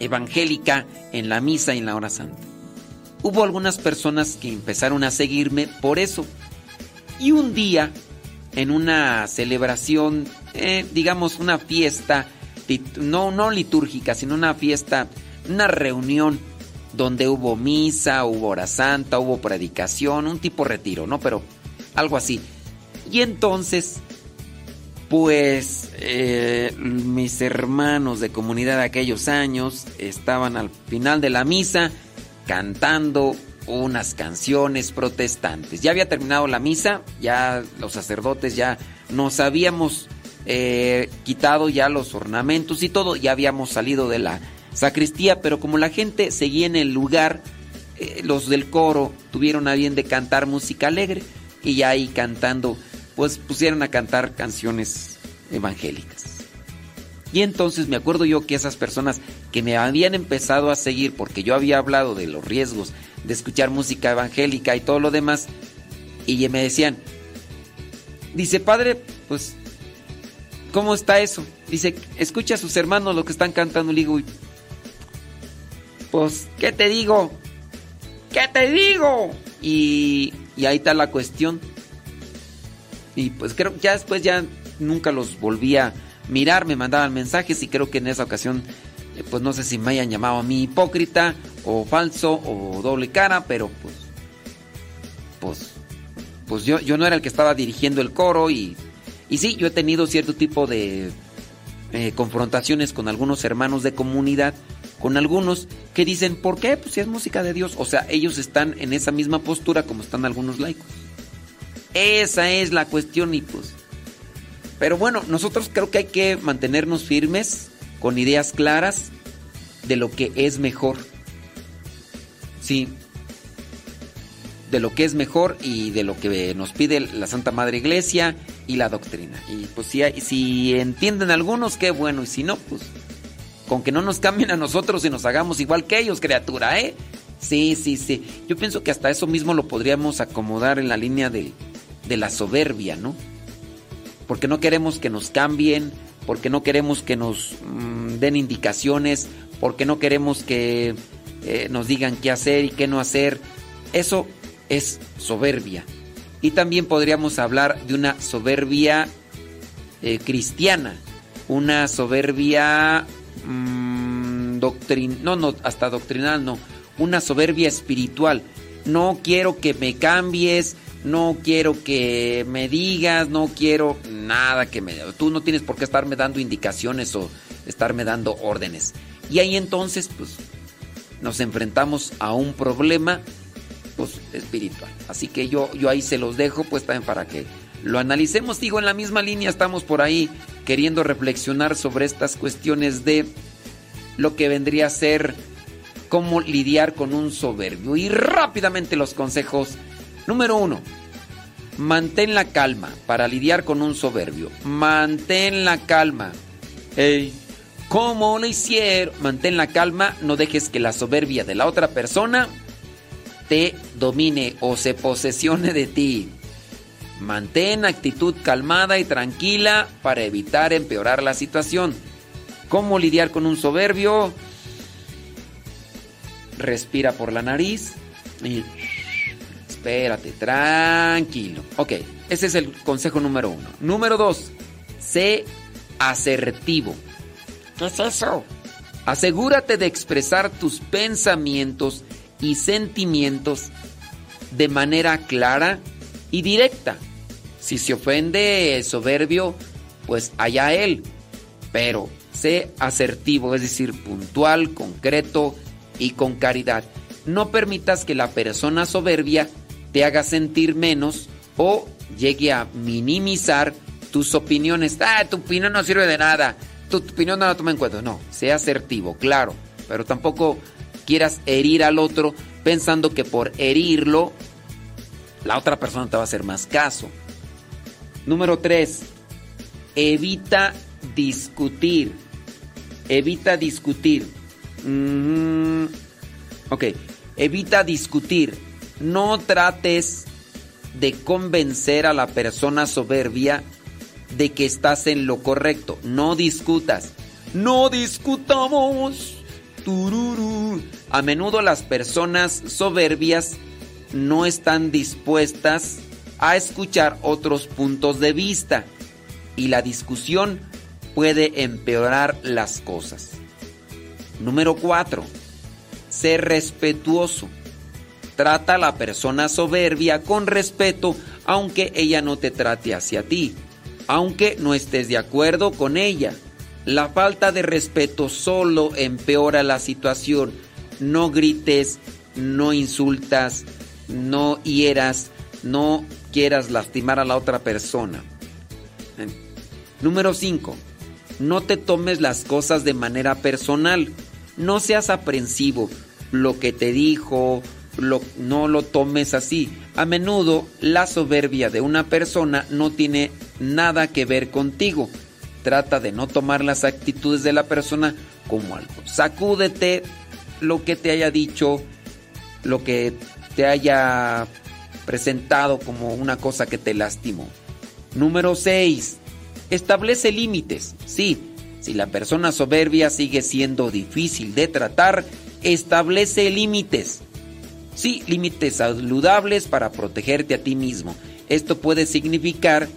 evangélica en la misa y en la hora santa. Hubo algunas personas que empezaron a seguirme por eso. Y un día, en una celebración, eh, digamos una fiesta, no, no litúrgica, sino una fiesta una reunión donde hubo misa, hubo hora santa, hubo predicación, un tipo retiro, ¿no? Pero algo así. Y entonces, pues eh, mis hermanos de comunidad de aquellos años estaban al final de la misa cantando unas canciones protestantes. Ya había terminado la misa, ya los sacerdotes ya nos habíamos eh, quitado ya los ornamentos y todo, ya habíamos salido de la sacristía, pero como la gente seguía en el lugar, eh, los del coro tuvieron a bien de cantar música alegre y ya ahí cantando, pues pusieron a cantar canciones evangélicas. Y entonces me acuerdo yo que esas personas que me habían empezado a seguir porque yo había hablado de los riesgos de escuchar música evangélica y todo lo demás, y me decían, dice padre, pues, ¿cómo está eso? Dice, escucha a sus hermanos lo que están cantando. Le digo, pues, ¿qué te digo? ¿Qué te digo? Y, ahí está la cuestión. Y pues creo que ya después ya nunca los volví a mirar, me mandaban mensajes y creo que en esa ocasión, pues no sé si me hayan llamado a mí hipócrita o falso o doble cara, pero pues, pues, pues yo, yo no era el que estaba dirigiendo el coro y, y sí, yo he tenido cierto tipo de eh, confrontaciones con algunos hermanos de comunidad con algunos que dicen, ¿por qué? Pues si es música de Dios. O sea, ellos están en esa misma postura como están algunos laicos. Esa es la cuestión y pues... Pero bueno, nosotros creo que hay que mantenernos firmes, con ideas claras de lo que es mejor. Sí, de lo que es mejor y de lo que nos pide la Santa Madre Iglesia y la doctrina. Y pues si, si entienden algunos, qué bueno, y si no, pues con que no nos cambien a nosotros y nos hagamos igual que ellos, criatura, ¿eh? Sí, sí, sí. Yo pienso que hasta eso mismo lo podríamos acomodar en la línea de, de la soberbia, ¿no? Porque no queremos que nos cambien, porque no queremos que nos mm, den indicaciones, porque no queremos que eh, nos digan qué hacer y qué no hacer. Eso es soberbia. Y también podríamos hablar de una soberbia eh, cristiana, una soberbia mmm, no, no, hasta doctrinal no, una soberbia espiritual. No quiero que me cambies, no quiero que me digas, no quiero nada que me... Tú no tienes por qué estarme dando indicaciones o estarme dando órdenes. Y ahí entonces, pues, nos enfrentamos a un problema, pues, espiritual. Así que yo, yo ahí se los dejo, pues, también para que lo analicemos. Digo, en la misma línea estamos por ahí queriendo reflexionar sobre estas cuestiones de lo que vendría a ser cómo lidiar con un soberbio. Y rápidamente los consejos. Número uno, mantén la calma para lidiar con un soberbio. Mantén la calma. Ey, ¿Cómo lo hicieron? Mantén la calma, no dejes que la soberbia de la otra persona te domine o se posesione de ti. Mantén actitud calmada y tranquila para evitar empeorar la situación. ¿Cómo lidiar con un soberbio? Respira por la nariz y espérate, tranquilo. Ok, ese es el consejo número uno. Número dos, sé asertivo. ¿Qué es eso? Asegúrate de expresar tus pensamientos y sentimientos de manera clara y directa. Si se ofende el soberbio, pues allá él. Pero sé asertivo, es decir, puntual, concreto y con caridad. No permitas que la persona soberbia te haga sentir menos o llegue a minimizar tus opiniones. Ah, tu opinión no sirve de nada. Tu, opinión no la toma en cuenta. No, sea asertivo, claro. Pero tampoco quieras herir al otro pensando que por herirlo la otra persona te va a hacer más caso. Número 3. Evita discutir. Evita discutir. Mm, ok. Evita discutir. No trates de convencer a la persona soberbia de que estás en lo correcto. No discutas. No discutamos. Tururú. A menudo las personas soberbias no están dispuestas a escuchar otros puntos de vista y la discusión puede empeorar las cosas. Número 4. Ser respetuoso. Trata a la persona soberbia con respeto aunque ella no te trate hacia ti, aunque no estés de acuerdo con ella. La falta de respeto solo empeora la situación. No grites, no insultas, no hieras, no quieras lastimar a la otra persona. Número 5. No te tomes las cosas de manera personal. No seas aprensivo. Lo que te dijo, lo, no lo tomes así. A menudo la soberbia de una persona no tiene nada que ver contigo. Trata de no tomar las actitudes de la persona como algo. Sacúdete lo que te haya dicho, lo que te haya presentado como una cosa que te lastimó. Número 6. Establece límites. Sí, si la persona soberbia sigue siendo difícil de tratar, establece límites. Sí, límites saludables para protegerte a ti mismo. Esto puede significar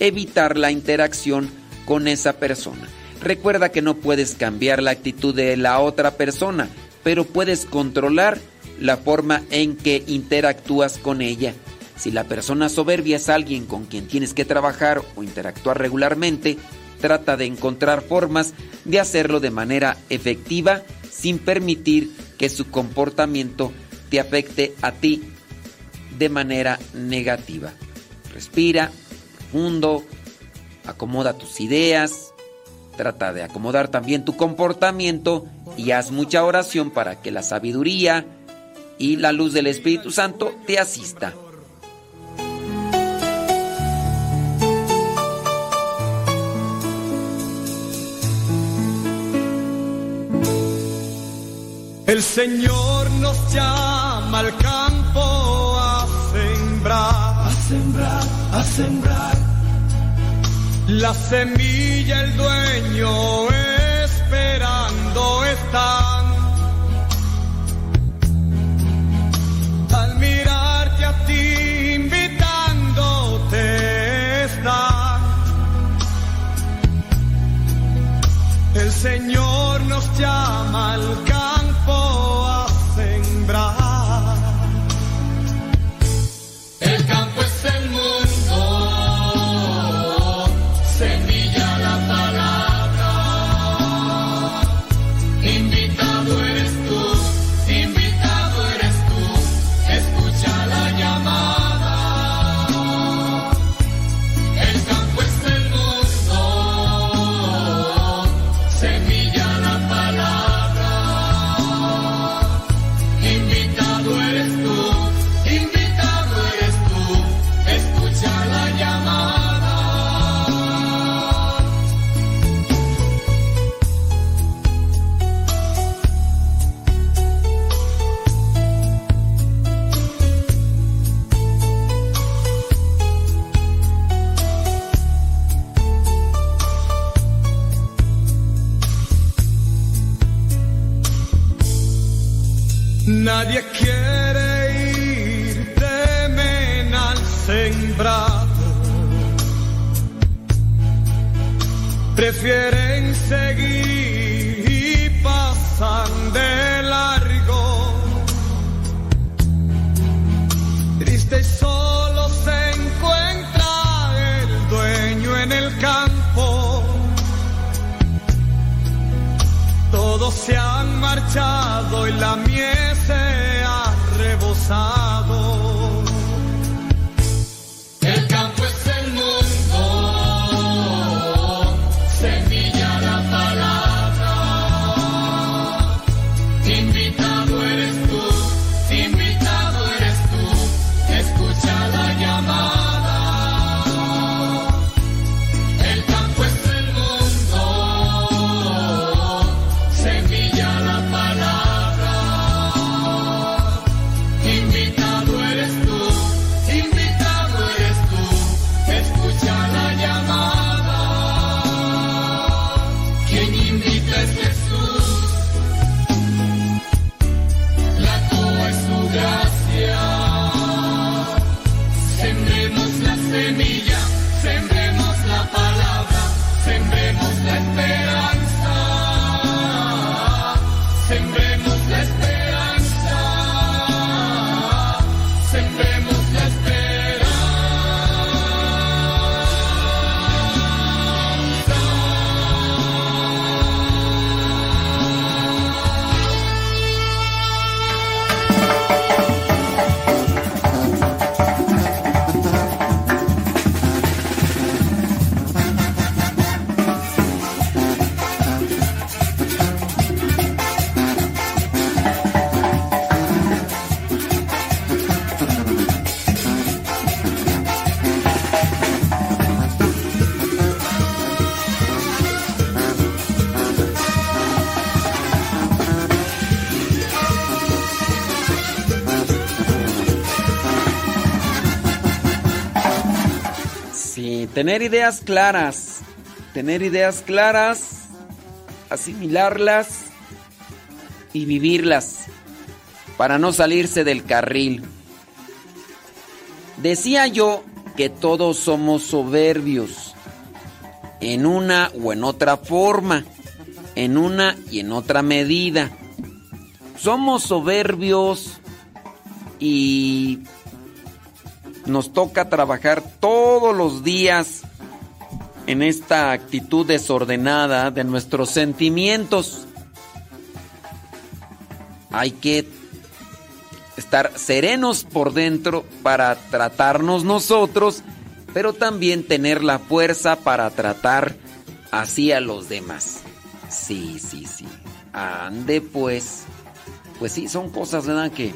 evitar la interacción con esa persona. Recuerda que no puedes cambiar la actitud de la otra persona, pero puedes controlar la forma en que interactúas con ella. Si la persona soberbia es alguien con quien tienes que trabajar o interactuar regularmente, trata de encontrar formas de hacerlo de manera efectiva sin permitir que su comportamiento te afecte a ti de manera negativa. Respira profundo, acomoda tus ideas, trata de acomodar también tu comportamiento y haz mucha oración para que la sabiduría y la luz del Espíritu Santo te asista. El Señor nos llama al campo a sembrar, a sembrar, a sembrar. La semilla el dueño esperando está. Al mirarte a ti invitándote está. El Señor nos llama al campo tener ideas claras. Tener ideas claras, asimilarlas y vivirlas para no salirse del carril. Decía yo que todos somos soberbios en una o en otra forma, en una y en otra medida. Somos soberbios y nos toca trabajar todos los días en esta actitud desordenada de nuestros sentimientos. Hay que estar serenos por dentro para tratarnos nosotros, pero también tener la fuerza para tratar así a los demás. Sí, sí, sí. Ande pues. Pues sí, son cosas, ¿verdad? Que,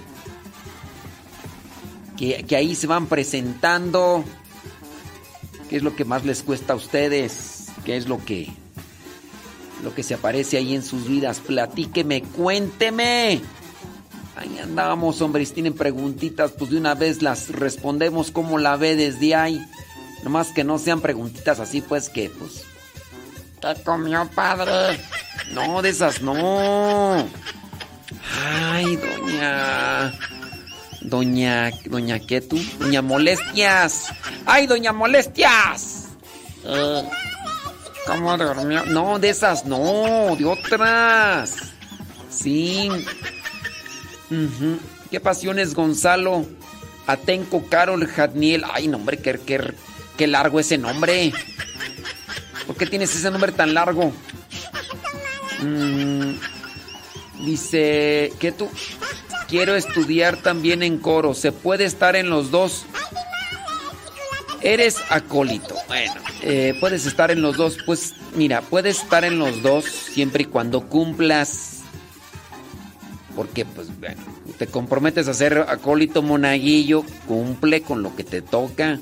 que, ahí se van presentando. ¿Qué es lo que más les cuesta a ustedes? ¿Qué es lo que lo que se aparece ahí en sus vidas? Platíqueme, cuénteme. Ahí andamos, hombre, si tienen preguntitas, pues de una vez las respondemos como la ve desde ahí. Nomás que no sean preguntitas así, pues que, pues. ¿Qué comió, padre? No, de esas no. Ay, doña. Doña. ¿Doña qué tú? Doña Molestias. ¡Ay, doña Molestias! Eh, ¿Cómo durmió? No, de esas no, de otras. Sí. ¿Qué pasiones, Gonzalo? Atenco, Carol, Jadniel. Ay, nombre, qué, qué, qué largo ese nombre. ¿Por qué tienes ese nombre tan largo? Mm, dice, ¿qué tú? Quiero estudiar también en coro. ¿Se puede estar en los dos? Eres acólito. Bueno, eh, puedes estar en los dos. Pues mira, puedes estar en los dos siempre y cuando cumplas. Porque, pues, bueno, te comprometes a ser acólito monaguillo, cumple con lo que te toca.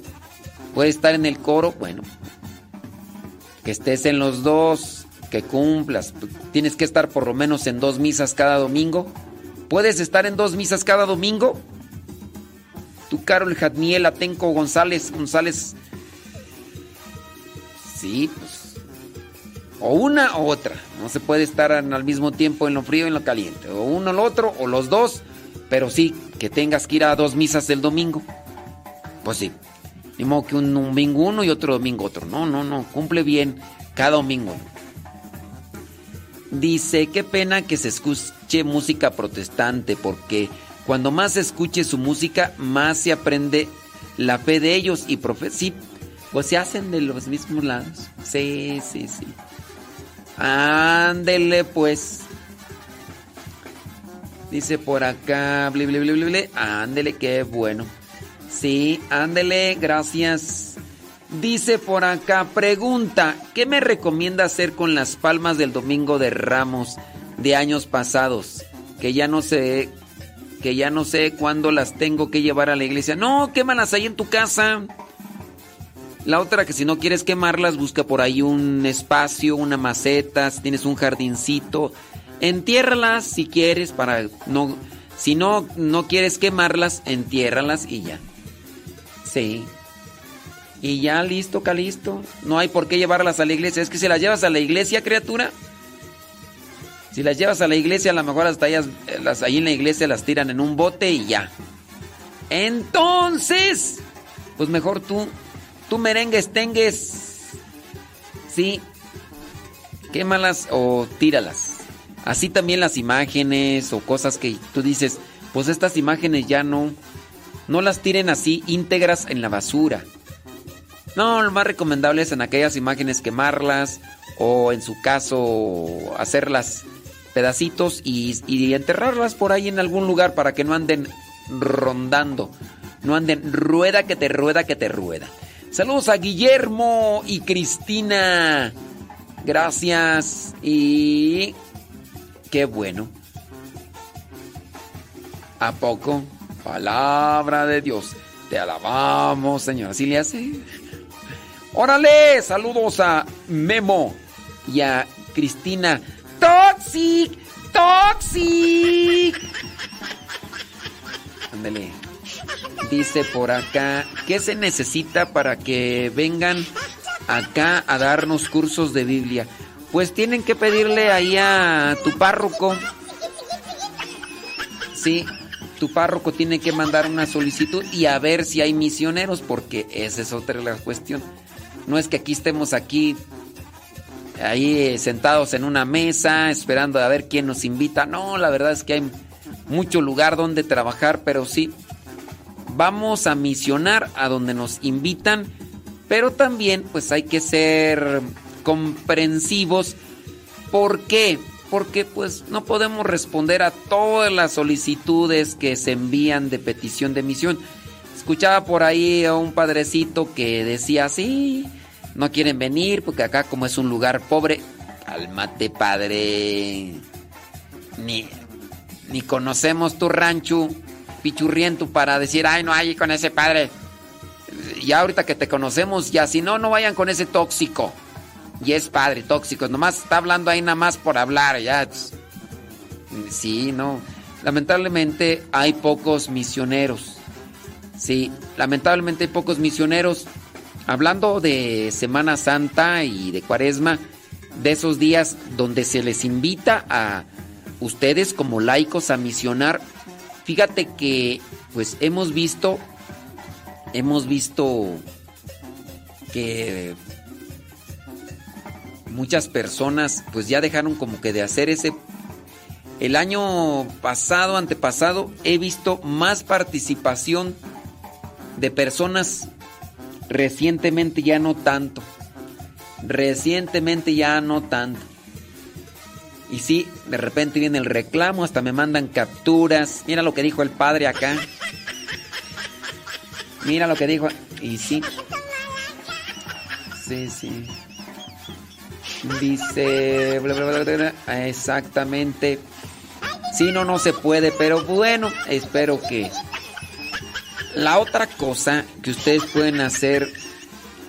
Puedes estar en el coro, bueno, que estés en los dos, que cumplas. Tienes que estar por lo menos en dos misas cada domingo. ¿Puedes estar en dos misas cada domingo? Tú, Carol Jadniel, Atenco, González, González. Sí, pues. O una o otra. No se puede estar al mismo tiempo en lo frío y en lo caliente. O uno lo otro, o los dos, Pero sí, que tengas que ir a dos misas el domingo. Pues sí. Ni modo que un domingo uno y otro domingo otro. No, no, no. Cumple bien cada domingo. Dice, qué pena que se escuche música protestante, porque cuando más se escuche su música, más se aprende la fe de ellos y profe sí, pues se hacen de los mismos lados. Sí, sí, sí. Ándele pues. Dice por acá, bli, bli, bli. Ándele, qué bueno. Sí, ándele, gracias. Dice por acá, pregunta, ¿qué me recomienda hacer con las palmas del domingo de Ramos de años pasados? Que ya no sé, que ya no sé cuándo las tengo que llevar a la iglesia. No, quémalas ahí en tu casa. La otra que si no quieres quemarlas, busca por ahí un espacio, una maceta, si tienes un jardincito, entiérralas si quieres para no si no no quieres quemarlas, entiérralas y ya. Sí. Y ya listo, calisto. No hay por qué llevarlas a la iglesia. Es que si las llevas a la iglesia, criatura. Si las llevas a la iglesia, a lo mejor hasta ellas, las ahí en la iglesia las tiran en un bote y ya. Entonces, pues mejor tú, tú merengues, tengues. Sí. Quémalas o tíralas. Así también las imágenes o cosas que tú dices, pues estas imágenes ya no, no las tiren así íntegras en la basura. No, lo más recomendable es en aquellas imágenes quemarlas o en su caso hacerlas pedacitos y, y, enterrarlas por ahí en algún lugar para que no anden rondando. No anden rueda que te rueda que te rueda. Saludos a Guillermo y Cristina. Gracias y qué bueno. ¿A poco? Palabra de Dios. Te alabamos, Señor. Así. Órale, saludos a Memo y a Cristina. Toxic, Toxic. Ándale. Dice por acá, ¿qué se necesita para que vengan acá a darnos cursos de Biblia? Pues tienen que pedirle ahí a tu párroco. Sí, tu párroco tiene que mandar una solicitud y a ver si hay misioneros, porque esa es otra la cuestión. No es que aquí estemos aquí ahí sentados en una mesa esperando a ver quién nos invita. No, la verdad es que hay mucho lugar donde trabajar, pero sí vamos a misionar a donde nos invitan, pero también pues hay que ser comprensivos. ¿Por qué? Porque pues no podemos responder a todas las solicitudes que se envían de petición de misión. Escuchaba por ahí a un padrecito que decía, sí, no quieren venir porque acá como es un lugar pobre, cálmate padre. Ni, ni conocemos tu rancho, pichurriento, para decir, ay, no hay con ese padre. Ya ahorita que te conocemos, ya si no, no vayan con ese tóxico. Y es padre, tóxico. Nomás está hablando ahí nada más por hablar, ya. Sí, no. Lamentablemente hay pocos misioneros. Sí, lamentablemente hay pocos misioneros. Hablando de Semana Santa y de Cuaresma, de esos días donde se les invita a ustedes como laicos a misionar, fíjate que pues hemos visto, hemos visto que muchas personas pues ya dejaron como que de hacer ese... El año pasado, antepasado, he visto más participación de personas recientemente ya no tanto. Recientemente ya no tanto. Y sí, de repente viene el reclamo, hasta me mandan capturas. Mira lo que dijo el padre acá. Mira lo que dijo. Y sí. Sí, sí. Dice... Exactamente. Sí, no, no se puede, pero bueno, espero que... La otra cosa que ustedes pueden hacer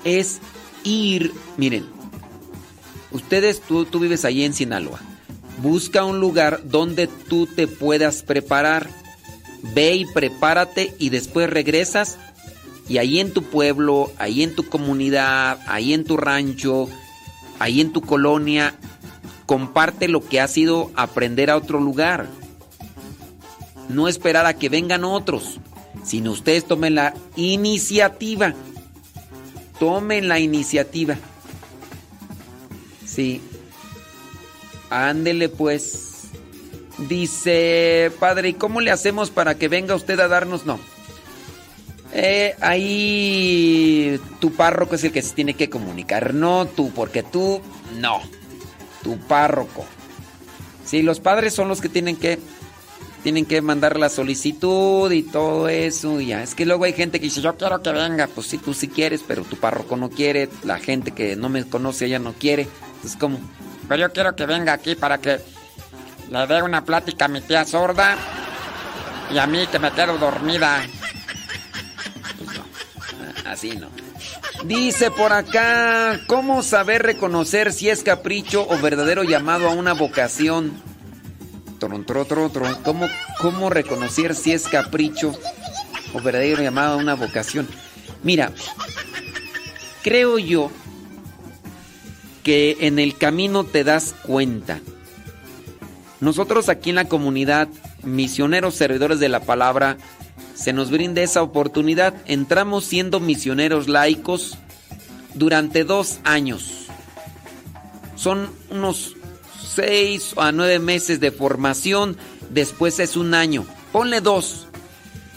es ir, miren, ustedes, tú, tú vives allí en Sinaloa, busca un lugar donde tú te puedas preparar, ve y prepárate y después regresas. Y ahí en tu pueblo, ahí en tu comunidad, ahí en tu rancho, ahí en tu colonia, comparte lo que has ido a aprender a otro lugar. no esperar a que vengan otros, sino ustedes tomen la iniciativa. Tomen la iniciativa. Sí. Ándele pues. Dice, padre, ¿y cómo le hacemos para que venga usted a darnos? No. Eh, ahí tu párroco es el que se tiene que comunicar, no tú, porque tú, no. Tu párroco. Sí, los padres son los que tienen que tienen que mandar la solicitud y todo eso. Y ya, es que luego hay gente que dice, yo quiero que venga. Pues sí, tú sí quieres, pero tu párroco no quiere. La gente que no me conoce, ella no quiere. Es como, Pero yo quiero que venga aquí para que le dé una plática a mi tía sorda y a mí que me quedo dormida. así no. Dice por acá, ¿cómo saber reconocer si es capricho o verdadero llamado a una vocación? Tron, tron, tron, tron. ¿Cómo, ¿Cómo reconocer si es capricho o verdadero llamado a una vocación? Mira, creo yo que en el camino te das cuenta. Nosotros aquí en la comunidad, misioneros servidores de la palabra, se nos brinda esa oportunidad. Entramos siendo misioneros laicos durante dos años. Son unos seis a nueve meses de formación, después es un año. Ponle dos.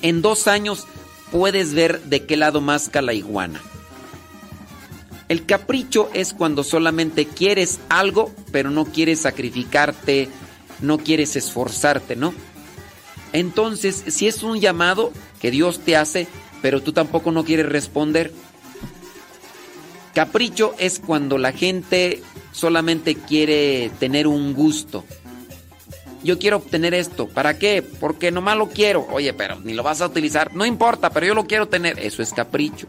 En dos años puedes ver de qué lado masca la iguana. El capricho es cuando solamente quieres algo, pero no quieres sacrificarte, no quieres esforzarte, ¿no? Entonces, si es un llamado que Dios te hace, pero tú tampoco no quieres responder. Capricho es cuando la gente solamente quiere tener un gusto. Yo quiero obtener esto. ¿Para qué? Porque nomás lo quiero. Oye, pero ni lo vas a utilizar. No importa, pero yo lo quiero tener. Eso es capricho.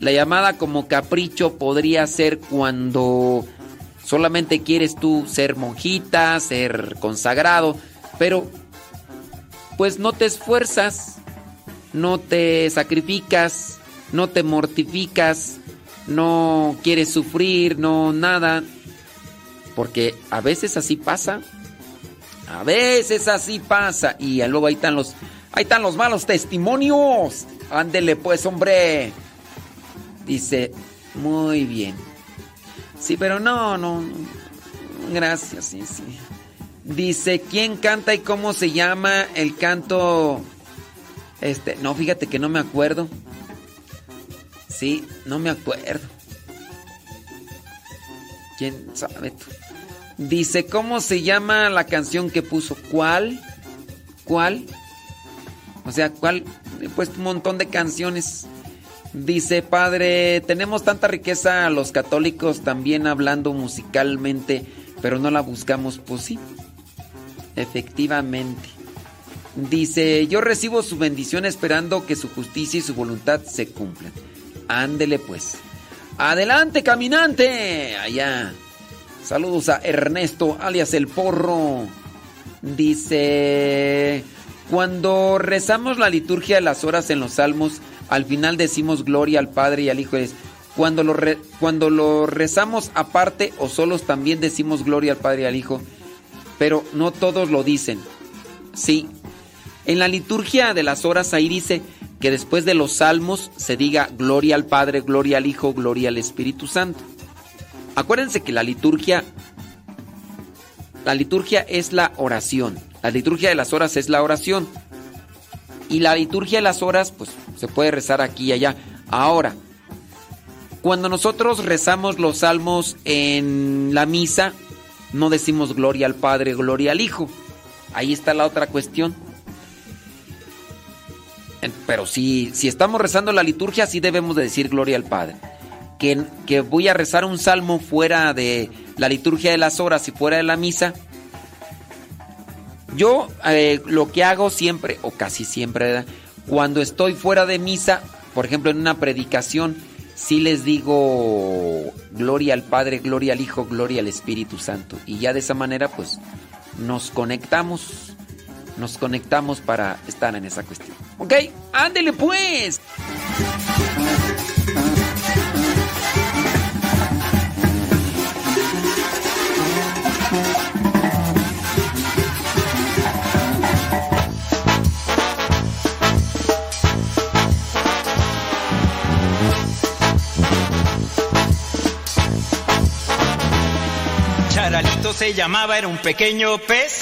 La llamada como capricho podría ser cuando solamente quieres tú ser monjita, ser consagrado, pero pues no te esfuerzas, no te sacrificas, no te mortificas, no quieres sufrir, no nada. Porque a veces así pasa. A veces así pasa. Y luego ahí están los. Ahí están los malos testimonios. Ándele pues, hombre. Dice, muy bien. Sí, pero no. no. Gracias, sí, sí. Dice, ¿quién canta y cómo se llama el canto? Este, no, fíjate que no me acuerdo. Sí, no me acuerdo. ¿Quién sabe tú? Dice, ¿cómo se llama la canción que puso? ¿Cuál? ¿Cuál? O sea, ¿cuál? He puesto un montón de canciones. Dice, padre, tenemos tanta riqueza los católicos también hablando musicalmente, pero no la buscamos, pues sí. Efectivamente. Dice, yo recibo su bendición esperando que su justicia y su voluntad se cumplan. Ándele pues. Adelante, caminante. Allá. Saludos a Ernesto, alias el porro. Dice, cuando rezamos la liturgia de las horas en los salmos, al final decimos gloria al Padre y al Hijo. Cuando lo, cuando lo rezamos aparte o solos también decimos gloria al Padre y al Hijo. Pero no todos lo dicen. Sí. En la liturgia de las horas ahí dice que después de los salmos se diga gloria al Padre, gloria al Hijo, gloria al Espíritu Santo. Acuérdense que la liturgia la liturgia es la oración. La liturgia de las horas es la oración. Y la liturgia de las horas pues se puede rezar aquí y allá. Ahora, cuando nosotros rezamos los salmos en la misa, no decimos gloria al Padre, gloria al Hijo. Ahí está la otra cuestión. Pero si, si estamos rezando la liturgia, sí debemos de decir gloria al Padre. Que, que, voy a rezar un salmo fuera de la liturgia de las horas y fuera de la misa. Yo eh, lo que hago siempre, o casi siempre, ¿verdad? cuando estoy fuera de misa, por ejemplo en una predicación, sí les digo gloria al Padre, gloria al Hijo, gloria al Espíritu Santo. Y ya de esa manera pues nos conectamos, nos conectamos para estar en esa cuestión. ¿Ok? Ándele pues. Charalito se llamaba, era un pequeño pez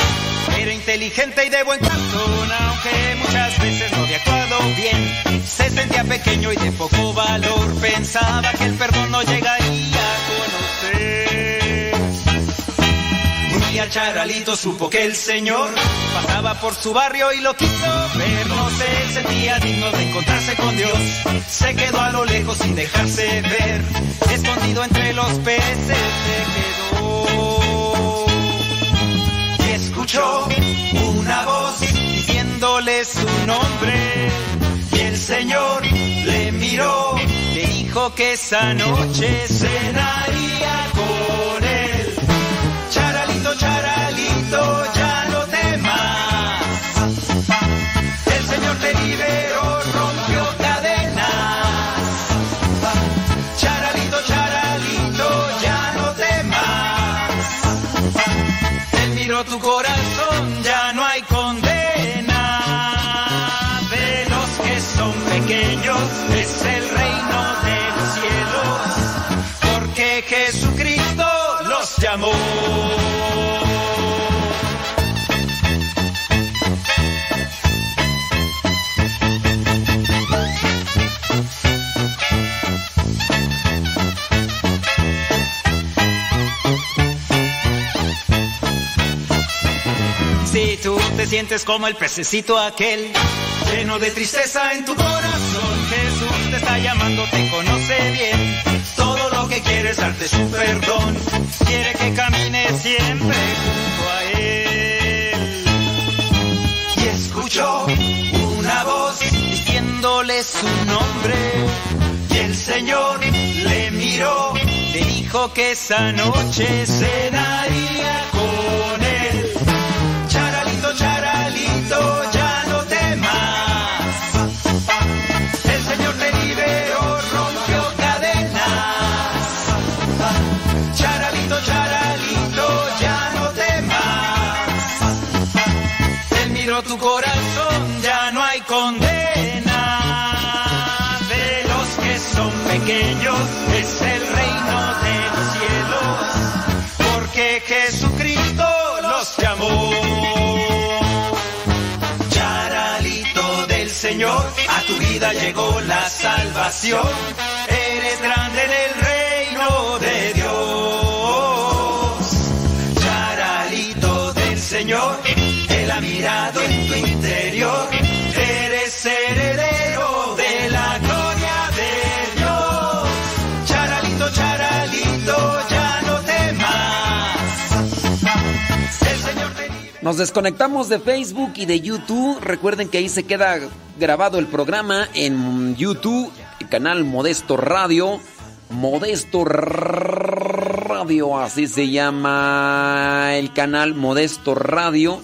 era inteligente y de buen corazón, aunque muchas veces no había actuado bien. Se sentía pequeño y de poco valor, pensaba que el perdón no llegaría a conocer. Un día Charalito supo que el señor pasaba por su barrio y lo quiso ver. No se sentía digno de encontrarse con Dios. Se quedó a lo lejos sin dejarse ver. Escondido entre los peces se quedó. Señor le miró, le dijo que esa noche cenaría con él. Charalito, charalito, ya no temas. El Señor te liberó, rompió cadenas. Charalito, charalito, ya no temas. Él miró tu corazón, llamó. Si tú te sientes como el pececito aquel, lleno de tristeza en tu corazón, Jesús te está llamando, te conoce bien. Todo lo que quiere es darte su perdón, quiere que camines siempre junto a Él. Y escuchó una voz diciéndole su nombre, y el Señor le miró, le dijo que esa noche cenaría Tu corazón, ya no hay condena. De los que son pequeños es el reino de los cielos. Porque Jesucristo los llamó. Charalito del Señor, a tu vida llegó la salvación. Eres grande Nos desconectamos de Facebook y de YouTube. Recuerden que ahí se queda grabado el programa en YouTube, el canal Modesto Radio. Modesto Radio, así se llama el canal Modesto Radio.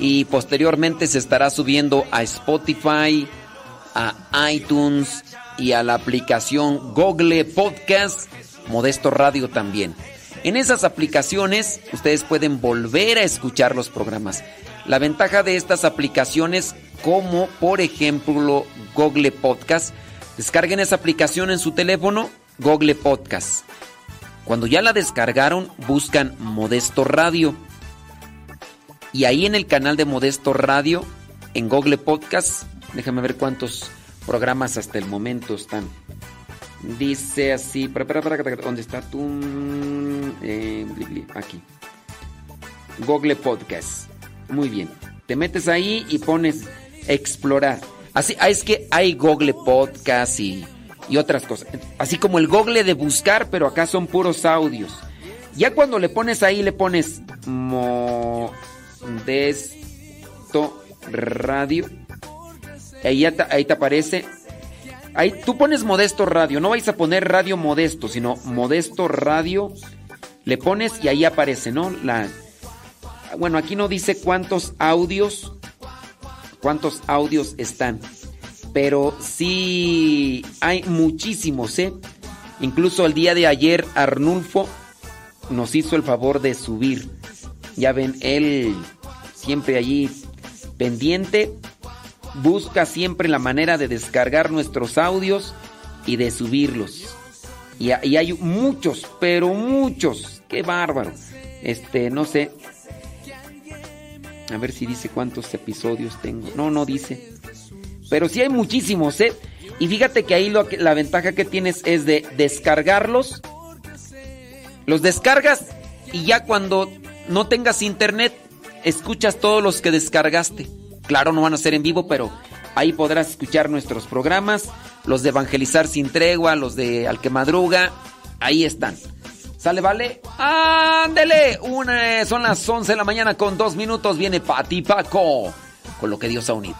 Y posteriormente se estará subiendo a Spotify, a iTunes y a la aplicación Google Podcast, Modesto Radio también. En esas aplicaciones ustedes pueden volver a escuchar los programas. La ventaja de estas aplicaciones, como por ejemplo Google Podcast, descarguen esa aplicación en su teléfono, Google Podcast. Cuando ya la descargaron, buscan Modesto Radio. Y ahí en el canal de Modesto Radio, en Google Podcast, déjame ver cuántos programas hasta el momento están. Dice así, para, para, para, ¿dónde está bli, aquí. Google Podcast. Muy bien. Te metes ahí y pones explorar. Así, ah, es que hay Google Podcast y, y otras cosas. Así como el Google de buscar, pero acá son puros audios. Ya cuando le pones ahí, le pones Modesto Radio. Ahí, ahí te aparece. Ahí, tú pones Modesto Radio. No vais a poner Radio Modesto, sino Modesto Radio. Le pones y ahí aparece, ¿no? La, bueno, aquí no dice cuántos audios. Cuántos audios están. Pero sí hay muchísimos, ¿eh? Incluso el día de ayer Arnulfo nos hizo el favor de subir. Ya ven, él siempre allí pendiente. Busca siempre la manera de descargar nuestros audios y de subirlos. Y, hay muchos, pero muchos. Qué bárbaro. Este, no sé. A ver si dice cuántos episodios tengo. No, no dice. Pero sí hay muchísimos, ¿eh? Y fíjate que ahí lo la ventaja que tienes es de descargarlos. Los descargas y ya cuando no tengas internet, escuchas todos los que descargaste. Claro, no van a ser en vivo, pero ahí podrás escuchar nuestros programas, los de Evangelizar sin tregua, los de Al que madruga, ahí están. ¿Sale, vale? ¡Ándele! Una, son las 11 de la mañana con dos minutos. Viene Pati Paco con lo que Dios ha unido.